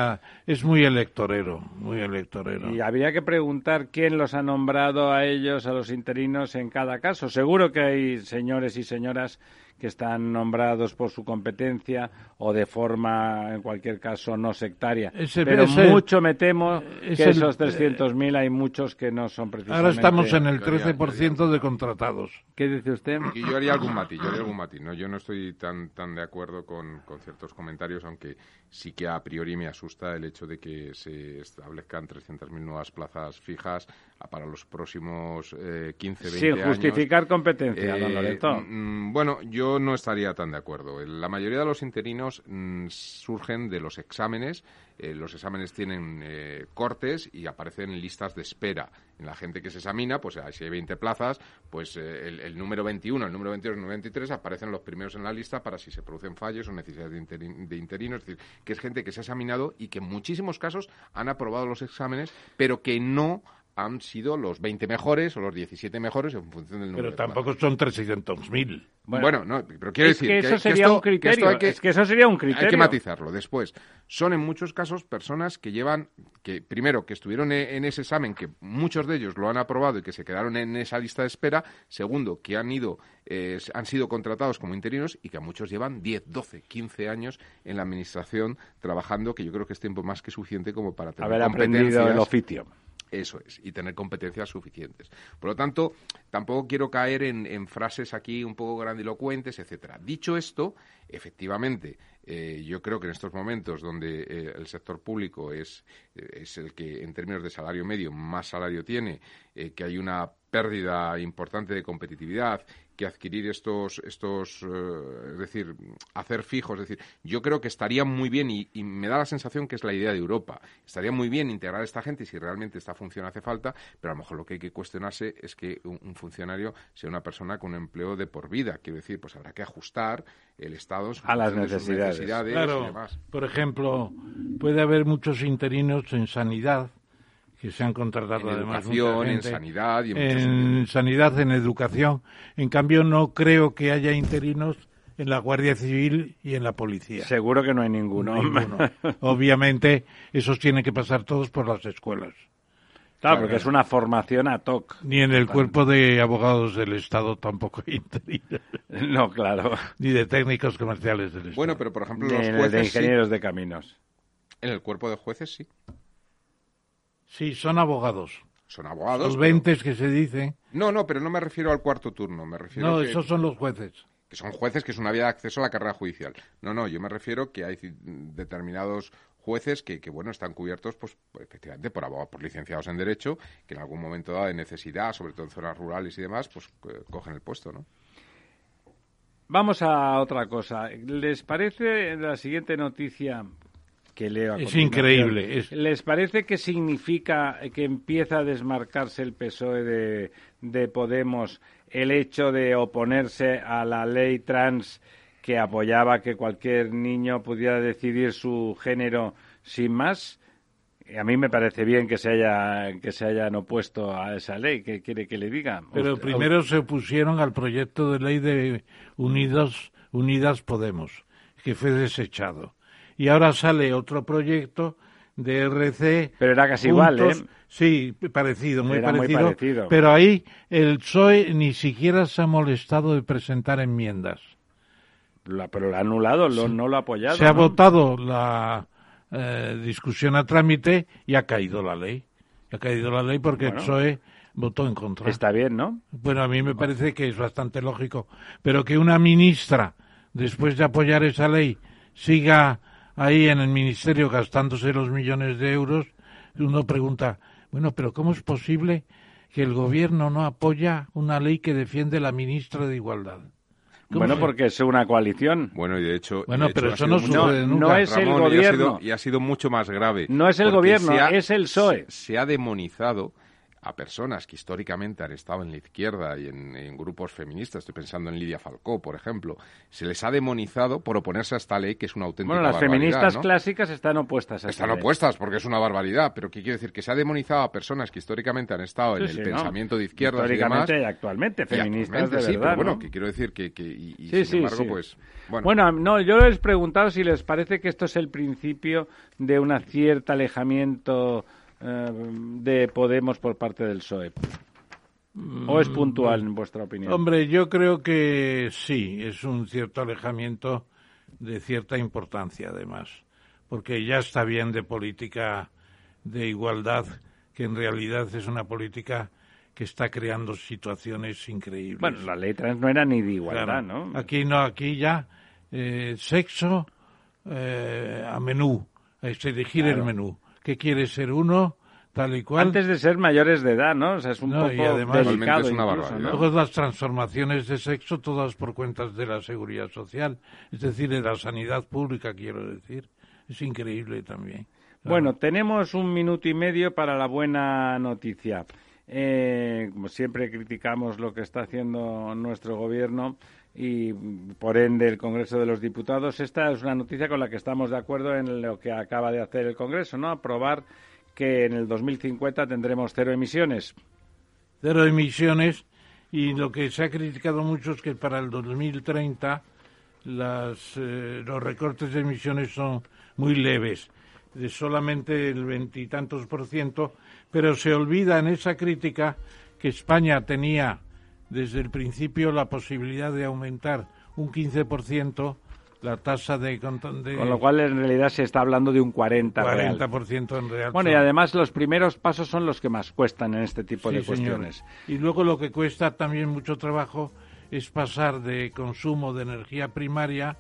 Es muy electorero, muy electorero. Y habría que preguntar quién los ha nombrado a ellos, a los interinos, en cada caso. Seguro que hay señores y señoras que están nombrados por su competencia o de forma, en cualquier caso, no sectaria. Pero mucho me temo que esos 300.000 hay muchos que no son precisamente... Ahora estamos en el 13% de contratados. ¿Qué dice usted? Y yo haría algún matiz, yo haría algún matiz. ¿no? Yo no estoy tan, tan de acuerdo con, con ciertos comentarios, aunque sí que a priori me asusta el hecho de que se establezcan 300.000 nuevas plazas fijas para los próximos eh, 15, 20 Sin años. justificar competencia, don Eh, Loreto. mm, bueno, yo no estaría tan de acuerdo. La mayoría de los interinos mm, surgen de los exámenes. Eh, los exámenes tienen eh, cortes y aparecen en listas de espera. En la gente que se examina, pues si hay 20 plazas, pues eh, el, el número 21, el número 22, el número 23 aparecen los primeros en la lista para si se producen fallos o necesidades de, interi- de interinos. Es decir, que es gente que se ha examinado y que en muchísimos casos han aprobado los exámenes, pero que no han sido los 20 mejores o los 17 mejores en función del número Pero tampoco son 300.000. bueno, no, pero quiero decir que eso sería un criterio. hay que- es que eso sería un hay criterio. que matizarlo. Después, son en muchos casos personas que llevan, que primero, que estuvieron e- en ese examen, que muchos de ellos lo han aprobado y que se quedaron en esa lista de espera. Segundo, que han ido, eh, han sido contratados como interinos y que a muchos llevan 10, 12, 15 años en la administración trabajando, que yo creo que es tiempo más que suficiente como para tener Haber aprendido el oficio. Eso es, y tener competencias suficientes. Por lo tanto, tampoco quiero caer en, frases aquí un poco grandilocuentes, etcétera. Dicho esto, efectivamente, eh, yo creo que en estos momentos donde eh, el sector público es, eh, es el que, en términos de salario medio, más salario tiene, que hay una pérdida importante de competitividad, que adquirir estos, estos eh, es decir, hacer fijos, es decir, yo creo que estaría muy bien y, y me da la sensación que es la idea de Europa. Estaría muy bien integrar a esta gente si realmente esta función hace falta, pero a lo mejor lo que hay que cuestionarse es que un, un funcionario sea una persona con un empleo de por vida. Quiero decir, pues habrá que ajustar el Estado A las necesidades. y demás. por ejemplo, puede haber muchos interinos en sanidad que se han contratado En además educación, mucha en sanidad y en en sanidad, en educación. En cambio, no creo que haya interinos en la Guardia Civil y en la policía. Seguro que no hay ninguno. Ninguno. Obviamente, esos tienen que pasar todos por las escuelas. Claro, porque es una formación a TOC. Ni en el cuerpo de abogados del Estado tampoco hay interinos, No, claro. ni de técnicos comerciales del Estado. Bueno, pero por ejemplo, Ni los de sí. ingenieros de caminos. En el cuerpo de jueces sí. Sí, son abogados. Son abogados. pero- Solventes que se dicen. No, no, pero no me refiero al cuarto turno. Me refiero No, que... esos son los jueces. que son jueces, que es una vía de acceso a la carrera judicial. No, no, yo me refiero que hay determinados jueces que, que, bueno, están cubiertos, pues, efectivamente, por abogados, por licenciados en Derecho, que en algún momento dado de necesidad, sobre todo en zonas rurales y demás, pues, cogen el puesto, ¿no? Vamos a otra cosa. ¿Les parece la siguiente noticia que leo? a Es increíble, es- ¿Les parece que significa que empieza a desmarcarse el PSOE de, de Podemos el hecho de oponerse a la ley trans que apoyaba que cualquier niño pudiera decidir su género sin más? A mí me parece bien que se haya que se hayan opuesto a esa ley. ¿Qué quiere que le diga? Pero Usted- primero se opusieron al proyecto de ley de Unidos, Unidas Podemos, que fue desechado. Y ahora sale otro proyecto de RC. Pero era casi igual, ¿eh? Sí, parecido, muy Era muy parecido, parecido. Pero ahí el PSOE ni siquiera se ha molestado de presentar enmiendas. La- pero lo ha anulado, lo- no lo ha apoyado. se ha votado la eh, discusión a trámite y ha caído la ley. Ha caído la ley porque Bueno. el PSOE votó en contra. Está bien, ¿no? Bueno, a mí me parece que es bastante lógico, pero que una ministra, después de apoyar esa ley, siga ahí en el ministerio gastándose los millones de euros, uno pregunta, bueno, pero ¿cómo es posible que el gobierno no apoya una ley que defiende la ministra de Igualdad? ¿Cómo Bueno, se- porque es una coalición. Bueno, y de hecho... Bueno, de pero hecho eso sido no mucho- sucede nunca. no es el Ramón, y ha gobierno. sido- Y ha, sido, mucho más grave. No es el gobierno, ha- es el PSOE. Se, se ha demonizado a personas que históricamente han estado en la izquierda y en, en grupos feministas. Estoy pensando en Lidia Falcó, por ejemplo. Se les ha demonizado por oponerse a esta ley, que es una auténtica Bueno, las barbaridad, feministas ¿no? clásicas están opuestas a Están opuestas porque es una barbaridad, pero ¿qué quiere decir? Que se ha demonizado a personas que históricamente han estado en el sí, ¿no? pensamiento de izquierdas y demás. Históricamente y actualmente, Y feministas actualmente de sí, verdad, pero bueno, ¿no? que quiero decir que, que y, sin sí, embargo, pues bueno, Bueno, no, yo les he preguntado si les parece que esto es el principio de un cierto alejamiento de Podemos por parte del PSOE. ¿O es puntual, en vuestra opinión? Hombre, yo creo que sí, es un cierto alejamiento de cierta importancia, además, porque ya está bien de política de igualdad, que en realidad es una política que está creando situaciones increíbles. Bueno, la ley trans no era ni de igualdad, Claro. ¿no? Aquí no, aquí ya eh, sexo eh, a menú, es elegir el menú. ¿Qué quiere ser uno? tal y cual. Antes de ser mayores de edad, ¿no? O sea, es un No, poco y además- delicado es una incluso, barbaridad. ¿no? Luego las transformaciones de sexo todas por cuentas de la seguridad social, es decir, de la sanidad pública, quiero decir. Es increíble también. Bueno, tenemos un minuto y medio para la buena noticia. Eh, como siempre criticamos lo que está haciendo nuestro gobierno y por ende el Congreso de los Diputados. Esta es una noticia con la que estamos de acuerdo en lo que acaba de hacer el Congreso, ¿no? Aprobar que en el 2050 tendremos cero emisiones. cero emisiones y lo que se ha criticado mucho es que para el 2030 las, eh, los recortes de emisiones son muy leves, de solamente el veintitantos por ciento, pero se olvida en esa crítica que España tenía desde el principio la posibilidad de aumentar un 15% la tasa de, de Con lo cual, en realidad, se está hablando de un 40 real. 40% en real. Bueno, y además los primeros pasos son los que más cuestan en este tipo de Sí, señor. cuestiones. Y luego lo que cuesta también mucho trabajo es pasar de consumo de energía primaria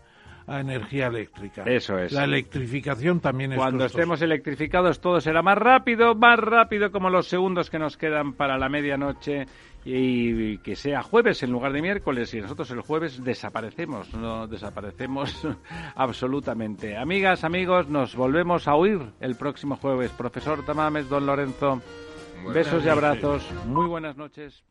a energía eléctrica. Eso es. La electrificación también es Cuando costosa. estemos electrificados todo será más rápido, más rápido como los segundos que nos quedan para la medianoche y que sea jueves en lugar de miércoles y nosotros el jueves desaparecemos, no desaparecemos absolutamente. Amigas, amigos, nos volvemos a oír el próximo jueves. Profesor Tamames, don Lorenzo, Buenas besos y abrazos, muy buenas noches.